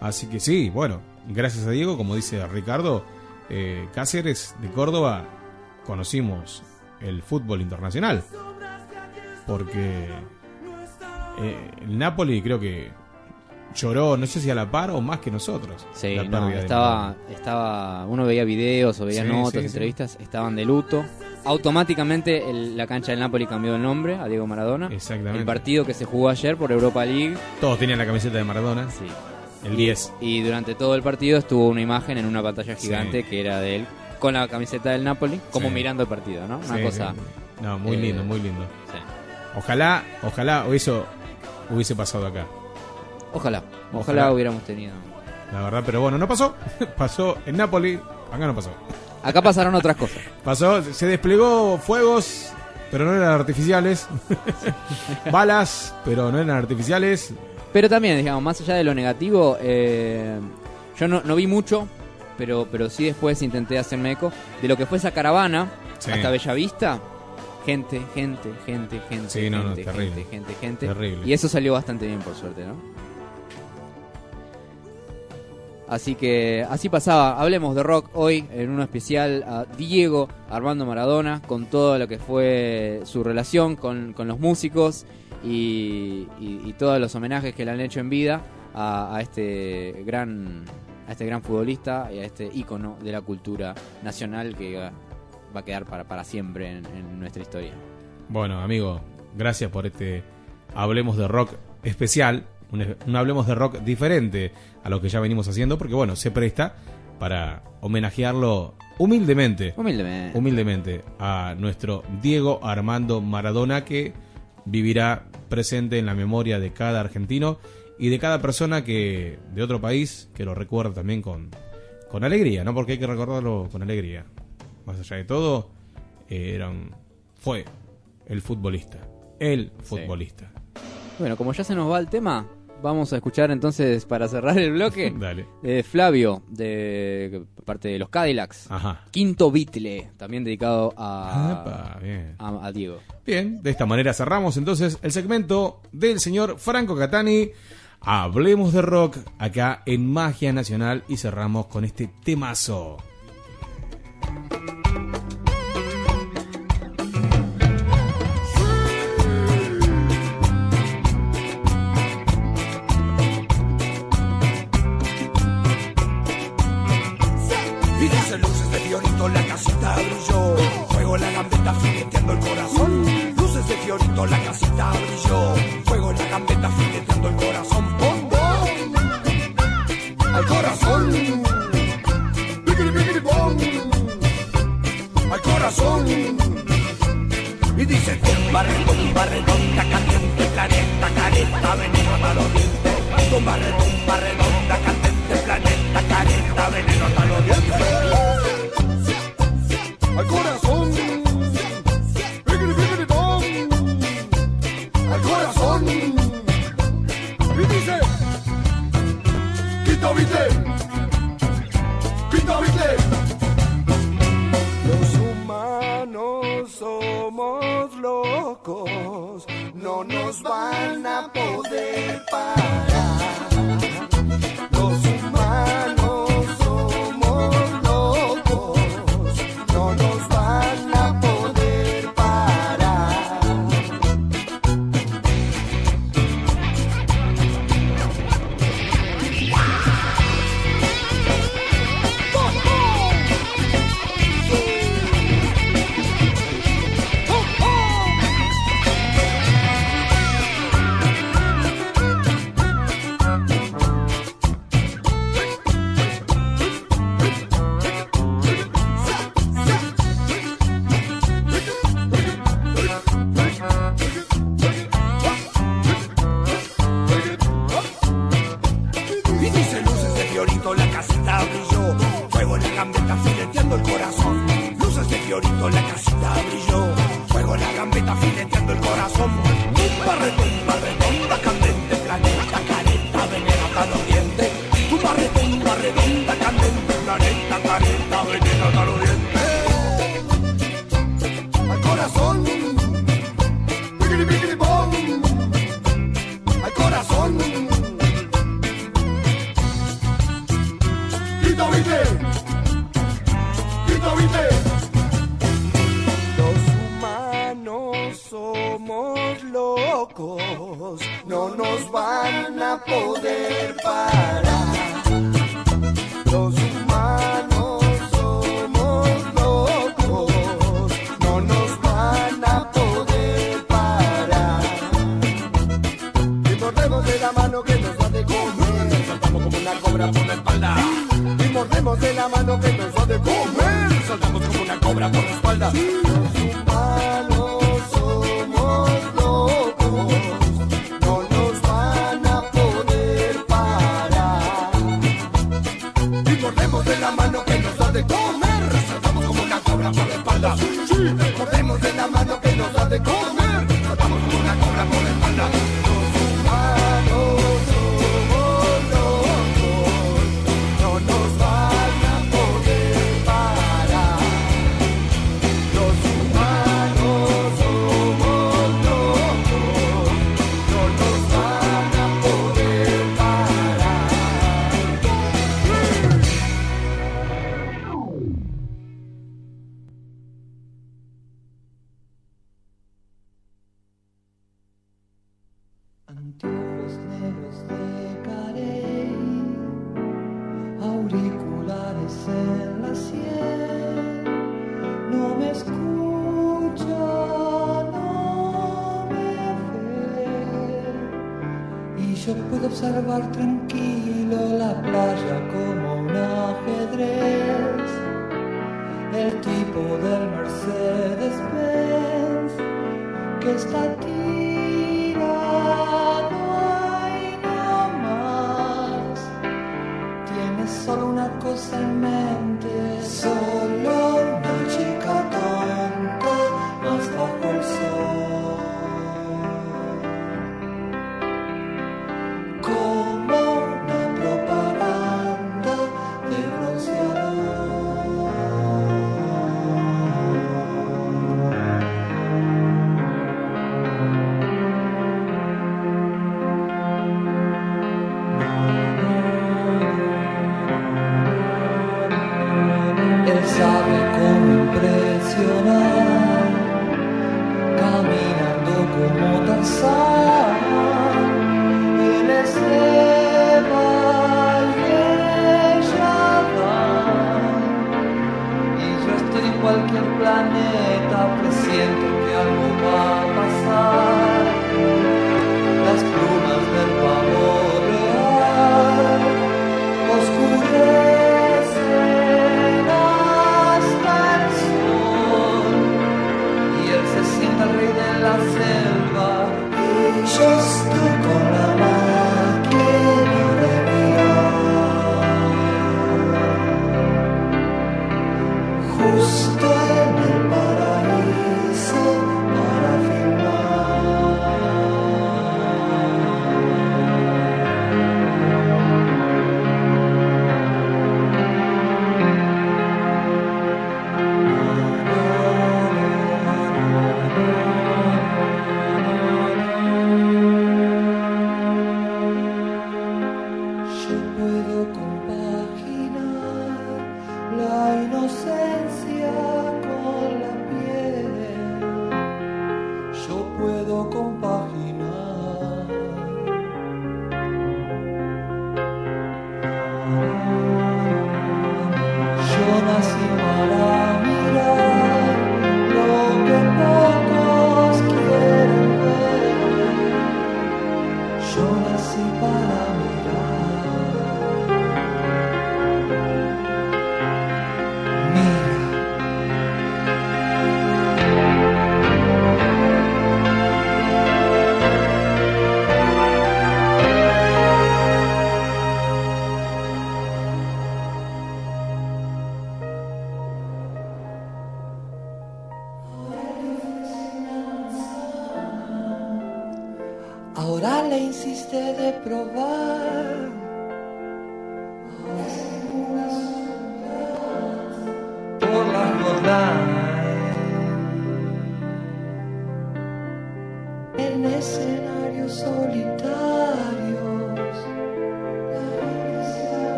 Así que sí, bueno, gracias a Diego, como dice Ricardo, eh, Cáceres de Córdoba, conocimos el fútbol internacional. Porque eh, el Napoli creo que lloró, no sé si a la par o más que nosotros. Sí, la no, estaba, estaba, uno veía videos o veía Sí, notas, sí, sí. entrevistas, estaban de luto. Automáticamente el- la cancha del Napoli cambió el nombre a Diego Maradona. Exactamente. El partido que se jugó ayer por Europa League. Todos tenían la camiseta de Maradona. Sí. El 10. Y durante todo el partido estuvo una imagen en una pantalla gigante que era de él con la camiseta del Napoli, como mirando el partido, ¿no? Una cosa. No, muy eh, lindo, muy lindo. Ojalá, ojalá eso hubiese pasado acá. Ojalá, ojalá, hubiéramos tenido. La verdad, pero bueno, no pasó. <laughs> pasó en Napoli, acá no pasó. Acá pasaron otras cosas. <laughs> Pasó, se desplegó fuegos, pero no eran artificiales. <laughs> Balas, pero no eran artificiales. Pero también, digamos, más allá de lo negativo, eh, yo no, no vi mucho, pero, pero sí después intenté hacerme eco de lo que fue esa caravana Sí. hasta Bellavista. Gente, gente, gente, gente, Sí, no, no, gente, terrible. gente, gente, gente. Terrible. Y eso salió bastante bien, por suerte, ¿no? Así que así pasaba. Hablemos de rock hoy en uno especial a Diego Armando Maradona con todo lo que fue su relación con, con los músicos y, y- y todos los homenajes que le han hecho en vida a, a este gran a este gran futbolista y a este ícono de la cultura nacional que va, a quedar para, para siempre en, en nuestra historia. Bueno, amigo, gracias por este Hablemos de Rock especial. Un, un Hablemos de Rock diferente a lo que ya venimos haciendo, porque bueno, se presta para homenajearlo humildemente. Humildemente. Humildemente a nuestro Diego Armando Maradona que vivirá presente en la memoria de cada argentino y de cada persona que de otro país que lo recuerda también con, con alegría, ¿no? Porque hay que recordarlo con alegría. Más allá de todo, eh, era un- fue el futbolista. El futbolista. Bueno, como ya se nos va el tema, vamos a escuchar entonces para cerrar el bloque. <laughs> Dale. de Flavio, de parte de los Cadillacs. Ajá. Quinto Beatle, también dedicado a, Epa, bien. a, a Diego. Bien, de esta manera cerramos entonces el segmento del señor Franco Catani. Hablemos de rock acá en Magia Nacional y cerramos con este temazo. Careta, veneno hasta los. Tumba retumba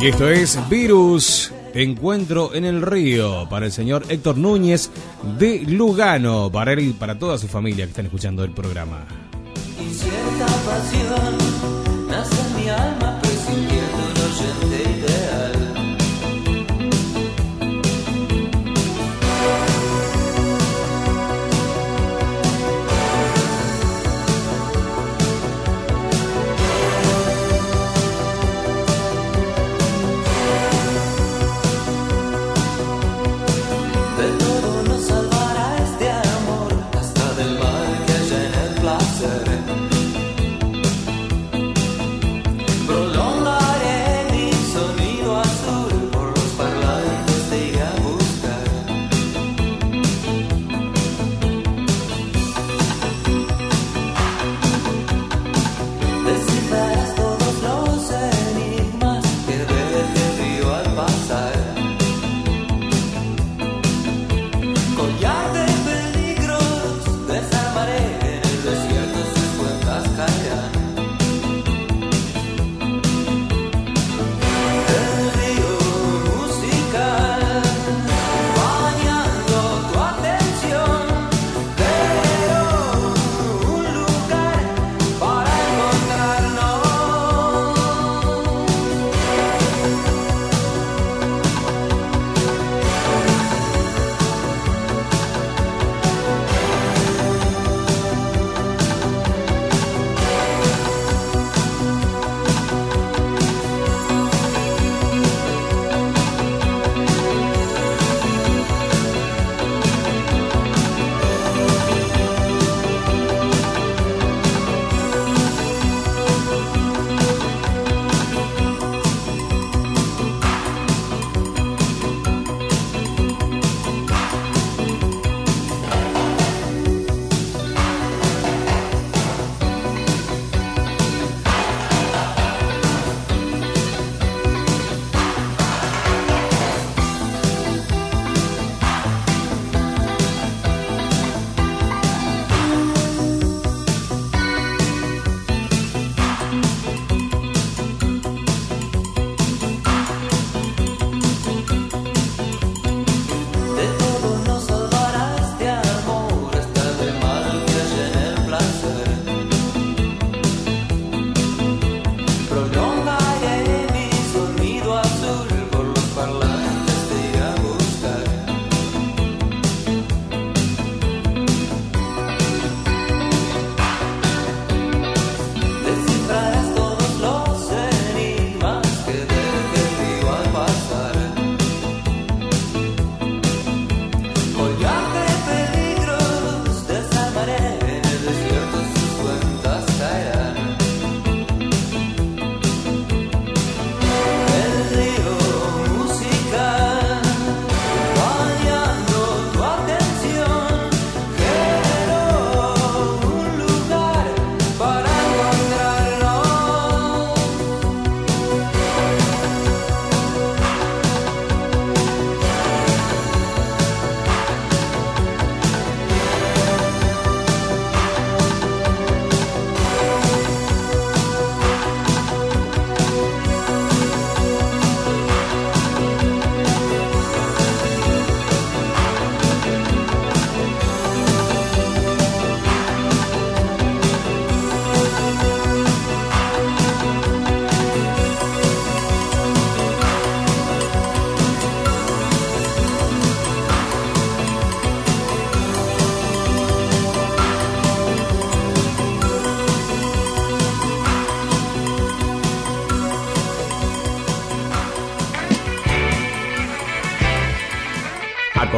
Y esto es Virus, Encuentro en el Río, para el señor Héctor Núñez de Lugano, para él y para toda su familia que están escuchando el programa. Y cierta pasión nace en mi alma.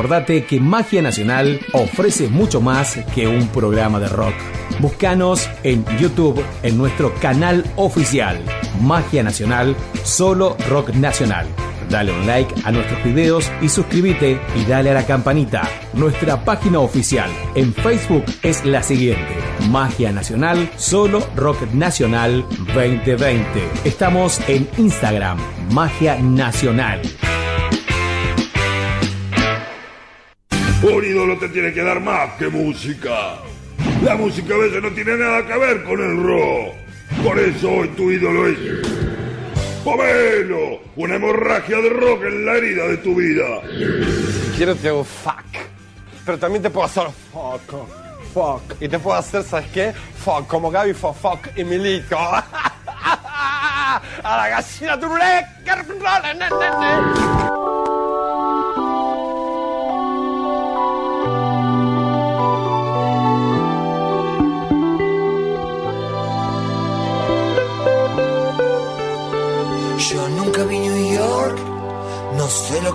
Acordate que Magia Nacional ofrece mucho más que un programa de rock. Búscanos en YouTube en nuestro canal oficial Magia Nacional, solo rock nacional. Dale un like a nuestros videos y suscríbete y dale a la campanita. Nuestra página oficial en Facebook es la siguiente: Magia Nacional, solo Rock Nacional 2020. Estamos en Instagram, Magia Nacional. Un ídolo te tiene que dar más que música. La música a veces no tiene nada que ver con el rock. Por eso hoy tu ídolo es Pomelo, una hemorragia de rock en la herida de tu vida. Quiero te hago fuck. Pero también te puedo hacer fuck. Fuck. Y te puedo hacer, ¿sabes qué? Fuck, como Gaby fue fuck y Milito. <laughs> A la gallina tu <laughs>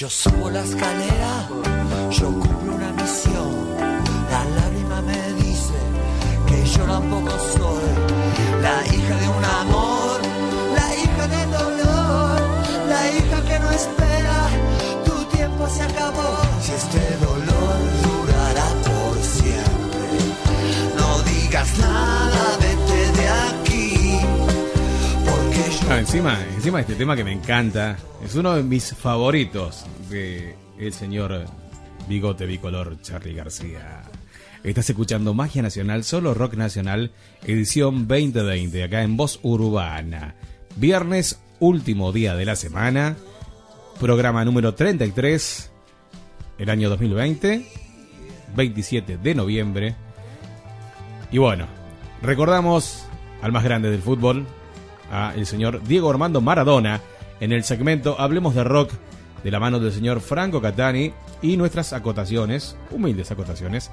Yo subo la escalera, yo cumplo una misión. Encima, encima este tema que me encanta, es uno de mis favoritos de el señor Bigote Bicolor Charlie García. Estás escuchando Magia Nacional, solo Rock Nacional, edición 2020, acá en Voz Urbana. Viernes, último día de la semana, programa número 33, el año 2020, 27 de noviembre. Y bueno, recordamos al más grande del fútbol, a el señor Diego Armando Maradona, en el segmento Hablemos de Rock, de la mano del señor Franco Catani, y nuestras acotaciones, humildes acotaciones,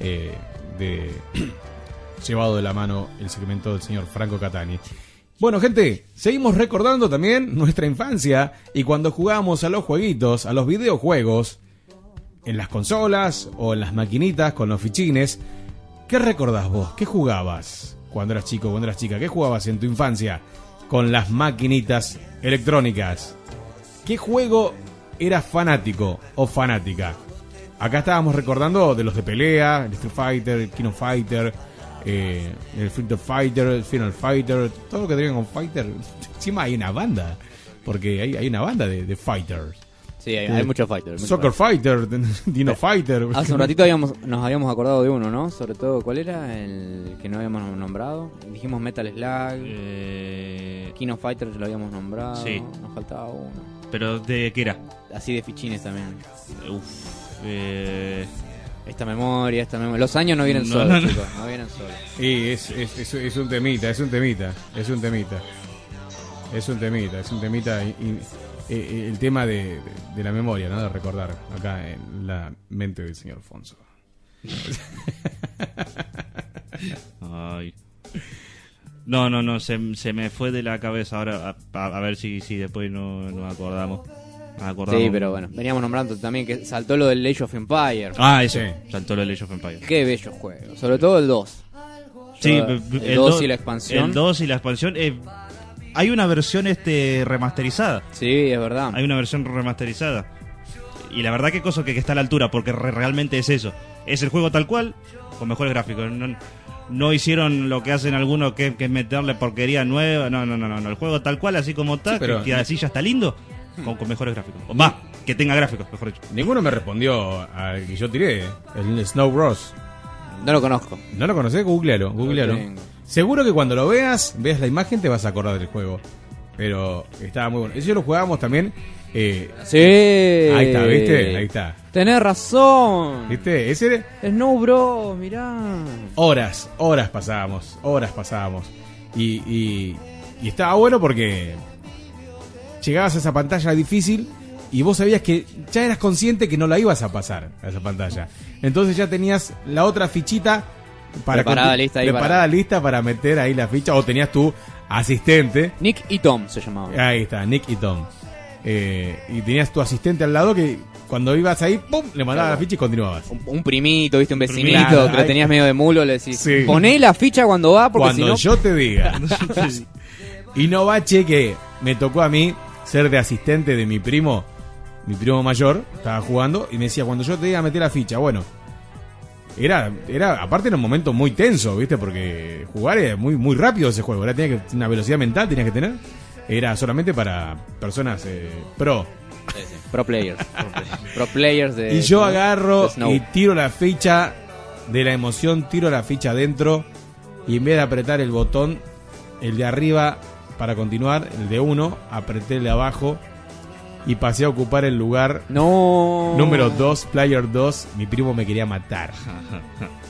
eh, de <clears throat> llevado de la mano el segmento del señor Franco Catani. Bueno, gente, seguimos recordando también nuestra infancia y cuando jugábamos a los jueguitos, a los videojuegos, en las consolas o en las maquinitas con los fichines. ¿Qué recordás vos? ¿Qué jugabas cuando eras chico, cuando eras chica? ¿Qué jugabas en tu infancia con las maquinitas electrónicas? ¿Qué juego eras fanático o fanática? Acá estábamos recordando de los de pelea, el Street Fighter, el Kino Fighter, eh, el Freedom Fighter, el Final Fighter, todo lo que tenga con Fighter. <laughs> Encima hay una banda, porque hay, una banda de Fighters. Sí, hay, hay muchos fighters. muchos Soccer Fighter, <laughs> Dino Fighter. Hace un ratito habíamos, nos habíamos acordado de uno, ¿no? Sobre todo, ¿cuál era? El que no habíamos nombrado. Dijimos Metal Slug. Kino Fighter lo habíamos nombrado. Sí. Nos faltaba uno. ¿Pero de qué era? Así de fichines también. Uf. Eh... Esta memoria, esta memoria. Los años no vienen No, solos, no, no. chicos. No vienen solos. Y es, es, es, es un temita, es un temita, es un temita. Es un temita, es un temita. y- y- eh, el tema de, de- la memoria, ¿no? De recordar acá en la mente del señor Alfonso. Ay. No, no, no, se, se me fue de la cabeza ahora. A, a- ver si, si después no nos acordamos. Nos acordamos. Sí, pero bueno, veníamos nombrando también que saltó lo del Age of Empire. Ah, eso. Saltó lo de Age of Empires. Qué bello juego. Sobre todo el 2. Sí, Yo, el, el 2 do- y la expansión. El 2 y la expansión. eh, hay una versión este remasterizada. Sí, es verdad. Hay una versión remasterizada. Y la verdad que cosa que, que está a la altura, porque re- realmente es eso. Es el juego tal cual, con mejores gráficos. No, no hicieron lo que hacen algunos, que, que es meterle porquería nueva. No, no, no, no. El juego tal cual, así como está, Sí, pero- que, que así ya está lindo, con, con mejores gráficos. O Va, que tenga gráficos, mejor dicho. Ninguno me respondió al que yo tiré, el Snow Bros. No lo conozco. ¿No lo conocés? Googlealo, googlealo. Seguro que cuando lo veas, veas la imagen, te vas a acordar del juego. Pero estaba muy bueno. Eso lo jugábamos también Eh, Sí. Ahí está, ¿viste? Ahí está. Tenés razón. ¿Viste? Ese Snow Bro, mirá. horas, horas pasábamos, horas pasábamos. Y, y, y estaba bueno porque llegabas a esa pantalla difícil y vos sabías que ya eras consciente que no la ibas a pasar a esa pantalla. Entonces ya tenías la otra fichita para Preparada, lista ahí preparada, para- lista para meter ahí la ficha o tenías tu asistente. Nick y Tom se llamaban. Ahí está, Nick y Tom. Eh, y tenías tu asistente al lado que cuando ibas ahí, ¡pum! le mandaba la ficha y continuabas. Un primito, viste, un vecinito Claro, que lo tenías medio de mulo, le decís, Sí. poné la ficha cuando va, porque Cuando si no... yo te diga. <laughs> y no bache que me tocó a mí ser de asistente de mi primo, mi primo mayor, estaba jugando y me decía, cuando yo te diga meter la ficha, bueno, era, era, aparte era un momento muy tenso, ¿viste? Porque jugar era muy, muy rápido ese juego, era, tenía que, una velocidad mental tenías que tener, era solamente para personas eh, pro. Pro players. <laughs> Pro players de... Y yo agarro y tiro la ficha de la emoción, tiro la ficha adentro y en vez de apretar el botón, el de arriba para continuar, el de uno, apreté el de abajo y pasé a ocupar el lugar no. número 2, player 2. Mi primo me quería matar.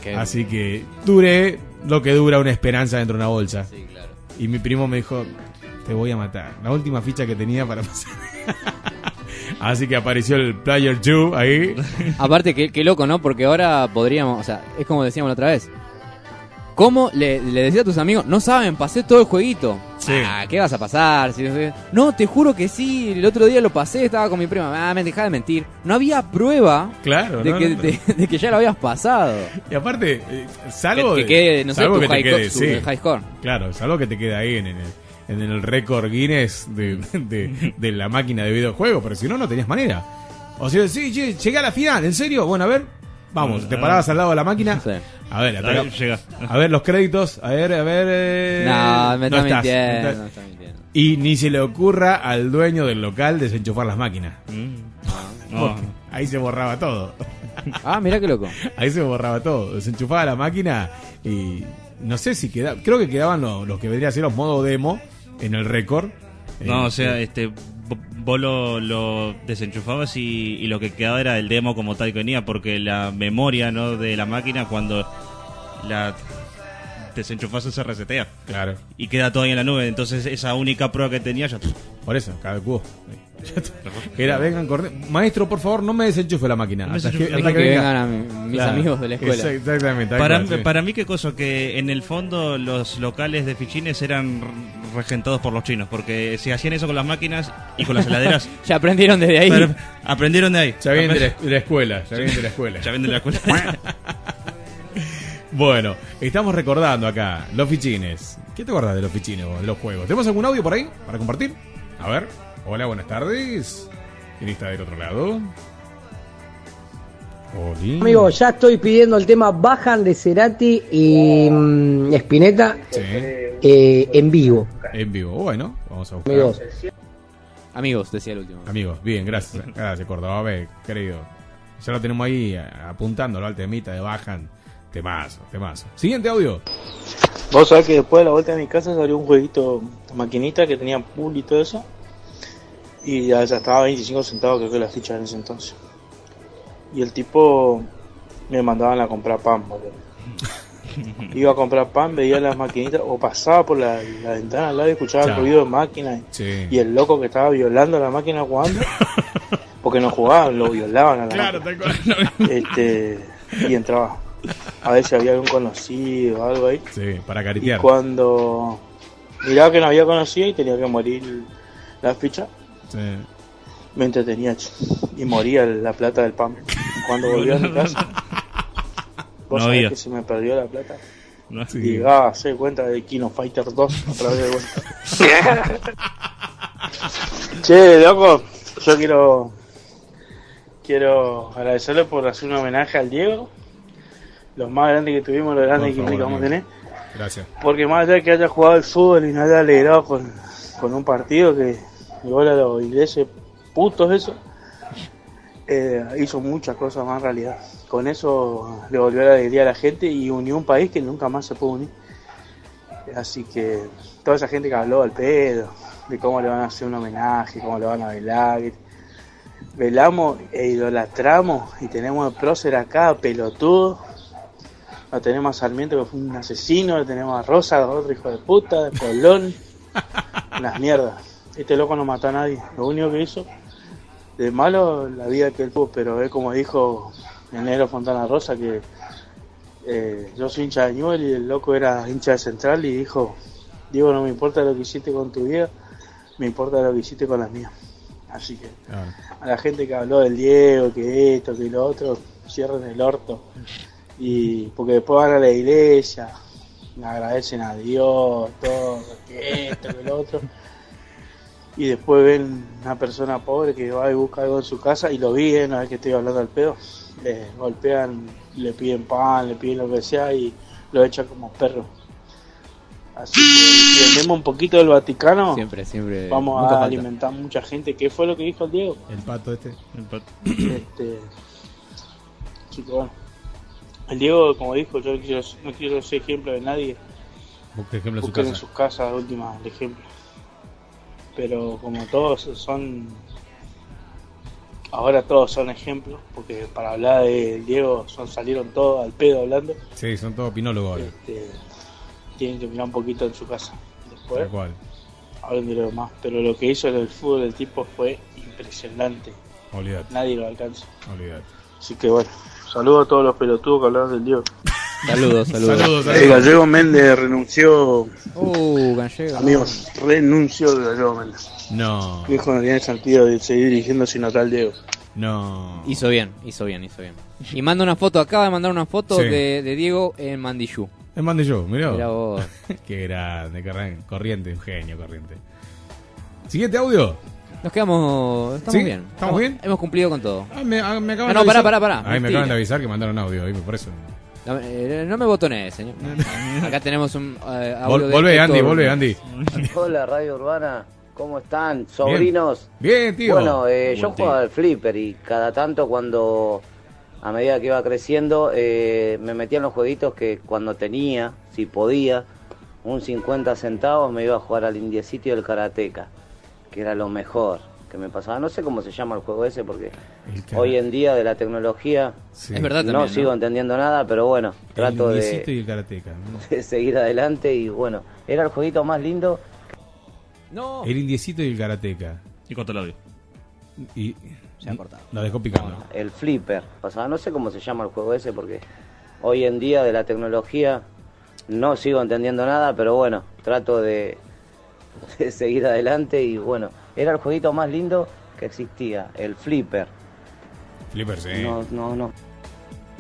Qué- Así que duré lo que dura una esperanza dentro de una bolsa. Sí, claro. Y mi primo me dijo, te voy a matar. La última ficha que tenía para pasar. <laughs> Así que apareció el player 2 ahí. Aparte, qué, qué loco, ¿no? Porque ahora podríamos, o sea, es como decíamos la otra vez. ¿Cómo le, le decía a tus amigos, no saben, pasé todo el jueguito? Sí. Ah, ¿qué vas a pasar? Si- No, te juro que sí, el otro día lo pasé, estaba con mi prima. Ah, me dejá de mentir. No había prueba Claro, de, no, que, no, no. De, <laughs> de que ya lo habías pasado. Y aparte, eh, salvo Que- quede, no sé, salvo tu que te high quede, co- tu sí. high score. Claro, salvo que te quede ahí en, el en el récord Guinness de, de- de la máquina de videojuegos, pero si no, no tenías manera. O sea, sí, llegué a la final, ¿en serio? Bueno, a ver, vamos, te parabas al lado de la máquina. A ver, llega. a ver los créditos, a ver, a ver. eh, No, me está estás, mintiendo, no estás. me está mintiendo. Y ni se le ocurra al dueño del local desenchufar las máquinas. No. Porque Ahí se borraba todo. Ah, mira qué loco. <laughs> Ahí se borraba todo. Desenchufaba la máquina y no sé si quedaba. Creo que quedaban los, los que vendrían a ser los modos demo en el récord. No, Eh, o sea, este vo- vos lo, lo desenchufabas y, y lo que quedaba era el demo como tal que venía, porque la memoria no de la máquina cuando la desenchufás se resetea. Claro. Y queda todavía en la nube, entonces esa única prueba que tenía ya... Por eso, cada cubo. <laughs> Era, vengan, corre- Maestro, por favor, no me desenchufe la máquina. No Hasta que, hasta que. Que vengan a mi- mis amigos de la escuela. Exact- Exactamente. Para, cual, sí. para mí, qué cosa, que en el fondo los locales de fichines eran regentados por los chinos, porque si hacían eso con las máquinas y con las heladeras... <laughs> Ya aprendieron desde ahí. Pero aprendieron de ahí. Ya vienen de la, de la escuela. Ya vienen de la escuela. <laughs> Ya vienen de la escuela. Bueno, estamos recordando acá los fichines. ¿Qué te acordás de los fichines vos, de los juegos? ¿Tenemos algún audio por ahí para compartir? A ver. Hola, buenas tardes. ¿Quién está del otro lado? Oli. Amigo, ya estoy pidiendo el tema Bajan de Cerati y mm, Spinetta Sí, eh, en vivo. en vivo. Bueno, vamos a buscar. Amigos. Amigos, decía el último. Amigos, bien, gracias. Gracias, Córdoba, querido. Ya lo tenemos ahí apuntándolo al temita de Bajan. Temazo, temazo. Siguiente audio. Vos sabés que después de la vuelta de mi casa salió un jueguito maquinita que tenía pool y todo eso. Y ya, ya estaba a 25 centavos creo que la ficha en ese entonces. Y el tipo me mandaban a comprar pan, boludo. <laughs> Iba a comprar pan, veía las maquinitas o pasaba por la, la ventana al lado y escuchaba el ruido de máquina. y- Sí. Y el loco que estaba violando a la máquina jugando. <laughs> Porque no jugaban, lo violaban a la Claro, máquina. Este, y entraba. A ver si había algún conocido o algo ahí. Sí, para Y caritear. cuando miraba que no había conocido y tenía que morir la ficha, Sí. me entretenía y moría la plata del pan. Cuando volví a mi casa, <laughs> vos No sabés había. que se me perdió la plata. No, Sí. Y llegaba a hacer cuenta de Kino Fighter 2 otra vez de vuelta. <laughs> che, loco, yo quiero quiero agradecerle por hacer un homenaje al Diego. Los más grandes que tuvimos, los grandes que vamos a tener. Gracias. Porque más allá de que haya jugado el fútbol y no haya alegrado con, con un partido que igual a los ingleses putos eso, eh, hizo muchas cosas más en realidad. Con eso le volvió la alegría a la gente y unió un país que nunca más se pudo unir. Así que toda esa gente que habló al pedo, de cómo le van a hacer un homenaje, cómo le van a bailar, velamos e idolatramos y tenemos el prócer acá, pelotudo. Lo tenemos a Sarmiento que fue un asesino, lo tenemos a Rosa, otro hijo de puta, de Colón. <laughs> Unas mierdas. Este loco no mató a nadie. Lo único que hizo de malo la vida que él tuvo, pero es como dijo el negro Fontana Rosa que eh, yo soy hincha de Newell y el loco era hincha de Central y dijo, Diego, no me importa lo que hiciste con tu vida, me importa lo que hiciste con las mías. Así que a la gente que habló del Diego, que esto, que lo otro, cierren el orto. Y porque después van a la iglesia, le agradecen a Dios, todo, que esto, que lo otro. Y después ven una persona pobre que va y busca algo en su casa y lo vi, ¿eh? una vez que estoy hablando al pedo, le golpean, le piden pan, le piden lo que sea y lo echan como perro. Así que si vendemos un poquito del Vaticano, Siempre, siempre. vamos a falta. alimentar mucha gente. ¿Qué fue lo que dijo el Diego? El pato este. El pato. Este, así que bueno. El Diego, como dijo, yo no quiero, no quiero ser ejemplo de nadie. Busque ejemplo en su Busquen en casa. sus casas, última, el ejemplo. Pero como todos son. Ahora todos son ejemplos, porque para hablar de Diego son, salieron todos al pedo hablando. Sí, son todos opinólogos ahora. Este, tienen que mirar un poquito en su casa. Después cual. hablen de lo demás. Pero lo que hizo en el fútbol del tipo fue impresionante. Olvídate. Nadie lo alcanza. Olvídate. Así que bueno, saludos a todos los pelotudos que hablaron del Diego. Saludos, saludos. Eh, Gallego Méndez renunció. Uh, Gallego. Amigos, renunció de Gallego Méndez. No. Dijo no tiene sentido de seguir dirigiendo sin tal Diego. No. Hizo bien, hizo bien, hizo bien. Y manda una foto, acaba de mandar una foto Sí. de, de Diego en Mandillú. Es mande yo, mirá. Mirá vos. <laughs> Qué grande, corren- corriente, un genio, corriente. Siguiente audio. Nos quedamos. Estamos ¿Sí? bien. ¿Estamos bien? Hemos cumplido con todo. Ah, me, ah, me acaban Ah, no, de pará, avisar. pará, pará. Ahí me acaban de avisar que mandaron audio, ahí, por eso. No, eh, no me botoné, señor. <laughs> Acá tenemos un. eh, audio Vol- de volvé, Héctor. Andy, volvé, Andy. <laughs> Hola Radio Urbana, ¿cómo están? Sobrinos. Bien, tío. Bueno, eh, yo tío. jugaba al flipper y cada tanto cuando, a medida que iba creciendo, eh, me metía en los jueguitos que cuando tenía, si podía, un 50 centavos me iba a jugar al indiecito y al karateca, que era lo mejor que me pasaba. No sé cómo se llama el juego ese porque hoy en día de la tecnología Sí. Es verdad no también, ¿no? sigo entendiendo nada, pero bueno, trato el de Luisito y el Karateka. ¿no? <laughs> de seguir adelante y bueno, era el jueguito más lindo. No. El indiecito y el Karateka. Y corta el audio. Y Se ha cortado. lo dejó picando. El flipper. Pasaba, no sé cómo se llama el juego ese porque hoy en día de la tecnología no sigo entendiendo nada, pero bueno, trato de, <laughs> de seguir adelante y bueno, era el jueguito más lindo que existía, el flipper. Flipper, sí. No, no, no.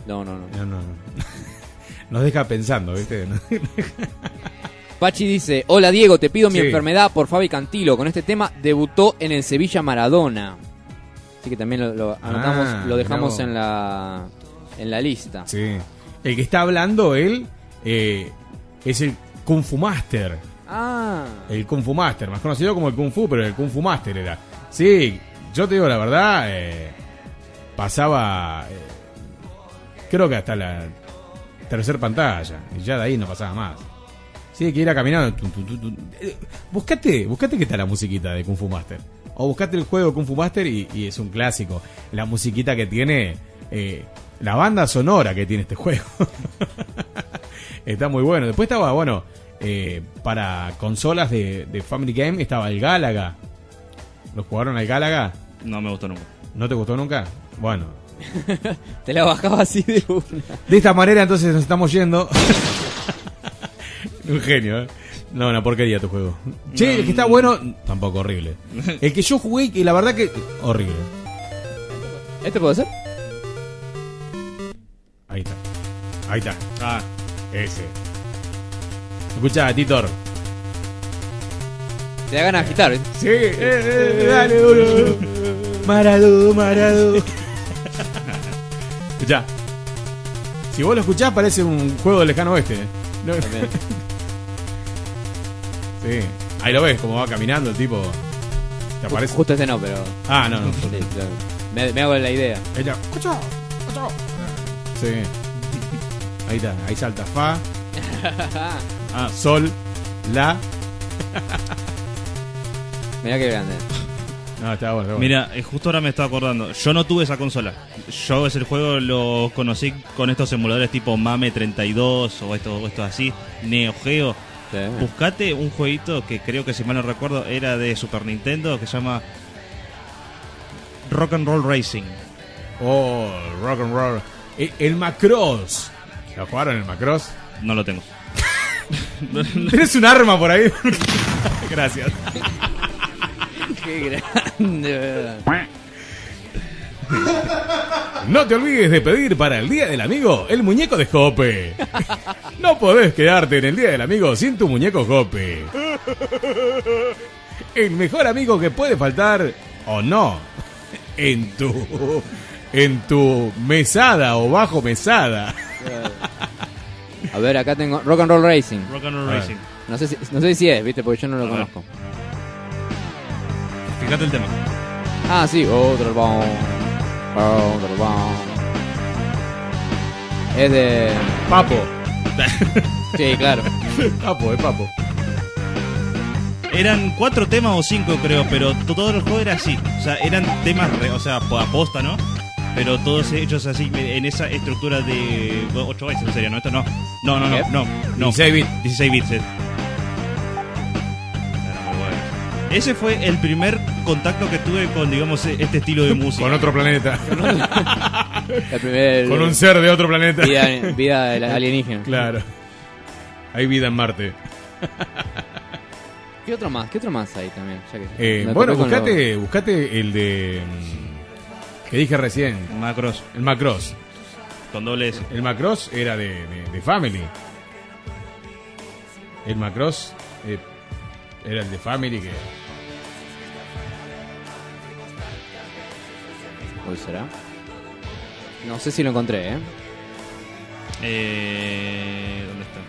No, no, no. No, no, no. <laughs> Nos deja pensando, ¿viste? <laughs> Pachi dice: Hola Diego, te pido mi Sí. enfermedad por Fabi Cantilo. Con este tema debutó en el Sevilla Maradona. Así que también lo, lo anotamos, Ah, lo dejamos en la, en la lista. Sí. El que está hablando, él, eh, es el Kung Fu Master. Ah. El Kung Fu Master, más conocido como el Kung Fu, pero el Kung Fu Master era. Sí, yo te digo la verdad, eh, pasaba, eh, creo que hasta la tercer pantalla, y ya de ahí no pasaba más. Sí, que ir caminando. Eh, buscate, buscate que está la musiquita de Kung Fu Master. O buscate el juego Kung Fu Master y, y es un clásico. La musiquita que tiene, eh, la banda sonora que tiene este juego. <laughs> Está muy bueno. Después estaba, bueno, eh, para consolas de, de Family Game estaba el Galaga. ¿Lo jugaron al Galaga? No me gustó nunca. ¿No te gustó nunca? Bueno. <laughs> Te la bajaba así de una. De esta manera entonces nos estamos yendo. <laughs> Un genio, ¿eh? No, una porquería tu juego. Che, el que está bueno, tampoco horrible. <laughs> El que yo jugué, que la verdad que... Horrible. ¿Este puede ser? Ahí está. Ahí está. Ah, ese. Escucha, Titor. Te da ganas de agitar. ¿viste? Sí, eh, eh, dale, boludo. Maradó, Maradó. <laughs> Escuchá. Si vos lo escuchás, parece un juego del lejano oeste. ¿eh? No- <laughs> sí. Ahí lo ves, como va caminando el tipo. ¿Te aparece? Justo este no, pero. Ah, no, no. Sí, me, me hago la idea. Ella. Sí. Ahí está, ahí salta Fa, <laughs> ah, Sol, La. <laughs> Mirá qué grande. No, está bueno, está bueno. Mira, eh, justo ahora me estaba acordando. Yo no tuve esa consola. Yo ese juego lo conocí con estos emuladores tipo Mame 32 o estos, o estos así, Neo Geo. Buscate un jueguito que creo que si mal no recuerdo era de Super Nintendo que se llama Rock and Roll Racing. Oh, rock and roll. Eh, El Macross. ¿Lo jugaron el Macross? No lo tengo. <laughs> ¿Tienes un arma por ahí? <laughs> Gracias. Qué grande, verdad. No te olvides de pedir para el Día del Amigo el muñeco de Jope. <laughs> No podés quedarte en el Día del Amigo sin tu muñeco Jope. El mejor amigo que puede faltar, o no, en tu, en tu mesada o bajo mesada. A ver, acá tengo Rock and Roll Racing. Rock and Roll. Racing. No sé si, no sé si es, viste, porque yo no lo A ver. conozco. Fíjate el tema. Ah, sí, otro bomb. Otro bomb. Es de. Papo. <laughs> Sí, claro. Papo, es papo. Eran cuatro temas o cinco, creo, pero to- todo el juego era así. O sea, eran temas, re- o sea, po- aposta, ¿no? Pero todos hechos así, en esa estructura de 8 bits, en serio, ¿no? Esto no. No, no, no, no. no. 16 bits. 16 bits. eh. Ese fue el primer contacto que tuve con, digamos, este estilo de <laughs> música. Con otro planeta. <laughs> El primer- Con un ser de otro planeta. Vida, vida alienígena. Claro. Hay vida en Marte. ¿Qué otro más? ¿Qué otro más hay también? Ya que Eh, bueno, buscate, buscate el de. Que dije recién. Macross. El Macross. Con doble S. El Macross era de, de, de Family. El Macross eh, era el de Family que. Uy, será? No sé si lo encontré, ¿eh? Eh, ¿Dónde está?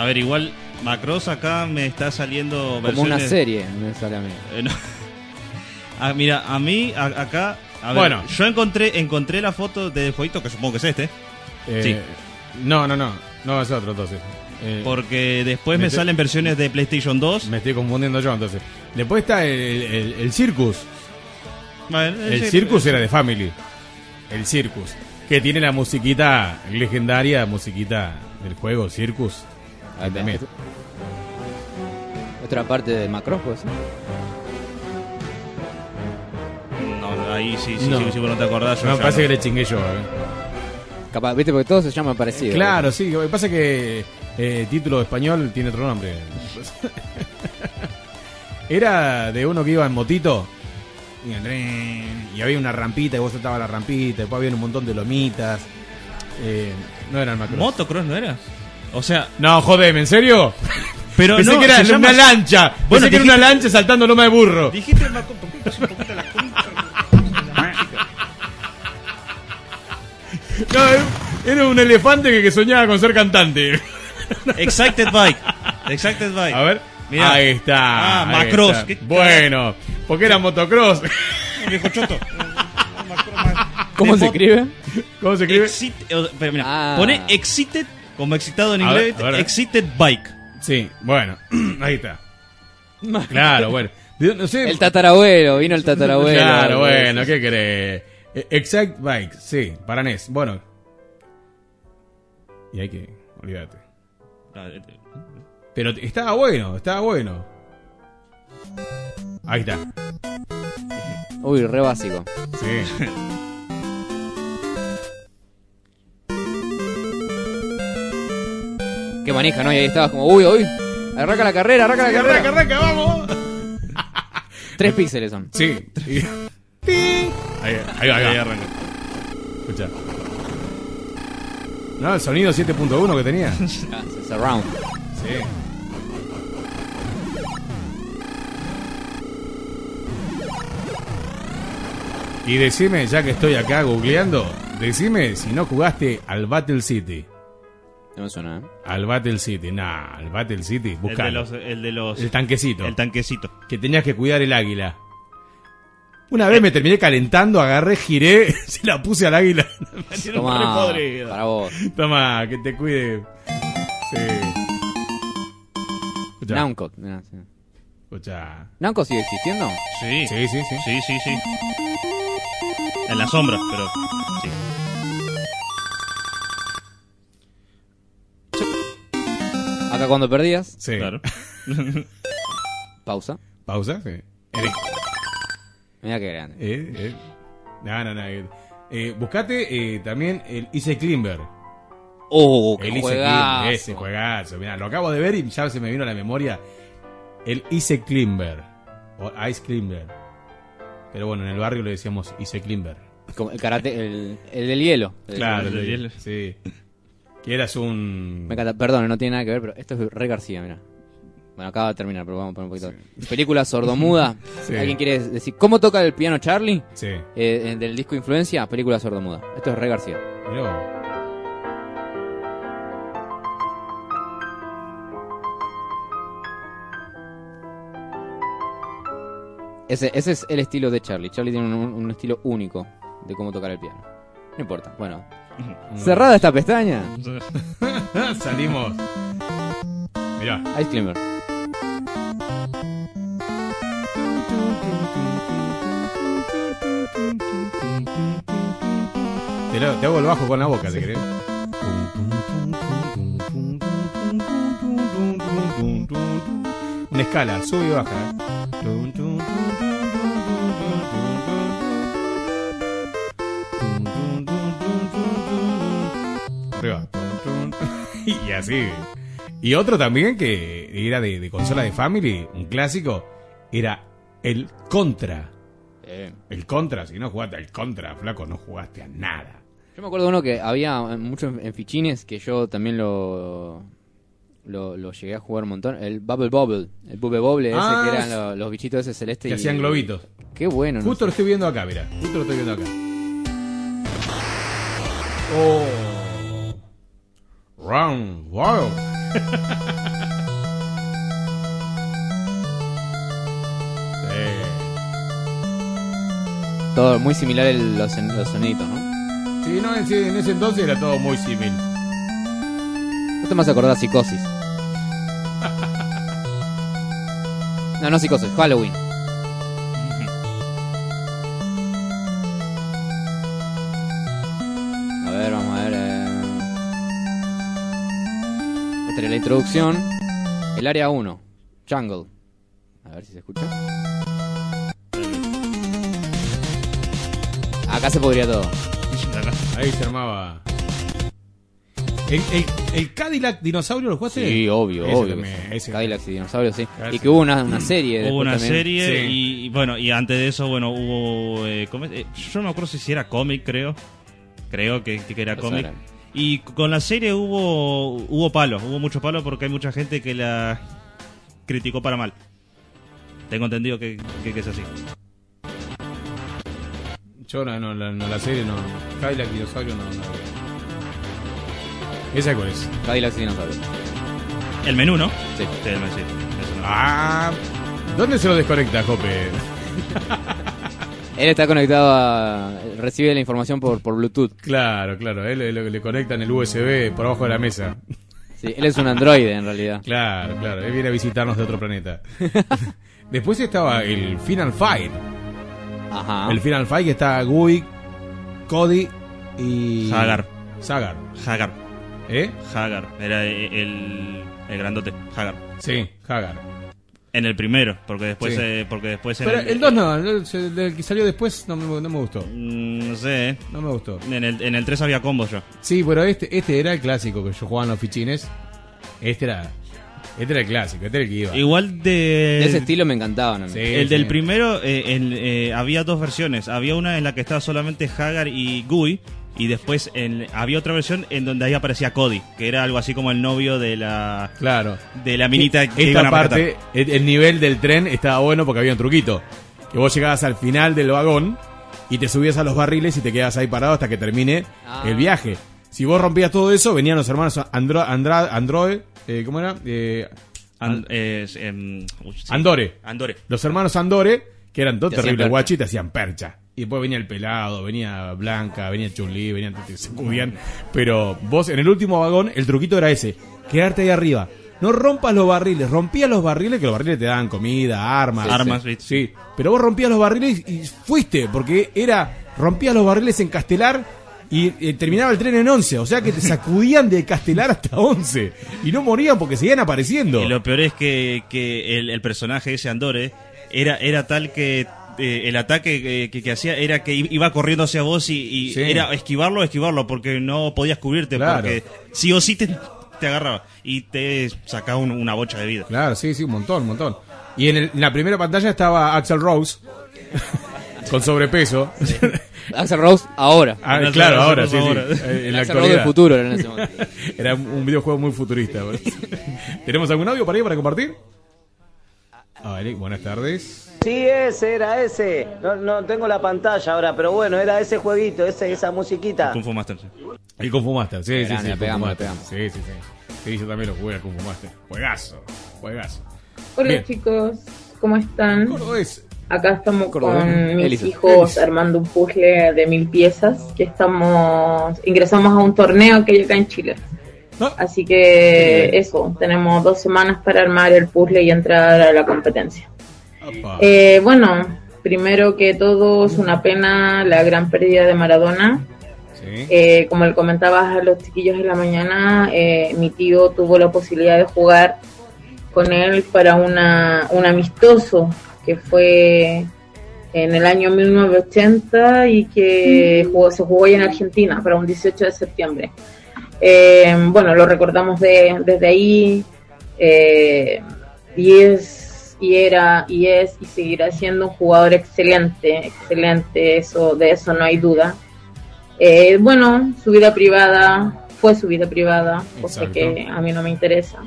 A ver, igual Macross acá me está saliendo Como una serie, me sale a mí. Eh, no. <laughs> Ah, mira, a mí a- acá a ver, Bueno. yo encontré encontré la foto del jueguito que supongo que es este. eh, Sí. No, no, no. No es otro entonces. Eh, Porque después me salen versiones de PlayStation 2. me estoy confundiendo yo entonces. Después está el, el, el Circus. Bueno, El Circus era de Family. El Circus. Que tiene la musiquita legendaria, musiquita del juego, Circus. Ahí también. Otra parte de Macross, pues. Ahí sí, sí, No. sí, si vos no te acordás. yo No, parece no. que le chingué yo. eh. Capaz, viste, porque todos se llaman parecido. Claro, sí. Lo que pasa es que eh, título español tiene otro nombre. <laughs> Era de uno que iba en motito. Y, y había una rampita y vos saltabas la rampita. Después había un montón de lomitas. Eh, no era el macro. Motocross no era. O sea, No, jodeme, ¿en serio? Pero Pensé no, que era una llama- lancha. Bueno, Pensé que era una lancha saltando loma de burro. dijiste Macross, ¿por qué estás un poquito la concha? No, era un elefante que, soñaba con ser cantante. Excited Bike. Excited Bike. A ver. Mirá. Ahí está. Ah, ahí Macross. está. ¿Qué- Bueno, porque era motocross. Viejo choto. ¿Cómo se escribe? ¿Cómo se escribe? Exit- eh, pero mira, Ah. pone excited como excitado en inglés, ver. excited bike. Sí, bueno, <clears throat> ahí está. Claro, bueno. De- No sé. El tatarabuelo, vino el <laughs> tatarabuelo. Claro, bueno, ¿qué querés? Eh, Exact Bike, sí, para NES. Bueno. Y hay que. Olvídate. Pero t- estaba bueno, estaba bueno. Ahí está. Uy, re básico. Sí. <laughs> Qué manija, ¿no? Y ahí estabas como, uy, uy. Arranca la carrera, arranca la carrera. Arranca, arranca, vamos. Tres píxeles son. Sí. <laughs> Ahí, ahí va, ahí. Ahí arranca. Escucha. No, el sonido 7.1 que tenía. <laughs> Surround. Sí. Y decime, ya que estoy acá googleando, decime si no jugaste al Battle City. No me suena, ¿eh? Al Battle City, nah, al Battle City, El de buscalo. los el de los El tanquecito. el tanquecito. que tenías que cuidar el águila. Una vez me terminé calentando, agarré, giré, <laughs> se la puse al águila. <laughs> Me Toma, podrida. para vos. Toma, que te cuide. Sí. Escuchá. Namcot. mirá, sí. Escucha. ¿Namco sigue existiendo? Sí. Sí, sí, sí. Sí, sí, sí. En la sombra, pero. Sí. Acá cuando perdías. Sí. Claro. <laughs> Pausa. Pausa, sí. Eric. Mira qué grande. Eh, eh. No, no, no. eh. Eh, buscate eh, también el Ice Climber. Oh, qué el Ice juegazo. Climber, ese juegazo. Mirá, lo acabo de ver y ya se me vino a la memoria. El Ice Climber. O Ice Climber. Pero bueno, en el barrio le decíamos Ice Climber. Como el karate, el, el del hielo. El- <laughs> Claro, el el de de- hielo. Sí. Que eras un. Me encanta, perdón, no tiene nada que ver, pero esto es Rey García, mira. Bueno, acaba de terminar, pero vamos a poner un poquito. Película sordomuda. <laughs> Sí. ¿Alguien quiere decir cómo toca el piano Charlie? Sí. Eh, del disco Influencia, película sordomuda. Esto es Rey García. Mirá. Ese, ese es el estilo de Charlie. Charlie tiene un, un estilo único de cómo tocar el piano. No importa. Bueno, <laughs> cerrada esta pestaña. <laughs> Salimos. Mirá. Ice Climber. Te, lo- te hago el bajo con la boca, ¿te querés? Una escala, sube y baja. Arriba. <laughs> Y así. Y otro también que era de, de consola de Family, un clásico, era el Contra. Eh, El Contra, si no jugaste al Contra, flaco, no jugaste a nada. Yo me acuerdo uno que había mucho en, en fichines que yo también lo, lo lo llegué a jugar un montón. El Bubble Bubble. El Bubble Bubble ese Ah, que eran lo- los, bichitos ese celeste. Que y- hacían globitos. Qué bueno. ¿no? Justo lo estoy viendo acá, mira. Justo lo estoy viendo acá. Oh. Round, wow. <laughs> Todo muy similar el- los, los soniditos, ¿no? Sí, no, en, ese- en ese entonces era todo muy. Esto me hace acordar a Psicosis. No, no Psicosis, Halloween. A ver, vamos a ver. eh. Esta era la introducción. El área 1, Jungle. A ver si se escucha. Acá se podría todo. Ahí se armaba. ¿El, el, el Cadillac dinosaurio lo jugaste? Sí, obvio, Ese obvio. también, ese- Cadillacs y dinosaurios, sí. Y que hubo una, una serie. Hubo una también. serie Sí. y, y bueno, y antes de eso, bueno, hubo... eh. Eh, yo no me acuerdo si era cómic, creo. Creo que, que era cómic. Y con la serie hubo hubo palos, hubo muchos palos porque hay mucha gente que la criticó para mal. Tengo entendido que, que- que es así. Yo no, no, la, no, la serie no. Cadillac dinosaurio no. no. ¿Esa cuál es? Cadillacs y dinosaurios. El menú, ¿no? Sí. Sí, el menú, sí. Eso no. Ah, ¿dónde se lo desconecta, Jope? Él está conectado a. recibe la información por, por Bluetooth. Claro, claro, él le, le conectan el USB por abajo de la mesa. Sí, él es un androide en realidad. Claro, claro, él viene a visitarnos de otro planeta. <laughs> Después estaba el Final Fight. Ajá. El Final Fight que está Gui, Cody y. Hagar. Sagar. Hagar. ¿Eh? Hagar. Era el, el grandote. Hagar. Sí, Hagar. En el primero, porque después, Sí. eh, porque después Pero el, el 2 no, el, el que salió después no me, no me gustó. Mm, No sé, eh. No me gustó. En el, en el 3 había combos yo. Sí, pero este, este era el clásico que yo jugaba en los fichines. Este era. Este era el clásico, este era el que iba. Igual de... De ese estilo me encantaban a mí. Sí, el sí. del primero eh, el, eh, había dos versiones. Había una en la que estaba solamente Hagar y Gui. Y después en- había otra versión en donde ahí aparecía Cody, que era algo así como el novio de la Claro. de la minita que Esta iban a parte, el nivel del tren estaba bueno porque había un truquito. Que vos llegabas al final del vagón y te subías a los barriles y te quedabas ahí parado hasta que termine Ah. el viaje. Si vos rompías todo eso, venían los hermanos Andro, Andra- Android, eh, ¿cómo era? Eh, And- eh, em, uy, sí. Andore. Andore. Los hermanos Andore, que eran Te hacían terribles percha. guachis, te hacían percha. Y después venía el pelado, venía Blanca, venía Chun-Li, venían, te sacudían. Pero vos, en el último vagón, el truquito era ese. Quedarte ahí arriba, no rompas los barriles. Rompías los barriles, que los barriles te daban comida, armas. Sí, Armas, sí. Sí. Pero vos rompías los barriles y fuiste, porque era, rompías los barriles en Castelar y eh, terminaba el tren en 11. O sea que te sacudían de Castelar hasta 11. Y no morían porque seguían apareciendo. Y lo peor es que, que el, el personaje ese Andore era, era tal que eh, el ataque que, que- que hacía era que iba corriendo hacia vos y, y Sí. era esquivarlo, esquivarlo, porque no podías cubrirte, Claro. porque sí o sí te, te agarraba y te sacaba un- una bocha de vida. Claro, sí, sí, un montón, un montón. Y en, el- en la primera pantalla estaba Axel Rose. Con sobrepeso. Axel Rose ahora. Ah, claro, Rose ahora, sí, sí. ahora. Eh, En la Rose actualidad. del futuro era en ese momento. <laughs> Era un videojuego muy futurista. <laughs> ¿Tenemos algún audio para ahí para compartir? A ver, buenas tardes. Sí, ese era ese. No, no tengo la pantalla ahora, pero bueno, era ese jueguito, ese, esa musiquita. Kung Fu Master. sí. El Kung Fu Master, sí, sí, sí. le pegamos, le Master. pegamos. Sí, sí, sí. Sí, yo también lo jugué al Kung Fu Master. Juegazo, juegazo. Hola Bien. chicos, ¿cómo están? Acá estamos con mis Elisa. hijos armando un puzzle de mil piezas que estamos ingresamos a un torneo que hay acá en Chile. Así que eso, tenemos dos semanas para armar el puzzle y entrar a la competencia. Eh, bueno, primero que todo es una pena la gran pérdida de Maradona. Eh, como le comentabas a los chiquillos en la mañana, eh, mi tío tuvo la posibilidad de jugar con él para una, un amistoso que fue en el año 1980 y que jugó- se jugó ahí en Argentina para un 18 de septiembre. Eh, bueno, lo recordamos de, desde ahí eh, y es y era y es y seguirá siendo un jugador excelente, excelente, eso de eso no hay duda. Eh, bueno, su vida privada fue su vida privada, cosa Exacto. que a mí no me interesa.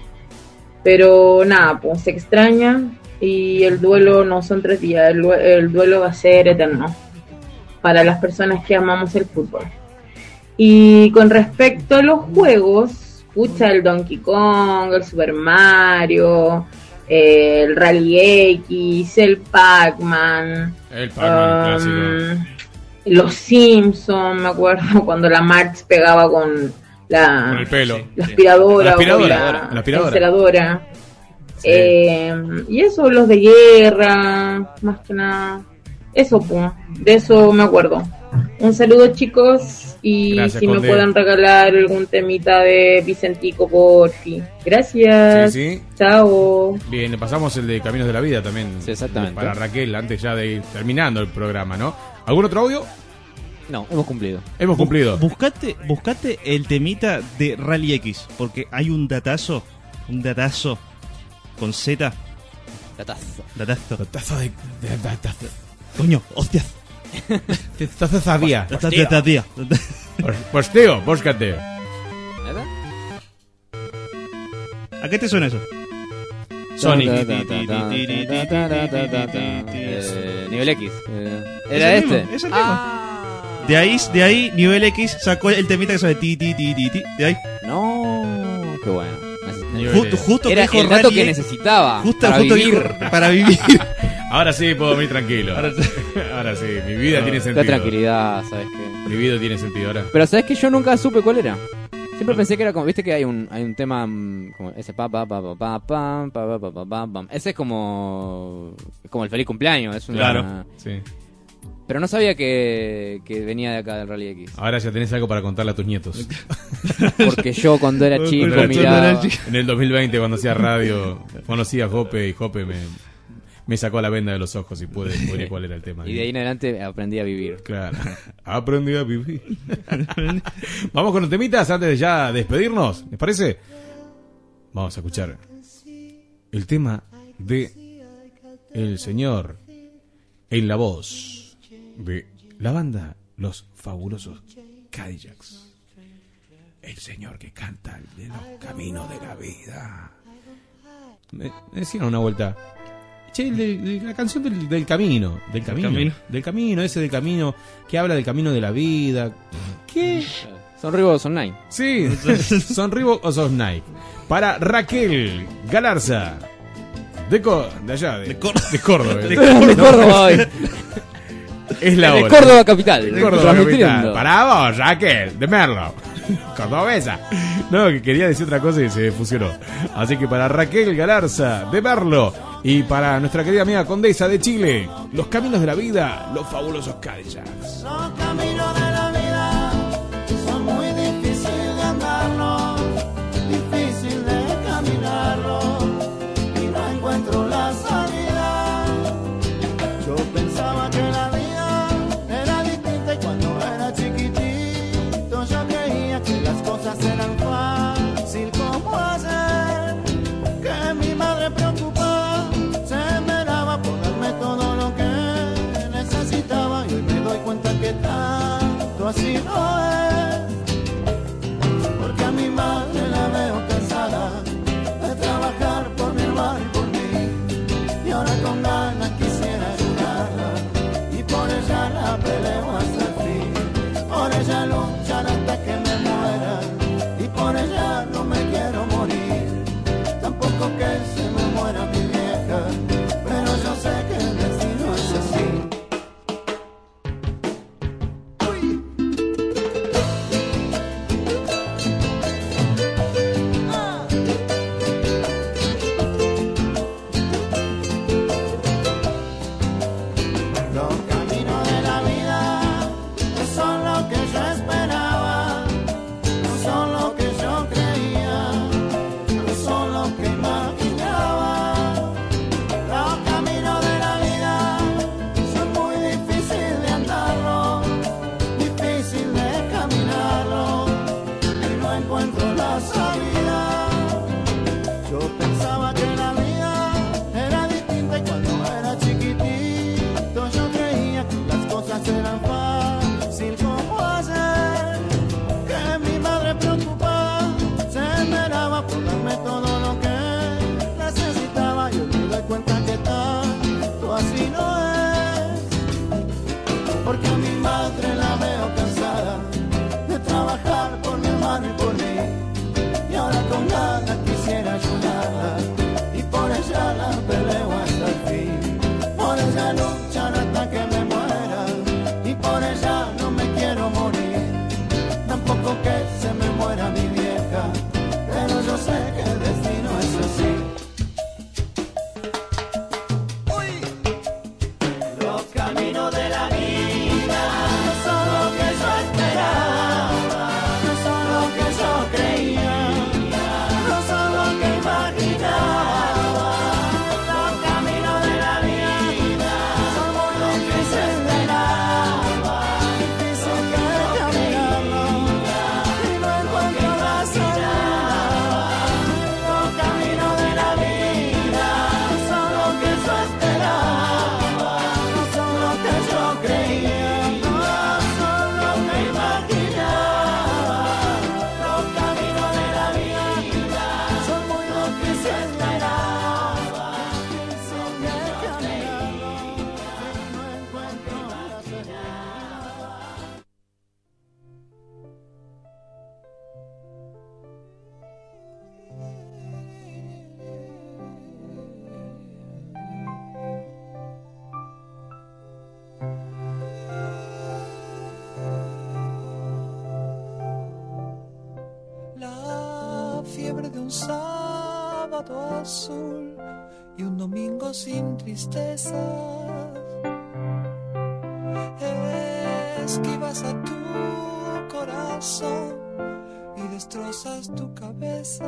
Pero nada, pues se extraña y el duelo no son tres días, el, due- el duelo va a ser eterno para las personas que amamos el fútbol. Y con respecto a los juegos, escucha el Donkey Kong, el Super Mario, el Rally X, el Pac-Man, El Pac-Man, um, los Simpsons, me acuerdo <laughs> cuando la Marx pegaba con la, Con el pelo. la aspiradora, La aspiradora, o la, la aspiradora. Eh, y eso, los de guerra, más que nada. Eso, pues, de eso me acuerdo. Un saludo, chicos, y Gracias, si me pueden regalar algún temita de Vicentico, por fin. Gracias. Sí, sí. Chao. Bien, le pasamos el de Caminos de la Vida también. exactamente. Para Raquel, antes ya de ir terminando el programa, ¿no? ¿Algún otro audio? No, hemos cumplido. Hemos cumplido. Buscate, buscate el temita de Rally X, porque hay un datazo, un datazo con Z. Datazo. Datazo. Datazo de, de- datazo. Coño, hostias. Datazo sabía. Datazo tía. Pues, pues tío, búscate. ¿A qué te suena eso? Sonic. Eh, nivel X. Eh, Es ¿Era mismo, este? es el mismo. De ahí, de ahí, nivel X sacó el temita que suena ti, ti, ti, ti, ti. De ahí. No, qué bueno. Justo, justo que Era dijo el dato Rally que necesitaba. Justo, para justo vivir. dijo para vivir. Ahora sí puedo dormir tranquilo. Ahora sí, mi vida No, tiene da sentido. tranquilidad, ¿sabes qué? Mi vida tiene sentido ahora. Pero ¿sabes que yo nunca supe cuál era? Siempre pensé que era como, viste que hay un, hay un tema mm, como ese pa pa pa pa pa pam, pa pa pa pa pam, pam. Ese es como es como el feliz cumpleaños, es una Claro, sí. Pero no sabía que, que venía de acá del Rally X. Ahora ya tenés algo para contarle a tus nietos. <laughs> Porque yo cuando era chico Cuando miraba- era chico. En el 2020 cuando hacía radio, conocí a Jope y Jope me, me sacó la venda de los ojos y pude descubrir cuál era el tema. Y de ahí en adelante aprendí a vivir. Claro. Aprendí a vivir. <laughs> Vamos con los temitas antes de ya despedirnos, ¿les parece? Vamos a escuchar el tema de el señor en la voz de la banda Los Fabulosos Cadillacs. El señor que canta el de los caminos de la vida. Me, me decían una vuelta. Che, el de- de la canción del, del camino. Del camino. camino. Del camino, ese del camino que habla del camino de la vida. ¿Qué? ¿Son Reebok o son Nike? Sí, <laughs> son Reebok o son Nike. Para Raquel Galarza. De, Co- de allá, de, de Córdoba. De Córdoba. <laughs> De Córdoba <laughs> hoy. Es la de. Córdoba Capital. De Córdoba Capital. Para vos, Raquel, de Merlo. <laughs> Cordobesa. No, que quería decir otra cosa y se fusionó. Así que para Raquel Galarza, de Merlo. Y para nuestra querida amiga Condesa de Chile, los caminos de la vida, los fabulosos Cadillacs. sin. Oh. esquivas a tu corazón y destrozas tu cabeza.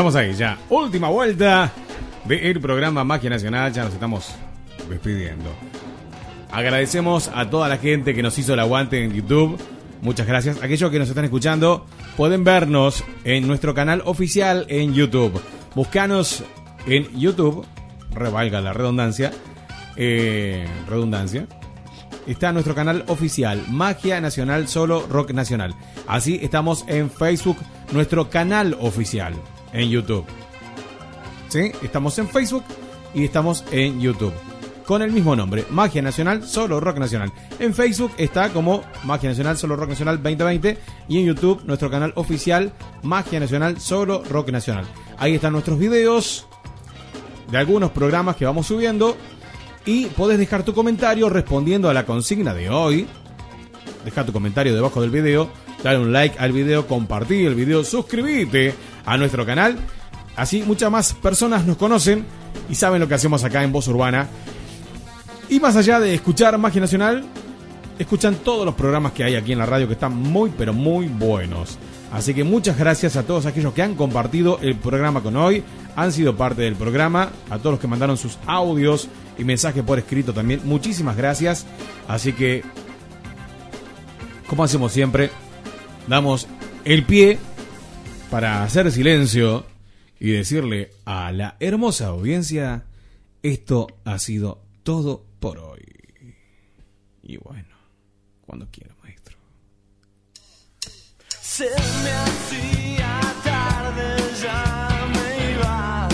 Estamos ahí ya. Última vuelta del programa Magia Nacional. Ya nos estamos despidiendo. Agradecemos a toda la gente que nos hizo el aguante en YouTube. Muchas gracias. Aquellos que nos están escuchando pueden vernos en nuestro canal oficial en YouTube. Buscanos en YouTube, revalga la redundancia, eh, redundancia. Está nuestro canal oficial, Magia Nacional Solo Rock Nacional. Así estamos en Facebook, nuestro canal oficial en YouTube. ¿Sí? Estamos en Facebook y estamos en YouTube. Con el mismo nombre, Magia Nacional Solo Rock Nacional. En Facebook está como Magia Nacional Solo Rock Nacional 2020 y en YouTube nuestro canal oficial Magia Nacional Solo Rock Nacional. Ahí están nuestros videos de algunos programas que vamos subiendo y podés dejar tu comentario respondiendo a la consigna de hoy. Deja tu comentario debajo del video, dale un like al video, compartir el video, suscríbete a nuestro canal. Así muchas más personas nos conocen y saben lo que hacemos acá en Voz Urbana. Y más allá de escuchar Magia Nacional, escuchan todos los programas que hay aquí en la radio que están muy pero muy buenos. Así que muchas gracias a todos aquellos que han compartido el programa con hoy, han sido parte del programa, a todos los que mandaron sus audios y mensajes por escrito también. Muchísimas gracias. Así que, como hacemos siempre, damos el pie para hacer silencio y decirle a la hermosa audiencia, esto ha sido todo por hoy. Y bueno, cuando quiera, maestro. Se me hacía tarde, ya me iba.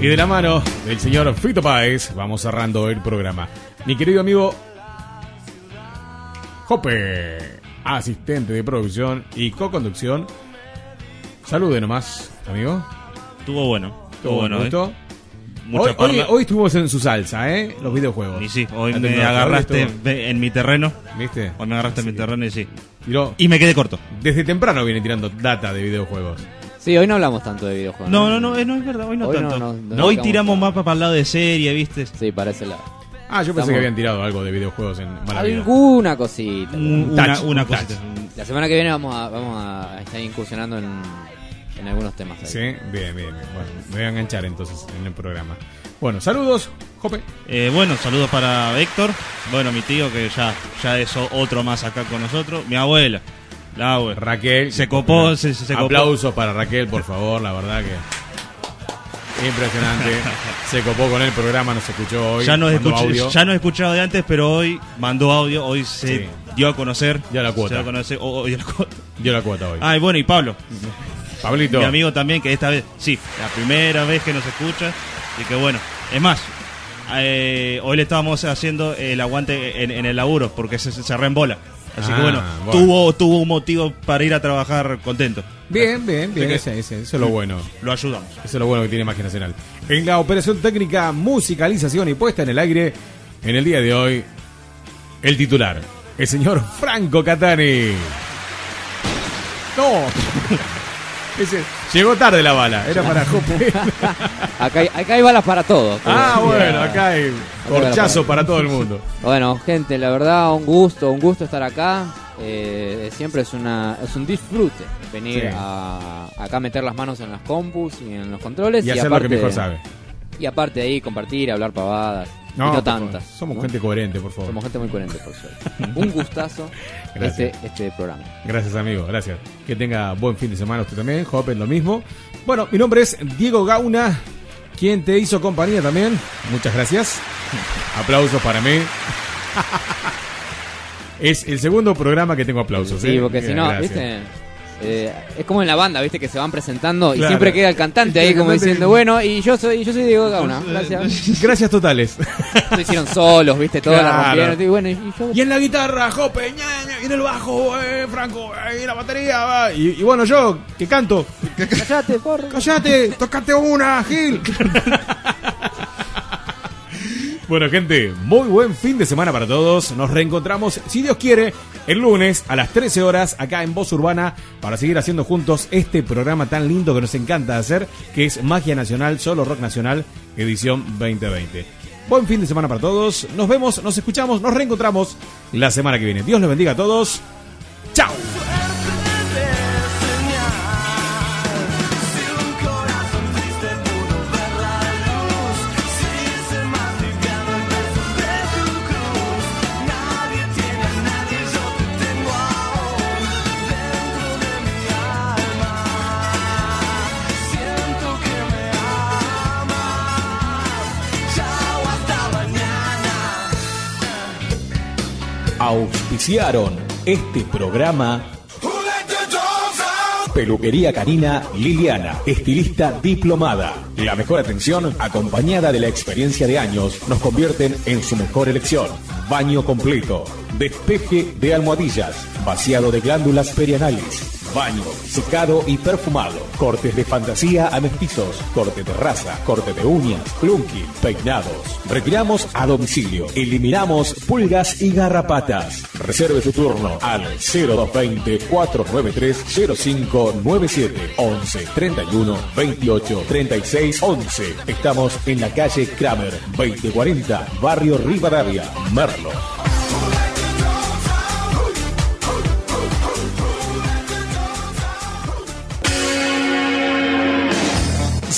Y de la mano del señor Fito Páez, vamos cerrando el programa. Mi querido amigo Jope, asistente de producción y co-conducción. Salude nomás, amigo. Estuvo bueno. Estuvo bueno, ¿eh? Hoy, hoy, parla. hoy estuvimos en su salsa, ¿eh? Los videojuegos. Y sí, hoy me agarraste en mi terreno. ¿Viste? Hoy me agarraste en mi terreno y sí. Tiró- Y me quedé corto. Desde temprano viene tirando data de videojuegos. Sí, hoy no hablamos tanto de videojuegos. No, no, no, eh, no es verdad, hoy no Hoy tanto. no, no, no hoy tiramos más para el lado de serie, ¿viste? Sí, para ese lado. Ah, yo pensé Estamos- que habían tirado algo de videojuegos en. Alguna cosita. Un- Un una, touch, una un cosita. touch. La semana que viene vamos a, vamos a estar incursionando en, en algunos temas. ahí. Sí, bien, bien, bien. Bueno, me voy a enganchar entonces en el programa. Bueno, saludos, Jope. Eh, bueno, saludos para Héctor. Bueno, mi tío que ya, ya es otro más acá con nosotros. Mi abuela. La abuela. Raquel. Se copó, se, se copó. Aplausos para Raquel, por favor, la verdad que. Impresionante. <laughs> Se copó con el programa, nos escuchó hoy. Ya nos, escuché- audio. ya nos he escuchado de antes, pero hoy mandó audio, hoy se Sí. dio a conocer. Dio la cuota. Se dio a conocer, dio la cuota. Dio la cuota hoy. Ah, y bueno, y Pablo. Pablito. Mi amigo también, que esta vez, sí, la primera vez que nos escucha. Y que bueno, es más, eh, hoy le estábamos haciendo el aguante en, en el laburo, porque se, se reembola. Así Ah, que bueno, bueno. Tuvo, tuvo un motivo para ir a trabajar contento. Bien, bien, bien. Ese, ese- eso es lo bueno. Lo ayudamos. Eso es lo bueno que tiene Magia Nacional. En la operación técnica, musicalización y puesta en el aire, en el día de hoy, el titular, el señor Franco Catani. No. <laughs> Ese, llegó tarde la bala, era para <laughs> Jope. Acá hay, acá hay balas para todos. ah, bueno, acá hay corchazo para todo el mundo. Bueno, gente, la verdad, un gusto, un gusto estar acá. Eh, siempre es una es un disfrute venir Sí. a, acá a meter las manos en las compus y en los controles. Y hacer lo que aparte- mejor sabe. Y aparte de ahí, compartir, hablar pavadas. No, y no favor. tantas. Somos ¿no? gente coherente, por favor. Somos gente muy coherente, por suerte. <laughs> Un gustazo este, este programa. Gracias, amigo, gracias. Que tenga buen fin de semana usted también, Jopen, lo mismo. Bueno, mi nombre es Diego Gauna, quien te hizo compañía también. Muchas gracias. <laughs> Aplausos para mí. <laughs> Es el segundo programa que tengo aplausos. Sí, ¿eh? porque si no, Gracias. ¿viste? Eh, es como en la banda, ¿viste? Que se van presentando y siempre queda el cantante ahí El como cantante- diciendo, bueno, y yo soy yo soy Diego Gauna. <laughs> Gracias. Gracias totales. Lo hicieron solos, ¿viste? Todos la Claro. rompieron. Y bueno, y yo Y en la guitarra, Jope, ña, ña, y en el bajo, eh, Franco, eh, y en la batería, va. Y, y bueno, yo, que canto. Callate, porro. Callate, tocate una, Gil. <laughs> Bueno, gente, muy buen fin de semana para todos. Nos reencontramos, si Dios quiere, el lunes a las 13 horas acá en Voz Urbana para seguir haciendo juntos este programa tan lindo que nos encanta hacer, que es Magia Nacional, Solo Rock Nacional, edición 2020. Buen fin de semana para todos. Nos vemos, nos escuchamos, nos reencontramos la semana que viene. Dios los bendiga a todos. ¡Chao! Auspiciaron este programa Peluquería Canina Liliana, estilista diplomada. La mejor atención, acompañada de la experiencia de años, nos convierten en su mejor elección. Baño completo, despeje de almohadillas, vaciado de glándulas perianales, baño, secado y perfumado, cortes de fantasía a mestizos, corte de raza, corte de uñas, clunky, peinados. Retiramos a domicilio, eliminamos pulgas y garrapatas. Reserve su turno al 0220 493 0597 11 31 28 36 11. Estamos en la calle Kramer 2040, barrio Rivadavia, Merlo.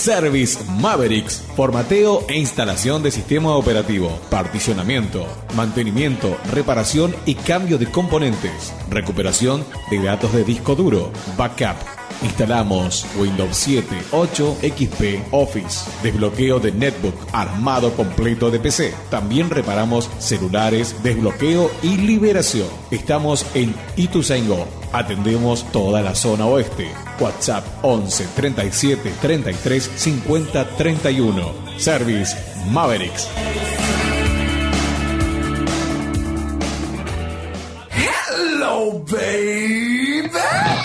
Service Mavericks, formateo e instalación de sistema operativo, particionamiento, mantenimiento, reparación y cambio de componentes, recuperación de datos de disco duro, backup. Instalamos Windows 7, 8, XP, Office, desbloqueo de netbook, armado completo de PC. También reparamos celulares, desbloqueo y liberación. Estamos en Ituzaingó. Atendemos toda la zona oeste. WhatsApp 11 37 33 50 31. Service Mavericks. Hello, baby.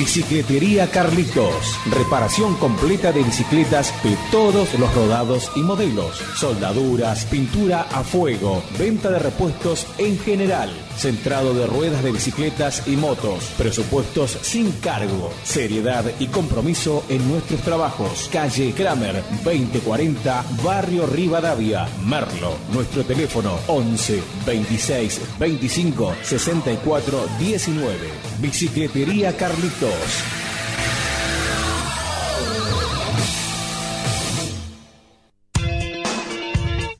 Bicicletería Carlitos. Reparación completa de bicicletas de todos los rodados y modelos. Soldaduras, pintura a fuego, venta de repuestos en general. Centrado de ruedas de bicicletas y motos. Presupuestos sin cargo. Seriedad y compromiso en nuestros trabajos. Calle Kramer 2040, Barrio Rivadavia, Merlo. Nuestro teléfono 11 26 25 64 19. Bicicletería Carlitos.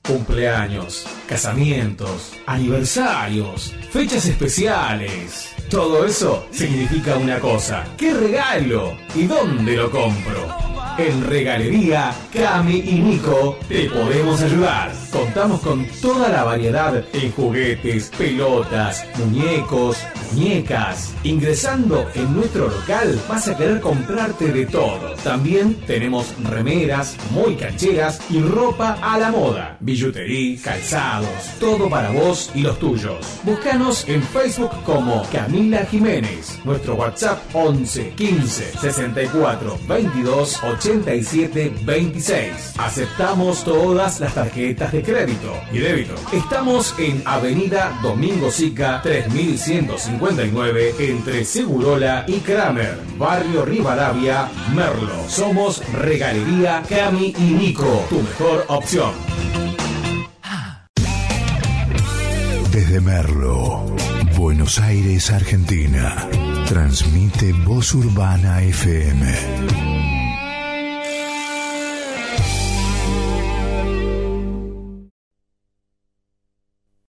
Cumpleaños, casamientos, aniversarios, fechas especiales. Todo eso significa una cosa. ¿Qué regalo? ¿Y dónde lo compro? En Regalería Cami y Nico te podemos ayudar. Contamos con toda la variedad en juguetes, pelotas, muñecos, muñecas. Ingresando en nuestro local vas a querer comprarte de todo. También tenemos remeras muy cancheras y ropa a la moda. Billutería, calzados, todo para vos y los tuyos. Búscanos en Facebook como Camila Jiménez. Nuestro WhatsApp 11 15 64 22 87 26. Aceptamos todas las tarjetas de crédito y débito. Estamos en Avenida Domingo Sica 3159 entre Segurola y Kramer, Barrio Rivadavia, Merlo. Somos Regalería Cami y Nico, tu mejor opción. Desde Merlo, Buenos Aires, Argentina. Transmite Voz Urbana FM